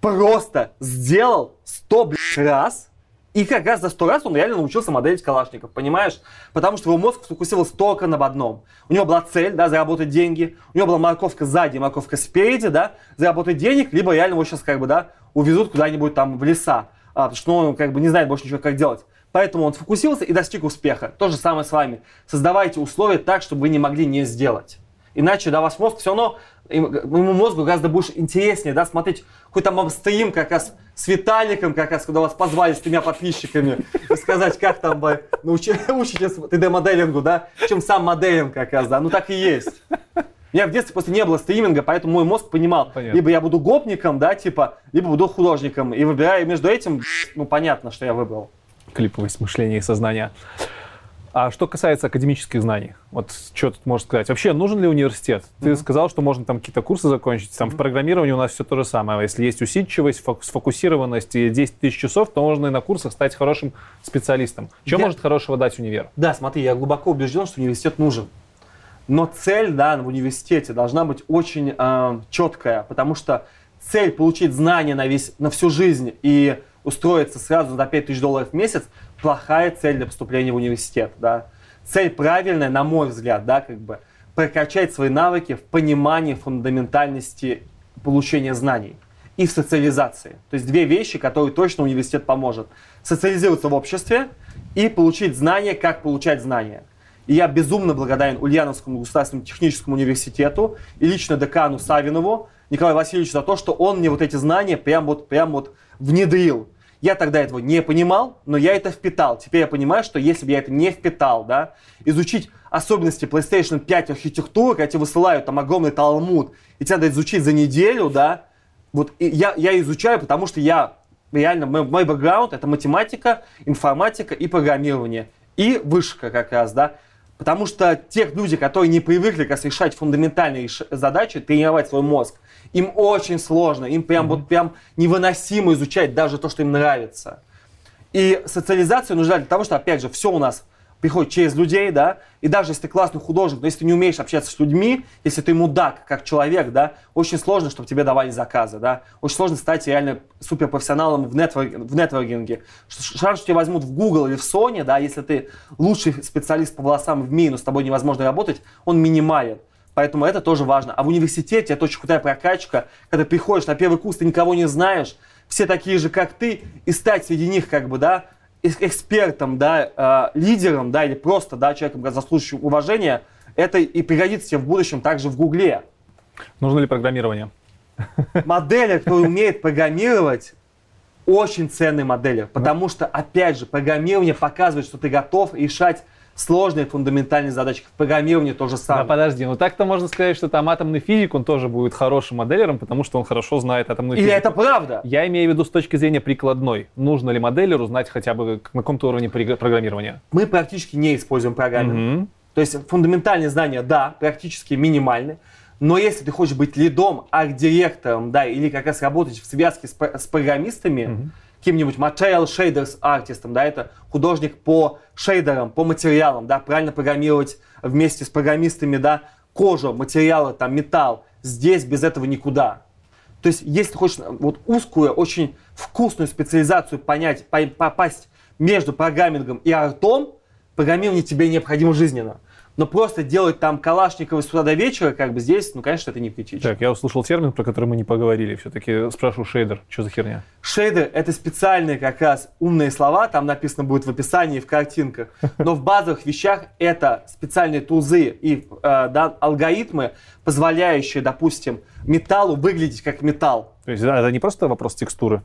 просто сделал сто раз, и как раз за сто раз он реально научился моделить калашников, понимаешь? Потому что его мозг сфокусировался только на одном. У него была цель, да, заработать деньги. У него была морковка сзади, морковка спереди, да, заработать денег, либо реально его сейчас как бы, да, увезут куда-нибудь там в леса. А, потому что ну, он как бы не знает больше ничего, как делать. Поэтому он сфокусировался и достиг успеха. То же самое с вами. Создавайте условия так, чтобы вы не могли не сделать. Иначе, да, ваш мозг все равно, ему мозгу гораздо больше интереснее, да, смотреть какой-то вам стрим как раз с Виталиком, как раз, когда вас позвали с тремя подписчиками, сказать, как там вы [laughs] учитесь 3D-моделингу, да, чем сам моделинг как раз, да, ну так и есть. У меня в детстве просто не было стриминга, поэтому мой мозг понимал, Понятно. либо я буду гопником, да, типа, либо буду художником. И выбирая между этим, ну, понятно, что я выбрал. клиповость мышления и сознания. А что касается академических знаний, вот что тут можно сказать? Вообще, нужен ли университет? Ты сказал, что можно там какие-то курсы закончить. Там в программировании у нас все то же самое. Если есть усидчивость, фок- сфокусированность и 10 тысяч часов, то можно и на курсах стать хорошим специалистом. Что Я- может хорошего дать универ? Да, смотри, я глубоко убежден, что университет нужен. Но цель, да, в университете должна быть очень э, четкая, потому что цель получить знания на, весь, на всю жизнь и устроиться сразу за 5000 долларов в месяц – плохая цель для поступления в университет, да. Цель правильная, на мой взгляд, да, как бы прокачать свои навыки в понимании фундаментальности получения знаний и в социализации. То есть две вещи, которые точно университет поможет. Социализироваться в обществе и получить знания, как получать знания. И я безумно благодарен Ульяновскому государственному техническому университету и лично декану Савинову Николаю Васильевичу за то, что он мне вот эти знания прям вот, прям вот внедрил. Я тогда этого не понимал, но я это впитал. Теперь я понимаю, что если бы я это не впитал, да, изучить особенности PlayStation 5 архитектуры, когда тебе высылают там огромный талмуд, и тебе надо изучить за неделю, да, вот я, я изучаю, потому что я реально, мой, мой бэкграунд это математика, информатика и программирование. И вышка как раз, да. Потому что те люди, которые не привыкли как раз решать фундаментальные задачи, тренировать свой мозг, им очень сложно, им прям вот прям невыносимо изучать даже то, что им нравится. И социализация нужна для того, что, опять же, все у нас приходит через людей, да, и даже если ты классный художник, но если ты не умеешь общаться с людьми, если ты мудак как человек, да, очень сложно, чтобы тебе давали заказы, да, очень сложно стать реально суперпрофессионалом в, нетвор- в нетворкинге. Шанс, что тебя возьмут в Google или в Sony, да, если ты лучший специалист по волосам в мире, но с тобой невозможно работать, он минимален. Поэтому это тоже важно. А в университете это очень крутая прокачка, когда приходишь на первый курс, ты никого не знаешь, все такие же, как ты, и стать среди них, как бы, да, экспертом, да, э, лидером, да, или просто, да, человеком, заслуживающим уважения, это и пригодится тебе в будущем также в Гугле. Нужно ли программирование? [laughs] Модели, кто умеет программировать, очень ценные модели, потому что, опять же, программирование показывает, что ты готов решать сложные фундаментальные задачи. В программировании то же Да, самое. подожди, ну так-то можно сказать, что там атомный физик, он тоже будет хорошим моделером, потому что он хорошо знает атомную Или физику. это правда? Я имею в виду с точки зрения прикладной. Нужно ли моделеру знать хотя бы на каком-то уровне программирования? Мы практически не используем программинг. Мгм. То есть фундаментальные знания, да, практически минимальны. Но если ты хочешь быть лидом, арт-директором, да, или как раз работать в связке с, с программистами, каким-нибудь material shaders артистом, да, это художник по шейдерам, по материалам, да, правильно программировать вместе с программистами, да, кожу, материалы, там, металл. Здесь без этого никуда. То есть, если хочешь вот узкую, очень вкусную специализацию понять, по- попасть между программингом и артом, программирование тебе необходимо жизненно. Но просто делать там Калашникова с утра до вечера, как бы здесь, ну, конечно, это не критично. Так, я услышал термин, про который мы не поговорили. Все-таки спрашиваю шейдер. Что за херня? Шейдер — это специальные как раз умные слова, там написано будет в описании, в картинках. Но в базовых вещах это специальные тулзы и э, да, алгоритмы, позволяющие, допустим, металлу выглядеть как металл. То есть да, это не просто вопрос текстуры.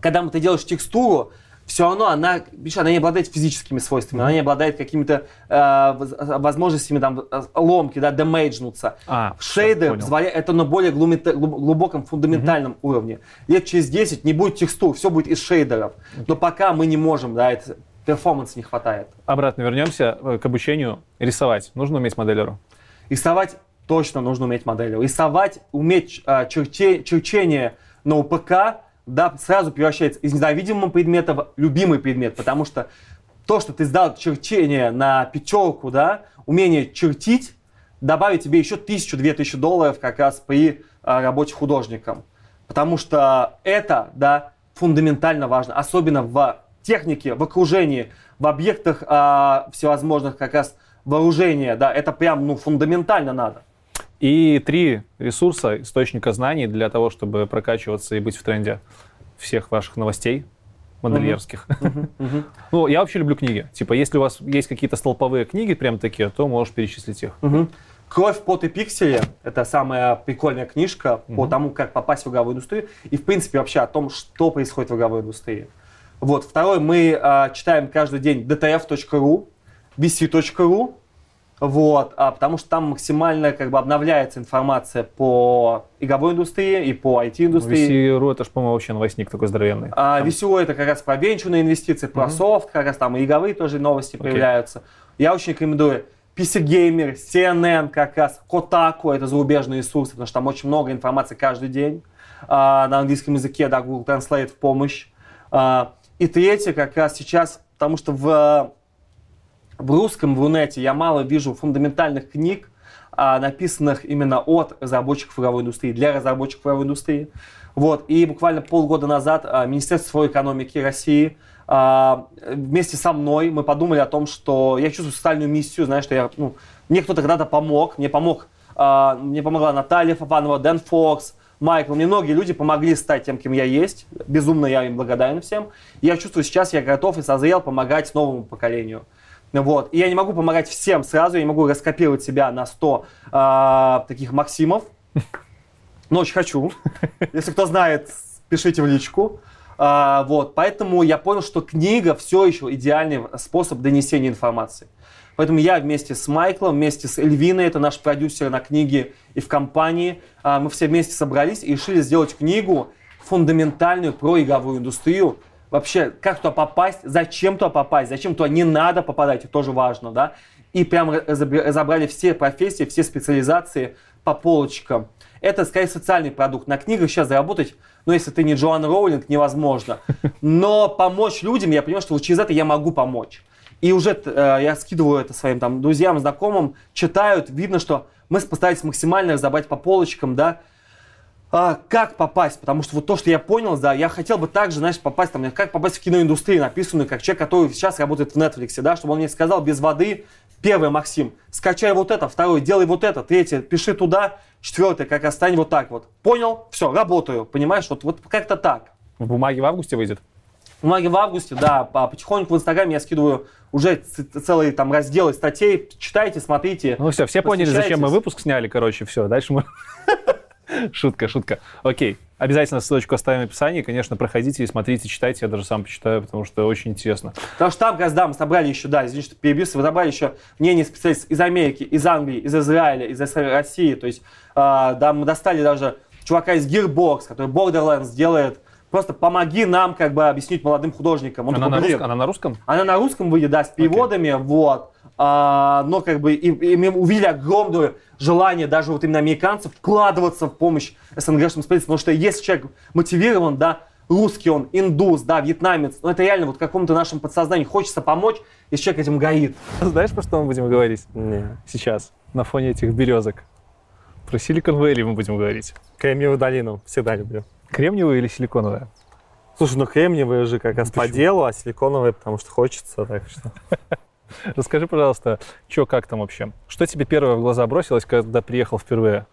когда ты делаешь текстуру, все равно она, видишь, она не обладает физическими свойствами, она не обладает какими-то э, воз- возможностями там э, ломки, да, демейджнуться. А, Шейдер позволяет, это на более глубоком фундаментальном уровне. Лет через 10 не будет текстур, все будет из шейдеров. Но пока мы не можем, да, это перформанса не хватает. Обратно вернемся э, к обучению. Рисовать. Нужно уметь моделеру. Рисовать точно нужно уметь моделью. Рисовать, уметь а, черте- черчение на УПК, да, сразу превращается из ненавидимого предмета в любимый предмет, потому что то, что ты сдал черчение на пятерку, да, умение чертить, добавит тебе еще тысячу-две тысячи долларов как раз при а, работе художником. Потому что это, да, фундаментально важно, особенно в технике, в окружении, в объектах а, всевозможных как раз вооружения, да, это прям, ну, фундаментально надо. И три ресурса, источника знаний для того, чтобы прокачиваться и быть в тренде всех ваших новостей модельерских. [laughs] Ну, я вообще люблю книги. Типа, если у вас есть какие-то столповые книги прям такие, то можешь перечислить их. Кровь, пот и пиксели – это самая прикольная книжка по тому, как попасть в игровую индустрию и, в принципе, вообще о том, что происходит в игровой индустрии. Вот. Второй, мы а, читаем каждый день dtf.ru, bc.ru, вот, а, потому что там максимально как бы обновляется информация по игровой индустрии и по IT-индустрии. VC.ru это же, по-моему, вообще новостник такой здоровенный. А, Там- VCO это как раз про венчурные инвестиции, про софт, как раз там и игровые тоже новости появляются. Я очень рекомендую PC Gamer, CNN как раз, Kotaku, это зарубежные ресурсы, потому что там очень много информации каждый день а, на английском языке, да, Google Translate в помощь. А, и третье, как раз сейчас, потому что в, в русском, Рунете я мало вижу фундаментальных книг, а, написанных именно от разработчиков игровой индустрии, для разработчиков игровой индустрии. Вот. И буквально полгода назад а, Министерство экономики России а, вместе со мной мы подумали о том, что я чувствую социальную миссию, знаешь, что я, ну, мне кто-то когда-то помог, мне помог, мне помогла Наталья Фафанова, Дэн Фокс, Майкл, мне многие люди помогли стать тем, кем я есть. Безумно я им благодарен всем. Я чувствую, сейчас я готов и созрел помогать новому поколению. Вот. И я не могу помогать всем сразу, я не могу раскопировать себя на 100 а, таких Максимов. Но очень хочу. Если кто знает, пишите в личку. А, вот. Поэтому я понял, что книга все еще идеальный способ донесения информации. Поэтому я вместе с Майклом, вместе с Эльвиной, это наш продюсер на книге и в компании, а, мы все вместе собрались и решили сделать книгу фундаментальную про игровую индустрию. Вообще, как туда попасть, зачем туда попасть, зачем туда не надо попадать, тоже важно, да. И прям разобра- разобрали все профессии, все специализации по полочкам. Это, скорее, социальный продукт. На книгах сейчас заработать, ну, если ты не Джоан Роулинг, невозможно. Но помочь людям, я понимаю, что вот через это я могу помочь. И уже э, я скидываю это своим там друзьям, знакомым, читают, видно, что мы постарались максимально разобрать по полочкам, да, а, как попасть, потому что вот то, что я понял, да, я хотел бы также, знаешь, попасть там, как попасть в киноиндустрию, написанную как человек, который сейчас работает в Netflix, да, чтобы он мне сказал без воды, первый, Максим, скачай вот это, второй, делай вот это, третье, пиши туда, четвертое, как раз стань вот так вот. Понял? Все, работаю, понимаешь, вот, вот как-то так. В бумаге в августе выйдет? Бумаги в августе, да, по- потихоньку в Инстаграме я скидываю уже целые там разделы статей, читайте, смотрите. Ну все, все поняли, зачем мы выпуск сняли, короче, все, дальше мы... [laughs] [laughs] Шутка, шутка. Окей, обязательно ссылочку оставим в описании, конечно, проходите и смотрите, читайте, я даже сам почитаю, потому что очень интересно. Потому что там, как раз, да, мы собрали еще, да, извините, что перебился, вы собрали еще мнение специалистов из Америки, из Англии, из Израиля, из России. То есть, а, да, мы достали даже чувака из Gearbox, который Borderlands делает. Просто помоги нам, как бы, объяснить молодым художникам. Он Она на, такой, «Блин, русском, она на русском? Она на русском выйдет, да, с переводами, вот. А, но как бы и, и мы увидели огромное желание даже вот именно американцев вкладываться в помощь СНГшным специалистам, потому что если человек мотивирован, да, русский он, индус, да, вьетнамец, ну это реально вот какому-то нашему подсознанию хочется помочь, если человек этим горит. Знаешь, про что мы будем говорить Не. сейчас, на фоне этих березок? Про Silicon Valley мы будем говорить. Кремниевую долину всегда люблю. Кремниевая или силиконовая? Слушай, ну кремниевые же как раз по делу, а силиконовые, потому что хочется, так что... [laughs] [laughs] Расскажи, пожалуйста, что, как там вообще? Что тебе первое в глаза бросилось, когда приехал впервые?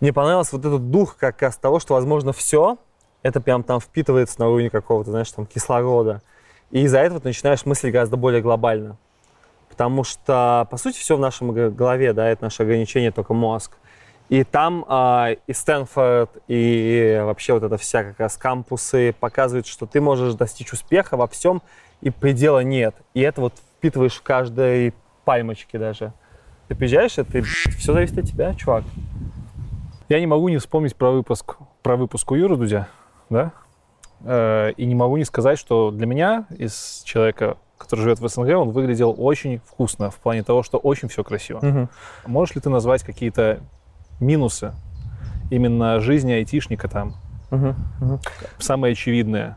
Мне понравился вот этот дух как раз того, что возможно все, это прям там впитывается на уровне какого-то, знаешь, там кислорода. И из-за этого ты начинаешь мыслить гораздо более глобально. Потому что, по сути, все в нашем голове, да, это наше ограничение только мозг. И там а, и Стэнфорд, и вообще вот это вся как раз кампусы показывают, что ты можешь достичь успеха во всем, и предела нет. И это вот впитываешь в каждой пальмочке даже. Ты приезжаешь, и ты, все зависит от тебя, чувак. Я не могу не вспомнить про выпуск, про выпуск у Юры Дудя, да? Э, И не могу не сказать, что для меня, из человека, который живет в СНГ, он выглядел очень вкусно, в плане того, что очень все красиво. Можешь ли ты назвать какие-то минусы именно жизни айтишника там? Самые очевидные. Самое очевидное,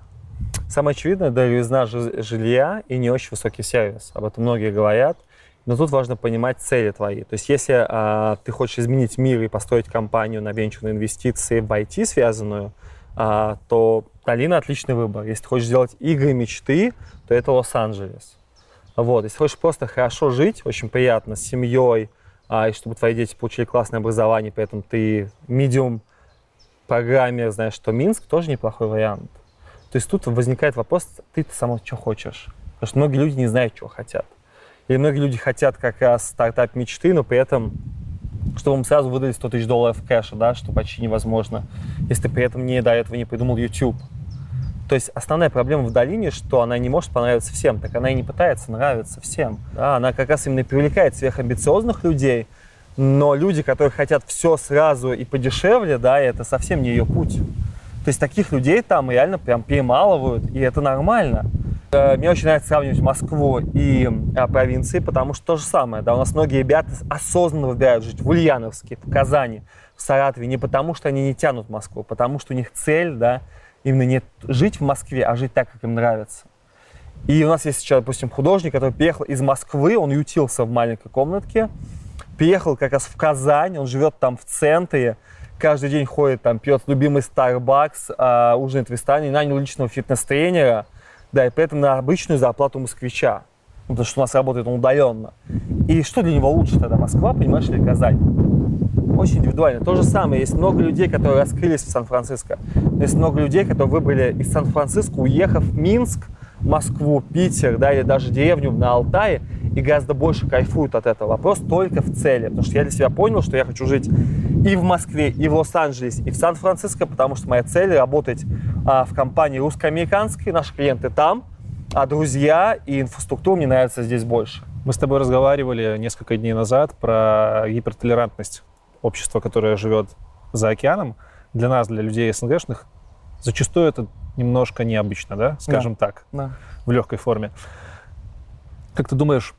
дороговизна жи- жилья и не очень высокий сервис. Об этом многие говорят. Но тут важно понимать цели твои. То есть если а, ты хочешь изменить мир и построить компанию на венчурные инвестиции в IT связанную, а, то Долина отличный выбор. Если ты хочешь сделать игры мечты, то это Лос-Анджелес. Вот. Если хочешь просто хорошо жить, очень приятно, с семьей, а, и чтобы твои дети получили классное образование, при этом ты медиум программе, знаешь, что Минск тоже неплохой вариант. То есть тут возникает вопрос, ты-то сама что хочешь? Потому что многие люди не знают, чего хотят. Или многие люди хотят как раз стартап мечты, но при этом, чтобы им сразу выдали 100 тысяч долларов кэша, да, что почти невозможно, если ты при этом не до этого не придумал YouTube. То есть основная проблема в долине, что она не может понравиться всем, так она и не пытается нравиться всем. Да, она как раз именно привлекает сверхамбициозных людей, но люди, которые хотят все сразу и подешевле, да, это совсем не ее путь. То есть таких людей там реально прям перемалывают, и это нормально. Э, Мне очень нравится сравнивать Москву и э, провинции, потому что то же самое. Да, у нас многие ребята осознанно выбирают жить в Ульяновске, в Казани, в Саратове, не потому что они не тянут Москву, а потому что у них цель, да, именно не жить в Москве, а жить так, как им нравится. И у нас есть сейчас, допустим, художник, который приехал из Москвы, он ютился в маленькой комнатке, приехал как раз в Казань, он живет там в центре, каждый день ходит, там, пьет любимый Starbucks, а, ужинает в ресторане, нанял личного фитнес-тренера, да, и при этом на обычную зарплату москвича. Ну, потому что у нас работает он удаленно. И что для него лучше тогда, Москва, понимаешь, или Казань? Очень индивидуально. То же самое. Есть много людей, которые раскрылись в Сан-Франциско. Есть много людей, которые выбрали из Сан-Франциско, уехав в Минск, Москву, Питер, да, или даже деревню на Алтае, и гораздо больше кайфуют от этого. Вопрос только в цели. Потому что я для себя понял, что я хочу жить и в Москве, и в Лос-Анджелесе, и в Сан-Франциско, потому что моя цель работать а, в компании русско-американской, наши клиенты там, а друзья и инфраструктура мне нравятся здесь больше. Мы с тобой разговаривали несколько дней назад про гипертолерантность общества, которое живет за океаном. Для нас, для людей СНГшных, зачастую это немножко необычно, да, скажем так, Да. в легкой форме. Как ты думаешь,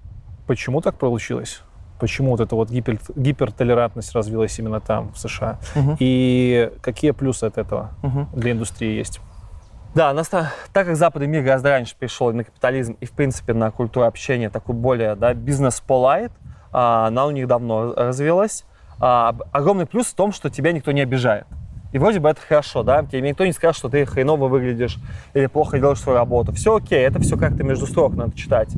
почему так получилось? Почему вот эта вот гипер- гипертолерантность развилась именно там, в США? Мгм. И какие плюсы от этого Мгм. для индустрии есть? Да, нас, та- так как западный мир гораздо раньше перешел на капитализм и, в принципе, на культуру общения, такой более, да, бизнес полайт, а, она у них давно развилась. А, огромный плюс в том, что тебя никто не обижает. И вроде бы это хорошо, да, тебе никто не скажет, что ты хреново выглядишь или плохо делаешь свою работу. Все окей, это все как-то между строк надо читать.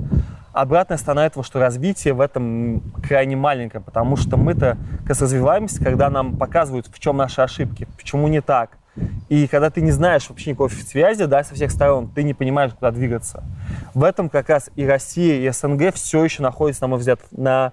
Обратная сторона этого, что развитие в этом крайне маленькое, потому что мы-то как раз развиваемся, когда нам показывают, в чем наши ошибки, почему не так. И когда ты не знаешь вообще никакой связи да, со всех сторон, ты не понимаешь, куда двигаться. В этом как раз и Россия, и СНГ все еще находятся, на мой взгляд, на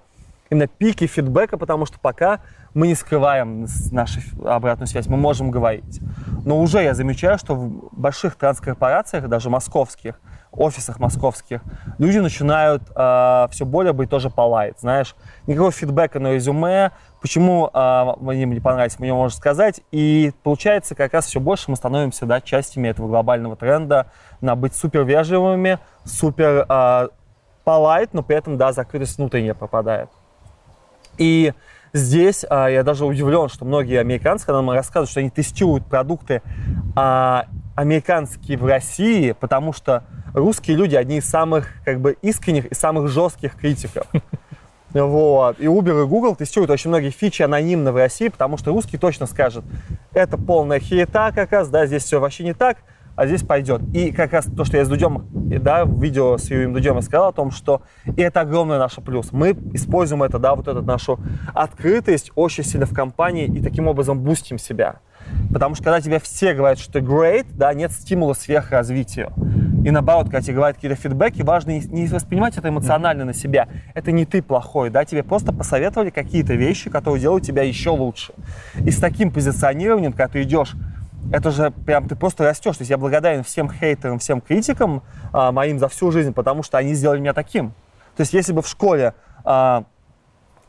именно пике фидбэка, потому что пока мы не скрываем нашу обратную связь, мы можем говорить. Но уже я замечаю, что в больших транскорпорациях, даже московских, офисах московских, люди начинают все более быть тоже полайт, знаешь. Никакого фидбэка на резюме, почему а, мне не понравится, мне можно сказать. И получается, как раз все больше мы становимся да, частями этого глобального тренда на быть супер вежливыми, супер а, полайт, но при этом, да, закрытость внутренняя пропадает. И здесь а, я даже удивлен, что многие американцы, когда нам рассказывают, что они тестируют продукты а, американские в России, потому что русские люди одни из самых как бы искренних и самых жестких критиков. [laughs] Вот. И Uber и Google тестируют очень многие фичи анонимно в России, потому что русский точно скажет, это полная херета как раз, да, здесь все вообще не так, а здесь пойдет. И как раз то, что я с Дудем, да, в видео с Юрием Дудем я сказал о том, что и это огромный наш плюс. Мы используем это, да, вот эту нашу открытость очень сильно в компании и таким образом бустим себя. Потому что когда тебе все говорят, что ты great, да, нет стимула сверхразвитию. И наоборот, когда тебе говорят какие-то фидбэки, важно не- не воспринимать это эмоционально на себя. Это не ты плохой, да, тебе просто посоветовали какие-то вещи, которые делают тебя еще лучше. И с таким позиционированием, когда ты идешь это же прям ты просто растешь. То есть я благодарен всем хейтерам, всем критикам а, моим за всю жизнь, потому что они сделали меня таким. То есть если бы в школе а,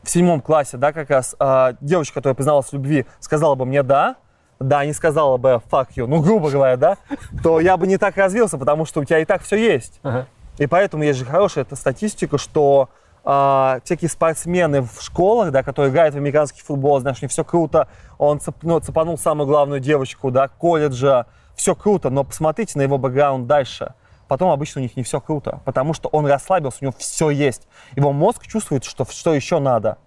в седьмом классе, да, как раз а, девочка, которая призналась в любви, сказала бы мне «да», да, не сказала бы «fuck you», ну, грубо говоря, да, то я бы не так развился, потому что у тебя и так все есть. И поэтому есть же хорошая эта статистика, что а, всякие спортсмены в школах, да, которые играют в американский футбол, знаешь, них все круто, он цеп- ну, цепанул самую главную девочку, да, колледжа, все круто, но посмотрите на его бэкграунд дальше. Потом обычно у них не все круто, потому что он расслабился, у него все есть. Его мозг чувствует, что, что еще надо.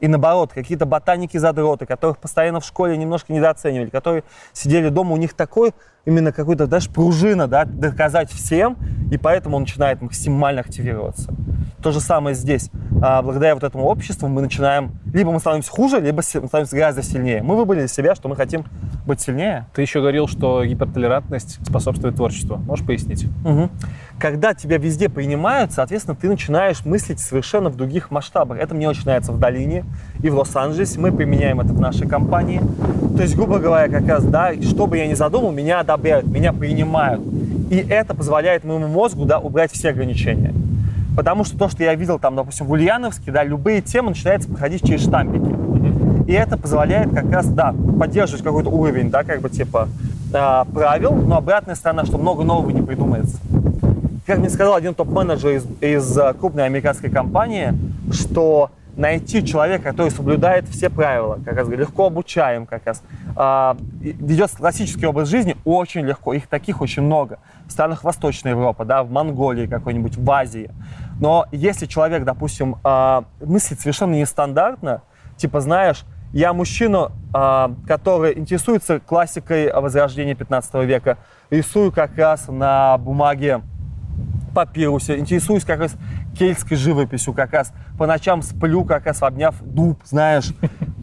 И наоборот, какие-то ботаники-задроты, которых постоянно в школе немножко недооценивали, которые сидели дома, у них такой именно какой-то, даже пружина, да, доказать всем, и поэтому он начинает максимально активироваться. То же самое здесь. А, благодаря вот этому обществу мы начинаем, либо мы становимся хуже, либо си- становимся гораздо сильнее. Мы выбрали для себя, что мы хотим быть сильнее. Ты еще говорил, что гипертолерантность способствует творчеству. Можешь пояснить? Мгм. Когда тебя везде принимают, соответственно, ты начинаешь мыслить совершенно в других масштабах. Это мне очень нравится в Долине и в Лос-Анджелесе. Мы применяем это в нашей компании. То есть, грубо говоря, как раз, да, что бы я ни задумал, меня одобряют, меня принимают. И это позволяет моему мозгу, да, убрать все ограничения. Потому что то, что я видел там, допустим, в Ульяновске, да, любые темы начинаются проходить через штампики. И это позволяет как раз, да, поддерживать какой-то уровень, да, как бы типа а, правил, но обратная сторона, что много нового не придумается. Как мне сказал один топ-менеджер из, из а, крупной американской компании, что найти человека, который соблюдает все правила, как раз легко обучаем, как раз а, ведет классический образ жизни, очень легко. Их таких очень много. В странах Восточной Европы, да, в Монголии какой-нибудь, в Азии. Но если человек, допустим, а, мыслит совершенно нестандартно, типа, знаешь, я мужчина, а, который интересуется классикой Возрождения 15 века, рисую как раз на бумаге папирусе, интересуюсь как раз кельтской живописью, как раз по ночам сплю, как раз обняв дуб, знаешь,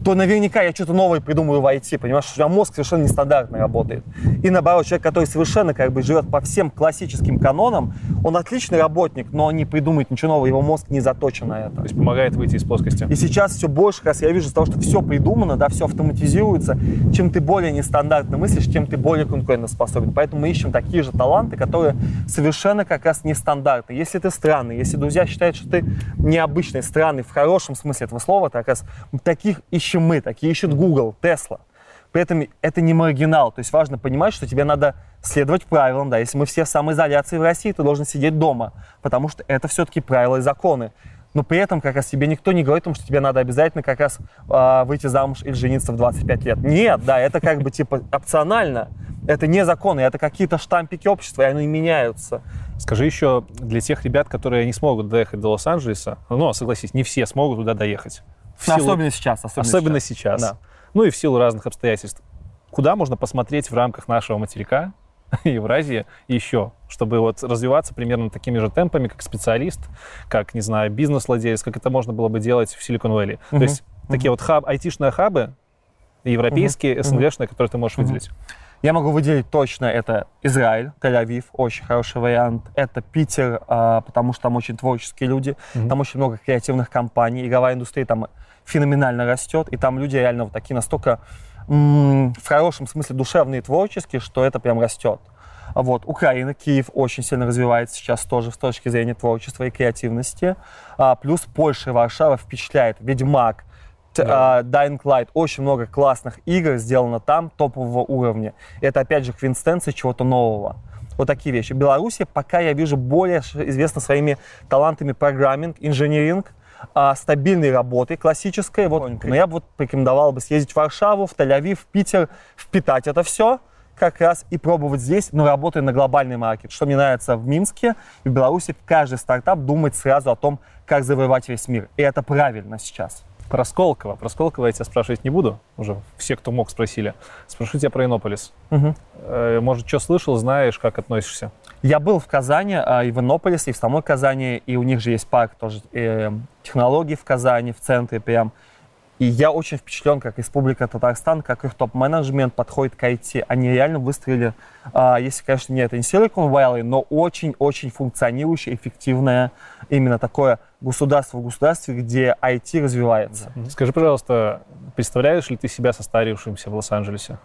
то наверняка я что-то новое придумаю в IT, понимаешь, что у меня мозг совершенно нестандартно работает. И наоборот, человек, который совершенно как бы живет по всем классическим канонам, он отличный работник, но не придумает ничего нового, его мозг не заточен на это. То есть помогает выйти из плоскости. И сейчас все больше, как раз я вижу, из того, что все придумано, да, все автоматизируется, чем ты более нестандартно мыслишь, тем ты более конкурентоспособен. Поэтому мы ищем такие же таланты, которые совершенно как раз нестандартны. Если ты странный, если друзья считают, что ты необычный, странный, в хорошем смысле этого слова, так раз таких ищем мы, такие ищет Google, Tesla. При этом это не маргинал. То есть важно понимать, что тебе надо следовать правилам. Да. Если мы все в самоизоляции в России, ты должен сидеть дома, потому что это все-таки правила и законы. Но при этом как раз тебе никто не говорит, о том, что тебе надо обязательно как раз а, выйти замуж или жениться в 25 лет. Нет, да, это как бы типа опционально. Это не законы, это какие-то штампики общества, и они меняются. Скажи еще для тех ребят, которые не смогут доехать до Лос-Анджелеса, ну, согласись, не все смогут туда доехать. В силу- Особенно сейчас. Особенно, Особенно сейчас. Да. Ну и в силу разных обстоятельств. Куда можно посмотреть в рамках нашего материка, [laughs] Евразии, еще, чтобы вот развиваться примерно такими же темпами, как специалист, как, не знаю, бизнес-владелец, как это можно было бы делать в Силикон Вэлли. То есть такие вот хаб, айтишные хабы, европейские, СНГшные, которые ты можешь выделить. Я могу выделить точно это Израиль, Тель-Авив, очень хороший вариант. Это Питер, а, потому что там очень творческие люди, там очень много креативных компаний, игровая индустрия там феноменально растет, и там люди реально вот такие настолько в хорошем смысле душевные и творческие, что это прям растет. Вот. Украина, Киев очень сильно развивается сейчас тоже с точки зрения творчества и креативности. А, плюс Польша и Варшава впечатляет. Ведьмак, Т- а, Dying Light, очень много классных игр сделано там топового уровня. Это опять же квинстенция чего-то нового. Вот такие вещи. Беларусь пока я вижу более известна своими талантами программинг, инженеринг, а, стабильной работы классической. Вот. Но я бы вот порекомендовал бы съездить в Варшаву, в Тель-Авив, в Питер, впитать это все как раз и пробовать здесь, но работая на глобальный маркет. Что мне нравится в Минске и в Беларуси, каждый стартап думает сразу о том, как завоевать весь мир. И это правильно сейчас. Про Сколково. Про Сколково я тебя спрашивать не буду. Уже все, кто мог, спросили. Спрошу тебя про Иннополис. Э, Может, что слышал, знаешь, как относишься? Я был в Казани, а, и в Иннополисе, и в самой Казани, и у них же есть парк тоже э, технологий в Казани, в центре прям. И я очень впечатлен, как Республика Татарстан, как их топ-менеджмент подходит к IT. Они реально выстроили, а, если, конечно, не это не Silicon Valley, но очень-очень функционирующее, эффективное именно такое государство в государстве, где IT развивается. Скажи, пожалуйста, представляешь ли ты себя состарившимся в Лос-Анджелесе?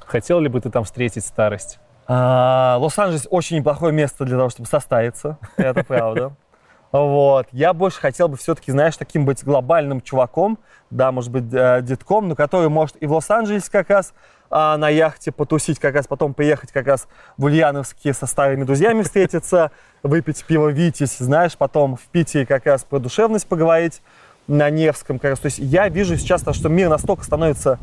Хотел ли бы ты там встретить старость? А, Лос-Анджелес очень неплохое место для того, чтобы состариться, [laughs] это правда. Вот. Я больше хотел бы все-таки, знаешь, таким быть глобальным чуваком, да, может быть, э, детком, но который может и в Лос-Анджелес как раз а, на яхте потусить, как раз потом приехать как раз в Ульяновске со старыми друзьями встретиться, выпить пиво Витязь, знаешь, потом в Питере как раз про душевность поговорить на Невском как раз. То есть я вижу сейчас, то, что мир настолько становится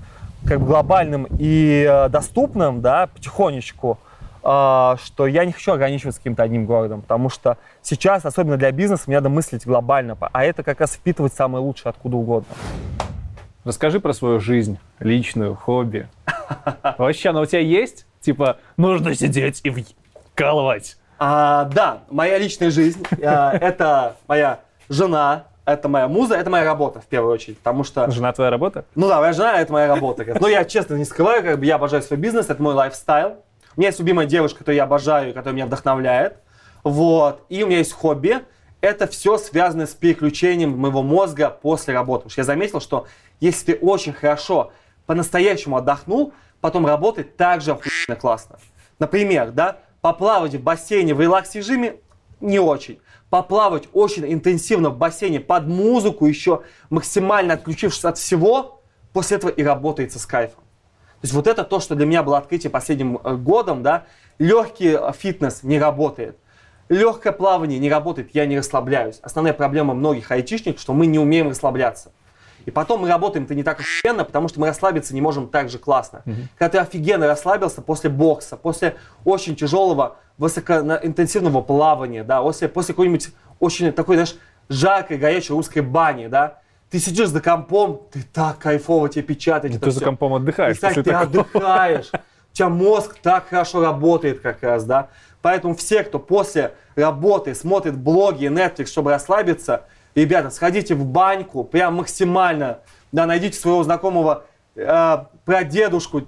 как бы глобальным и э, доступным, да, потихонечку, что я не хочу ограничиваться каким-то одним городом, потому что сейчас, особенно для бизнеса, мне надо мыслить глобально, а это как раз впитывать самое лучшее откуда угодно. Расскажи про свою жизнь, личную, хобби. Вообще, она у тебя есть? Типа, нужно сидеть и вкалывать. А, да, моя личная жизнь, а, это моя жена, это моя муза, это моя работа в первую очередь, потому что... Жена твоя работа? Ну да, моя жена это моя работа. Но я честно не скрываю, как бы я обожаю свой бизнес, это мой лайфстайл. У меня есть любимая девушка, которую я обожаю, которая меня вдохновляет. Вот. И у меня есть хобби. Это все связано с переключением моего мозга после работы. Потому что я заметил, что если ты очень хорошо по-настоящему отдохнул, потом работать также охуенно классно. Например, да, поплавать в бассейне в релакс-режиме не очень. Поплавать очень интенсивно в бассейне под музыку, еще максимально отключившись от всего, после этого и работается с кайфом. То есть вот это то, что для меня было открытие последним э, годом, да. Легкий э, фитнес не работает. Легкое плавание не работает, я не расслабляюсь. Основная проблема многих айтишников, что мы не умеем расслабляться. И потом мы работаем-то не так офигенно, потому что мы расслабиться не можем так же классно. Mm-hmm. Когда ты офигенно расслабился после бокса, после очень тяжелого, высокоинтенсивного плавания, да, после, после какой-нибудь очень такой, знаешь, жаркой, горячей русской бани, да, ты сидишь за компом, ты так кайфово тебе печатать. Ну, ты все. за компом отдыхаешь. Кстати, ты такого. отдыхаешь. [laughs] У тебя мозг так хорошо работает как раз, да. Поэтому все, кто после работы смотрит блоги и Netflix, чтобы расслабиться, Ребята, сходите в баньку, прям максимально, да, найдите своего знакомого э, про дедушку,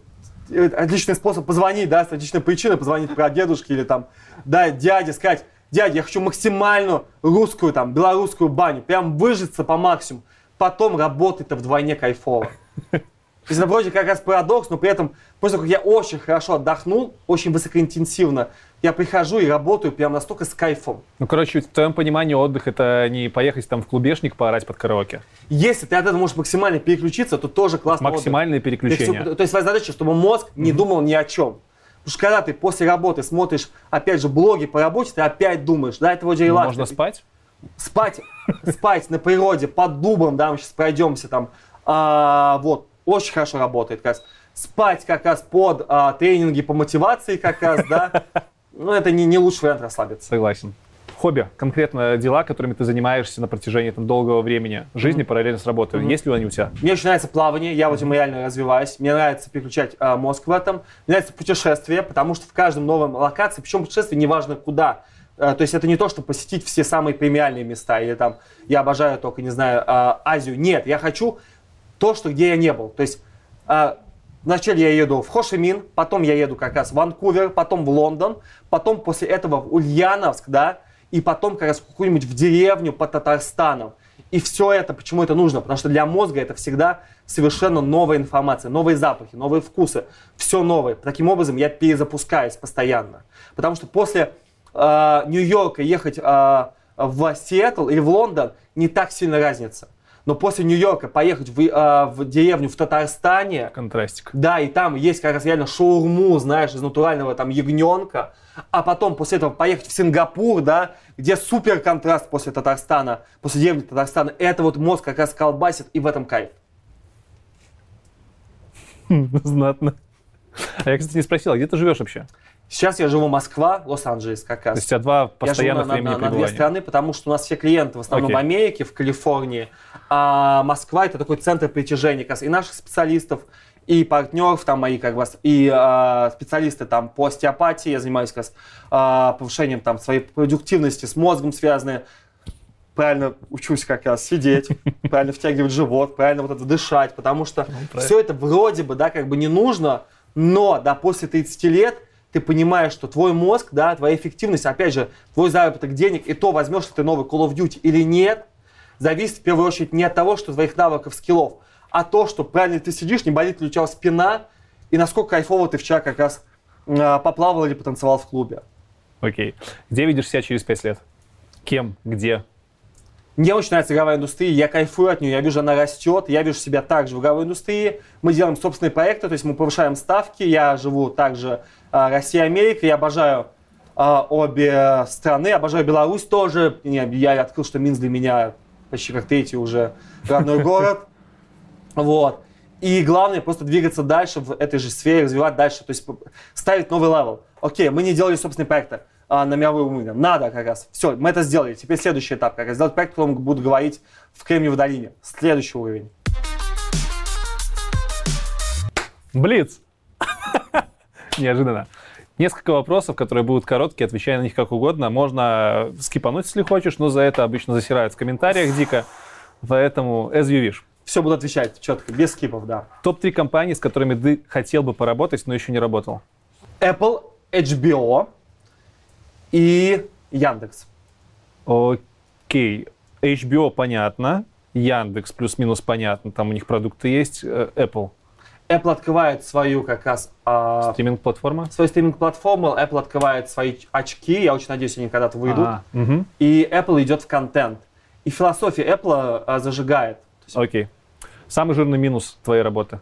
э, отличный способ позвонить, да, с отличной причиной позвонить про дедушки или там, да, дяде, сказать, дядя, я хочу максимальную русскую, там, белорусскую баню, прям выжиться по максимуму, потом работать-то вдвойне кайфово. То есть это вроде как раз парадокс, но при этом, после того, как я очень хорошо отдохнул, очень высокоинтенсивно, я прихожу и работаю прям настолько с кайфом. Ну, короче, в твоем понимании отдых это не поехать там в клубешник поорать под караоке. Если ты от этого можешь максимально переключиться, то тоже классно. Максимальное отдых. переключение. То есть твоя задача, чтобы мозг не mm-hmm. думал ни о чем. Потому что когда ты после работы смотришь, опять же, блоги по работе, ты опять думаешь, да, это вроде релакс. Ну, можно спать? Спать, спать на природе, под дубом, да, мы сейчас пройдемся там, а, вот, очень хорошо работает как раз. Спать как раз под а, тренинги по мотивации как раз, да, ну, это не, не лучший вариант расслабиться. Согласен. Хобби, конкретно дела, которыми ты занимаешься на протяжении там, долгого времени жизни mm-hmm. параллельно с работой. Mm-hmm. Есть ли они у тебя? Мне очень нравится плавание, я в этом реально развиваюсь. Мне нравится переключать э, мозг в этом. Мне нравится путешествие, потому что в каждом новом локации, причем путешествие неважно куда, то есть это не то, что посетить все самые премиальные места, или там, я обожаю только, не знаю, э, Азию. Нет, я хочу то, что где я не был. То есть э, Вначале я еду в Хошимин, потом я еду как раз в Ванкувер, потом в Лондон, потом после этого в Ульяновск, да, и потом как раз какую-нибудь в деревню под Татарстаном. И все это, почему это нужно? Потому что для мозга это всегда совершенно новая информация, новые запахи, новые вкусы, все новое. Таким образом я перезапускаюсь постоянно. Потому что после э, Нью-Йорка ехать э, в Сиэтл или в Лондон не так сильно разница но после Нью-Йорка поехать в, э, в деревню в Татарстане. Контрастик. Да, и там есть как раз реально шаурму, знаешь, из натурального там ягненка. А потом после этого поехать в Сингапур, да, где супер контраст после Татарстана, после деревни Татарстана. Это вот мозг как раз колбасит, и в этом кайф. [laughs] Знатно. А я, кстати, не спросил, а где ты живешь вообще? Сейчас я живу Москва, Лос-Анджелес как раз. То есть у тебя два постоянных я живу на, на, на две страны, потому что у нас все клиенты в основном okay. в Америке, в Калифорнии, а Москва это такой центр притяжения как раз и наших специалистов, и партнеров там мои как раз, и э, специалисты там по остеопатии, я занимаюсь как раз э, повышением там своей продуктивности с мозгом связанные, правильно учусь как раз сидеть, [laughs] правильно втягивать живот, правильно вот это дышать, потому что ну, все это вроде бы, да, как бы не нужно, но, да, после 30 лет ты понимаешь, что твой мозг, да, твоя эффективность, опять же, твой заработок денег и то, возьмешь ли ты новый Call of Duty или нет, зависит в первую очередь не от того, что твоих навыков, скиллов, а то, что правильно ты сидишь, не болит ли у тебя спина, и насколько кайфово ты вчера как раз э, поплавал или потанцевал в клубе. Окей. Где видишь себя через пять лет? Кем? Где? Мне очень нравится игровая индустрия, я кайфую от нее, я вижу, она растет, я вижу себя также в игровой индустрии. Мы делаем собственные проекты, то есть мы повышаем ставки, я живу также а, Россия, Америка, я обожаю а, обе страны, обожаю Беларусь тоже. Я открыл, что Минск для меня почти как третий уже родной город. Вот. И главное просто двигаться дальше в этой же сфере, развивать дальше, то есть ставить новый level. Окей, мы не делали собственные проекты а, на мировой уровне. Надо как раз. Все, мы это сделали. Теперь следующий этап, как раз сделать проект, о котором будут говорить в Кремниевой долине. Следующий уровень. Блиц. [laughs] Неожиданно. Несколько вопросов, которые будут короткие, отвечай на них как угодно. Можно скипануть, если хочешь, но за это обычно засирают в комментариях дико. Поэтому as you wish. Все буду отвечать четко, без скипов, да. Топ-3 компании, с которыми ты хотел бы поработать, но еще не работал. Apple, HBO и Яндекс. Окей. HBO понятно. Яндекс плюс-минус понятно. Там у них продукты есть. Э, Apple. Apple открывает свою как раз а, Стриминг-платформа. свою стриминг-платформу, Apple открывает свои очки, я очень надеюсь, они когда-то выйдут, А, мгм. и Apple идет в контент. И философия Apple а, зажигает. Окей. Самый жирный минус твоей работы.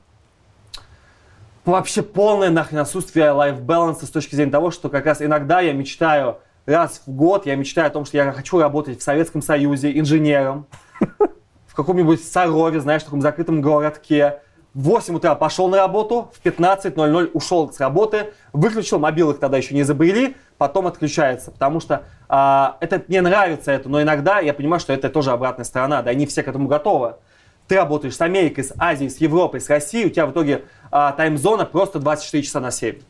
Вообще полное нахрен отсутствие лайф-баланса с точки зрения того, что как раз иногда я мечтаю раз в год, я мечтаю о том, что я хочу работать в Советском Союзе инженером, [laughs] в каком-нибудь Сарове, знаешь, в таком закрытом городке. В 8 утра пошел на работу, в 15.00 ушел с работы, выключил, мобилок тогда еще не изобрели, потом отключается, потому что а, это мне нравится это, но иногда я понимаю, что это тоже обратная сторона, да, не все к этому готовы. Ты работаешь с Америкой, с Азией, с Европой, с Россией, у тебя в итоге а, тайм-зона просто 24 часа на 7. То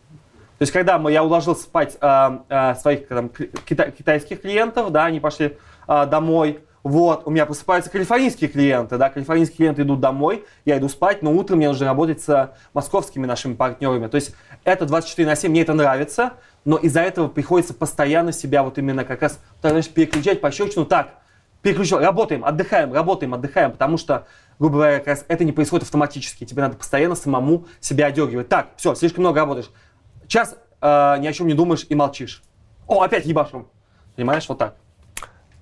есть, когда мы, я уложил спать а, а, своих там, кита- китайских клиентов, да, они пошли а, домой, вот, у меня просыпаются калифорнийские клиенты, да, калифорнийские клиенты идут домой, я иду спать, но утром мне нужно работать с московскими нашими партнерами. То есть, это 24 на 7, мне это нравится, но из-за этого приходится постоянно себя вот именно как раз, знаешь, переключать по щелчку, так, переключил, работаем, отдыхаем, работаем, отдыхаем, потому что, грубо говоря, как раз это не происходит автоматически, тебе надо постоянно самому себя одергивать. Так, все, слишком много работаешь. Час э, ни о чем не думаешь и молчишь. О, опять ебашим. Понимаешь, вот так.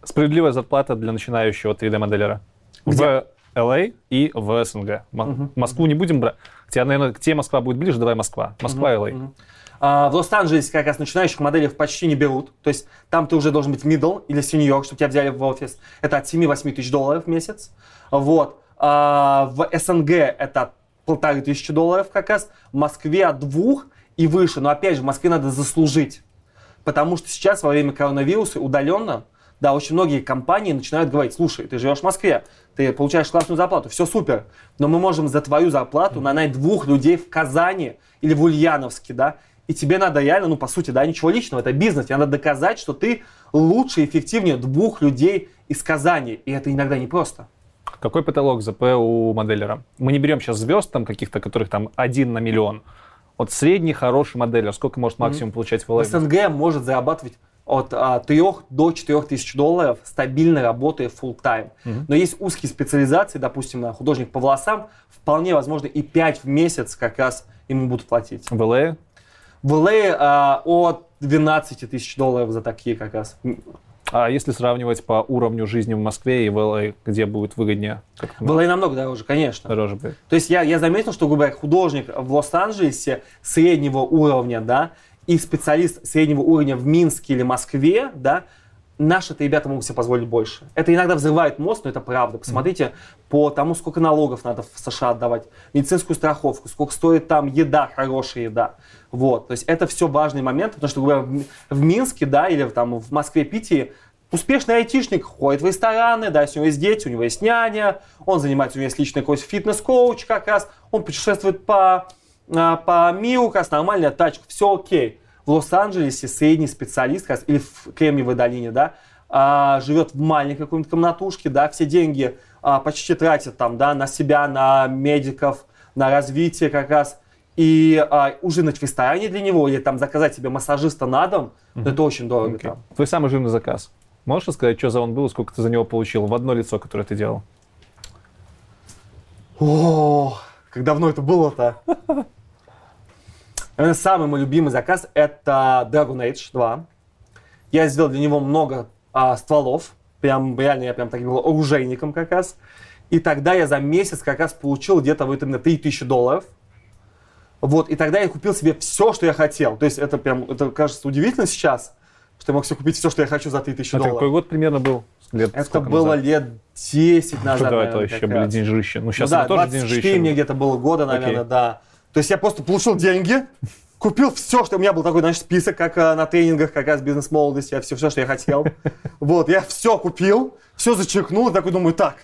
Справедливая зарплата для начинающего 3D-моделера. В LA и в СНГ. Мо- Москву не будем брать. Хотя, наверное, к тебе Москва будет ближе, давай Москва. Москва, LA. А, в Лос-Анджелесе как раз начинающих моделей почти не берут. То есть там ты уже должен быть middle или senior, чтобы тебя взяли в офис. Это от 7-8 тысяч долларов в месяц. Вот. А, в СНГ это полторы тысячи долларов как раз. В Москве от двух и выше. Но опять же, в Москве надо заслужить. Потому что сейчас во время коронавируса удаленно, да, очень многие компании начинают говорить, слушай, ты живешь в Москве, ты получаешь классную зарплату, все супер, но мы можем за твою зарплату нанять двух людей в Казани или в Ульяновске, да, и тебе надо реально, ну, по сути, да, ничего личного, это бизнес, тебе надо доказать, что ты лучше и эффективнее двух людей из Казани, и это иногда непросто. Какой потолок ЗП у моделера? Мы не берем сейчас звезд там каких-то, которых там один на миллион. Вот средний хороший моделер, сколько может максимум получать в LA? СНГ может зарабатывать от а, 3 до 4 тысяч долларов, стабильно работая full time. Но есть узкие специализации, допустим, на художник по волосам, вполне возможно и 5 в месяц как раз ему будут платить. В LA? В LA а, от 12 тысяч долларов за такие как раз. А если сравнивать по уровню жизни в Москве и в LA, где будет выгоднее? Как В LA намного дороже, конечно. дороже будет? То есть я, я заметил, что, грубо говоря, художник в Лос-Анджелесе среднего уровня, да, и специалист среднего уровня в Минске или Москве, да, наши-то ребята могут себе позволить больше. Это иногда взрывает мозг, но это правда. Посмотрите по тому, сколько налогов надо в США отдавать, медицинскую страховку, сколько стоит там еда, хорошая еда. Вот, то есть это все важные моменты, потому что, в, в Минске, да, или там в Москве, Питере, успешный айтишник ходит в рестораны, да, если у него есть дети, у него есть няня, он занимается, у него есть личный какой-то фитнес-коуч как раз, он путешествует по, а, по миру, как раз нормальная тачка, все окей. В Лос-Анджелесе средний специалист, как раз, или в Кремниевой долине, да, а, живет в маленькой какой-нибудь комнатушке, да, все деньги а, почти тратит там, да, на себя, на медиков, на развитие как раз. И а, ужинать в ресторане для него или там заказать себе массажиста на дом, ну, это очень дорого Окей. там. Твой самый жирный заказ. Можешь рассказать, что за он был, и сколько ты за него получил в одно лицо, которое ты делал? О, как давно это было-то? Наверное, самый мой любимый заказ это Dragon Age 2. Я сделал для него много а, стволов. Прям реально я прям таким был оружейником как раз. И тогда я за месяц как раз получил где-то вот именно 3000 долларов. Вот, и тогда я купил себе все, что я хотел. То есть это прям, это кажется удивительно сейчас, что я мог себе купить все, что я хочу за 3000 Это долларов. какой год примерно был? Лет Это было назад? лет 10 назад, Ну да, это наверное, вообще как были деньжища. Ну, Ну сейчас да, это тоже 24 деньжища. мне где-то было года, наверное, Окей. да. То есть я просто получил деньги, купил все, что у меня был такой, значит, список, как э, на тренингах, как раз бизнес-молодости, я все, все, что я хотел. [laughs] Вот, я все купил, все зачеркнул, и такой думаю, так,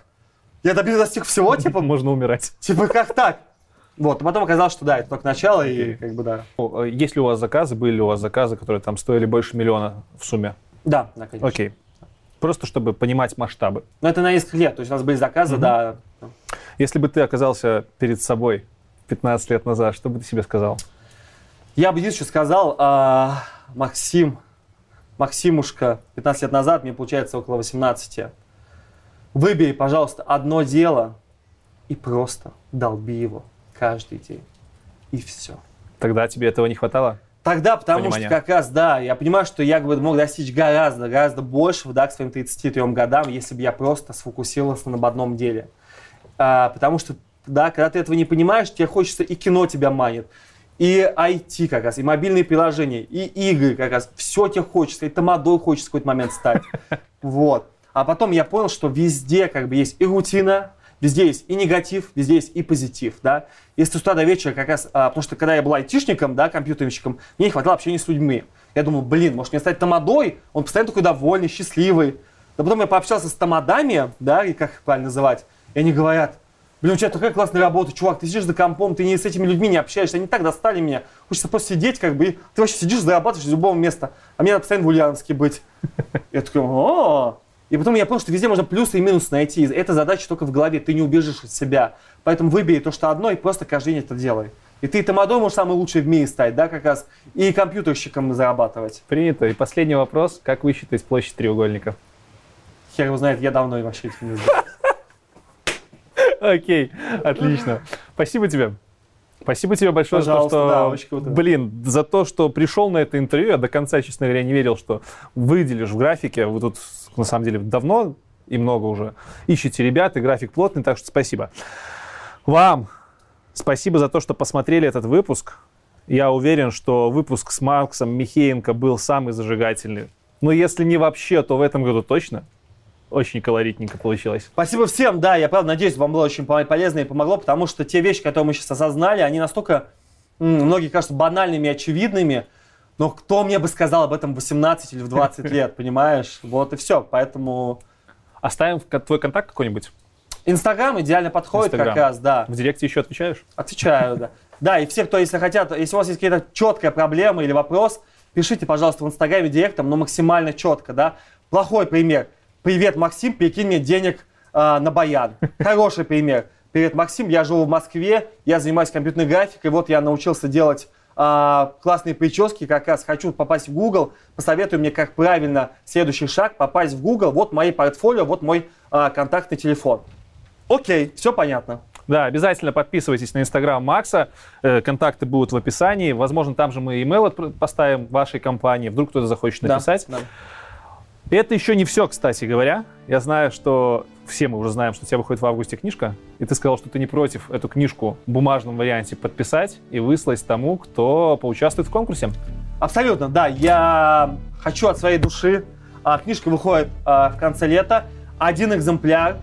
я добился достиг всего, [laughs] типа, Можно умирать. типа, как так? Вот, а потом оказалось, что да, это только начало, и как бы да. Ну, э, Есть ли у вас заказы, были ли у вас заказы, которые там стоили больше миллиона в сумме? Да, да, конечно. Окей. Просто чтобы понимать масштабы. Но это на несколько лет, то есть у нас были заказы, да. Если бы ты оказался перед собой 15 лет назад, что бы ты себе сказал? Я бы что сказал, а, Максим, Максимушка, 15 лет назад, мне получается около 18, выбери, пожалуйста, одно дело и просто долби его каждый день. И все. Тогда тебе этого не хватало? Тогда, потому Понимание. что как раз, да, я понимаю, что я бы мог достичь гораздо, гораздо большего, да, к своим 33 годам, если бы я просто сфокусировался на одном деле. А, потому что, да, когда ты этого не понимаешь, тебе хочется, и кино тебя манит, и IT как раз, и мобильные приложения, и игры как раз, все тебе хочется, и тамадой хочется в какой-то момент стать. [laughs] Вот. А потом я понял, что везде как бы есть и рутина, везде есть и негатив, везде есть и позитив, да. Если с утра до вечера как раз, а, потому что когда я был айтишником, да, компьютерщиком, мне не хватало общения с людьми. Я думал, блин, может мне стать тамадой? Он постоянно такой довольный, счастливый. Но потом я пообщался с тамадами, да, и как их правильно называть, и они говорят, блин, у тебя такая классная работа, чувак, ты сидишь за компом, ты не с этими людьми не общаешься, они так достали меня. Хочется просто сидеть, как бы, и ты вообще сидишь, зарабатываешь из любого места, а мне надо постоянно в Ульяновске быть. [laughs] Я такой, о И потом я понял, что везде можно плюсы и минусы найти. Эта задача только в голове, ты не убежишь от себя. Поэтому выбери то, что одно, и просто каждый день это делай. И ты тамадой можешь самый лучший в мире стать, да, как раз, и компьютерщиком зарабатывать. Принято. И последний вопрос. Как высчитать площадь треугольника? Хер его знает, я давно вообще этим не знаю. Окей, отлично. Спасибо тебе. Спасибо тебе большое за то, что, да, очень круто. блин, за то, что пришел на это интервью. Я до конца, честно говоря, не верил, что выделишь в графике. Вы тут, на самом деле, давно и много уже ищете ребят, и график плотный, так что спасибо. Вам спасибо за то, что посмотрели этот выпуск. Я уверен, что выпуск с Максом Михеенко был самый зажигательный. Но если не вообще, то в этом году точно. Очень колоритненько получилось. Спасибо всем, да, я правда надеюсь, вам было очень по- полезно и помогло, потому что те вещи, которые мы сейчас осознали, они настолько, многие кажутся банальными и очевидными, но кто мне бы сказал об этом в 18 или в 20 лет, [laughs] понимаешь? Вот и все, поэтому Оставим твой контакт какой-нибудь? Инстаграм идеально подходит Инстаграм. как раз, да. В директе еще отвечаешь? Отвечаю, да. [laughs] Да, и все, кто, если хотят, если у вас есть какая-то четкая проблема или вопрос, пишите, пожалуйста, в Инстаграме директом, но максимально четко, да. Плохой пример. Привет, Максим, перекинь мне денег а, на баян. Хороший пример. Привет, Максим, я живу в Москве, я занимаюсь компьютерной графикой, вот я научился делать а, классные прически, как раз хочу попасть в Google, посоветуй мне, как правильно следующий шаг попасть в Google, вот мои портфолио, вот мой а, контактный телефон. Окей, все понятно. Да, обязательно подписывайтесь на инстаграм Макса. Э, Контакты будут в описании. Возможно, там же мы имейл поставим вашей компании. Вдруг кто-то захочет Да, написать. да. И Это еще не все, кстати говоря. Я знаю, что все мы уже знаем, что у тебя выходит в августе книжка, и ты сказал, что ты не против эту книжку в бумажном варианте подписать и выслать тому, кто поучаствует в конкурсе. Абсолютно, да. Я хочу от своей души. А, книжка выходит а, в конце лета. Один экземпляр,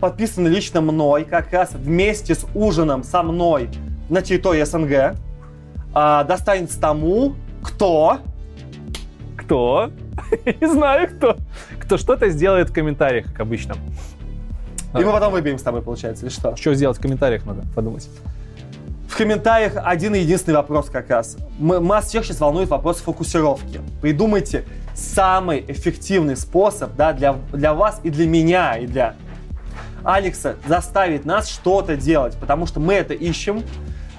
подписан лично мной, как раз вместе с ужином со мной на территории СНГ. А, достанется тому, кто... Кто? [laughs] Не знаю, кто. Кто что-то сделает в комментариях, как обычно. И мы потом выберем с тобой, получается, или что? Что сделать в комментариях надо подумать. В комментариях один и единственный вопрос как раз. Мы, нас всех сейчас волнует вопрос фокусировки. Придумайте самый эффективный способ да, для, для вас и для меня, и для Алекса заставить нас что-то делать, потому что мы это ищем,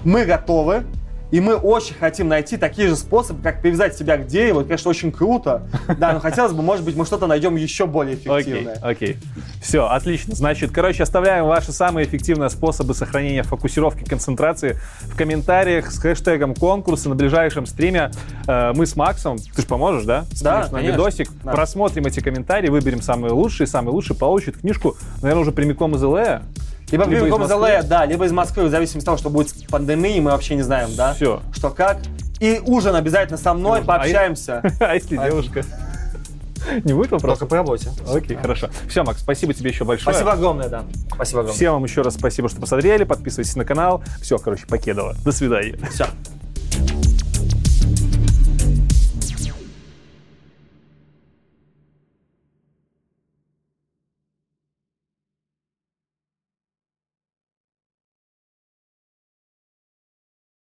мы готовы, и мы очень хотим найти такие же способы, как привязать себя к дереву. Это, конечно, очень круто. Да, но хотелось бы, может быть, мы что-то найдем еще более Окей, эффективное. окей. Все, отлично. Значит, короче, оставляем ваши самые эффективные способы сохранения фокусировки, концентрации в комментариях с хэштегом конкурса на ближайшем стриме. Э, мы с Максом, ты же поможешь, да? Да, Скинешь нам конечно. видосик, Да. просмотрим эти комментарии, выберем самые лучшие, самый лучший получит книжку, наверное, уже прямиком из ЛА. Либо, Либо прямиком из Москвы. Да, либо из Москвы, в зависимости от того, что будет с пандемией, мы вообще не знаем, да? Всё. Что как. И ужин обязательно со мной. А пообщаемся. [laughs] А если А- девушка? [laughs] Не будет вопросов? Только по работе. Окей, хорошо. Все, Макс, спасибо тебе еще большое. Спасибо огромное, да. Спасибо огромное. Всем вам еще раз спасибо, что посмотрели. Подписывайтесь на канал. Все, короче, покедово. До свидания. Все.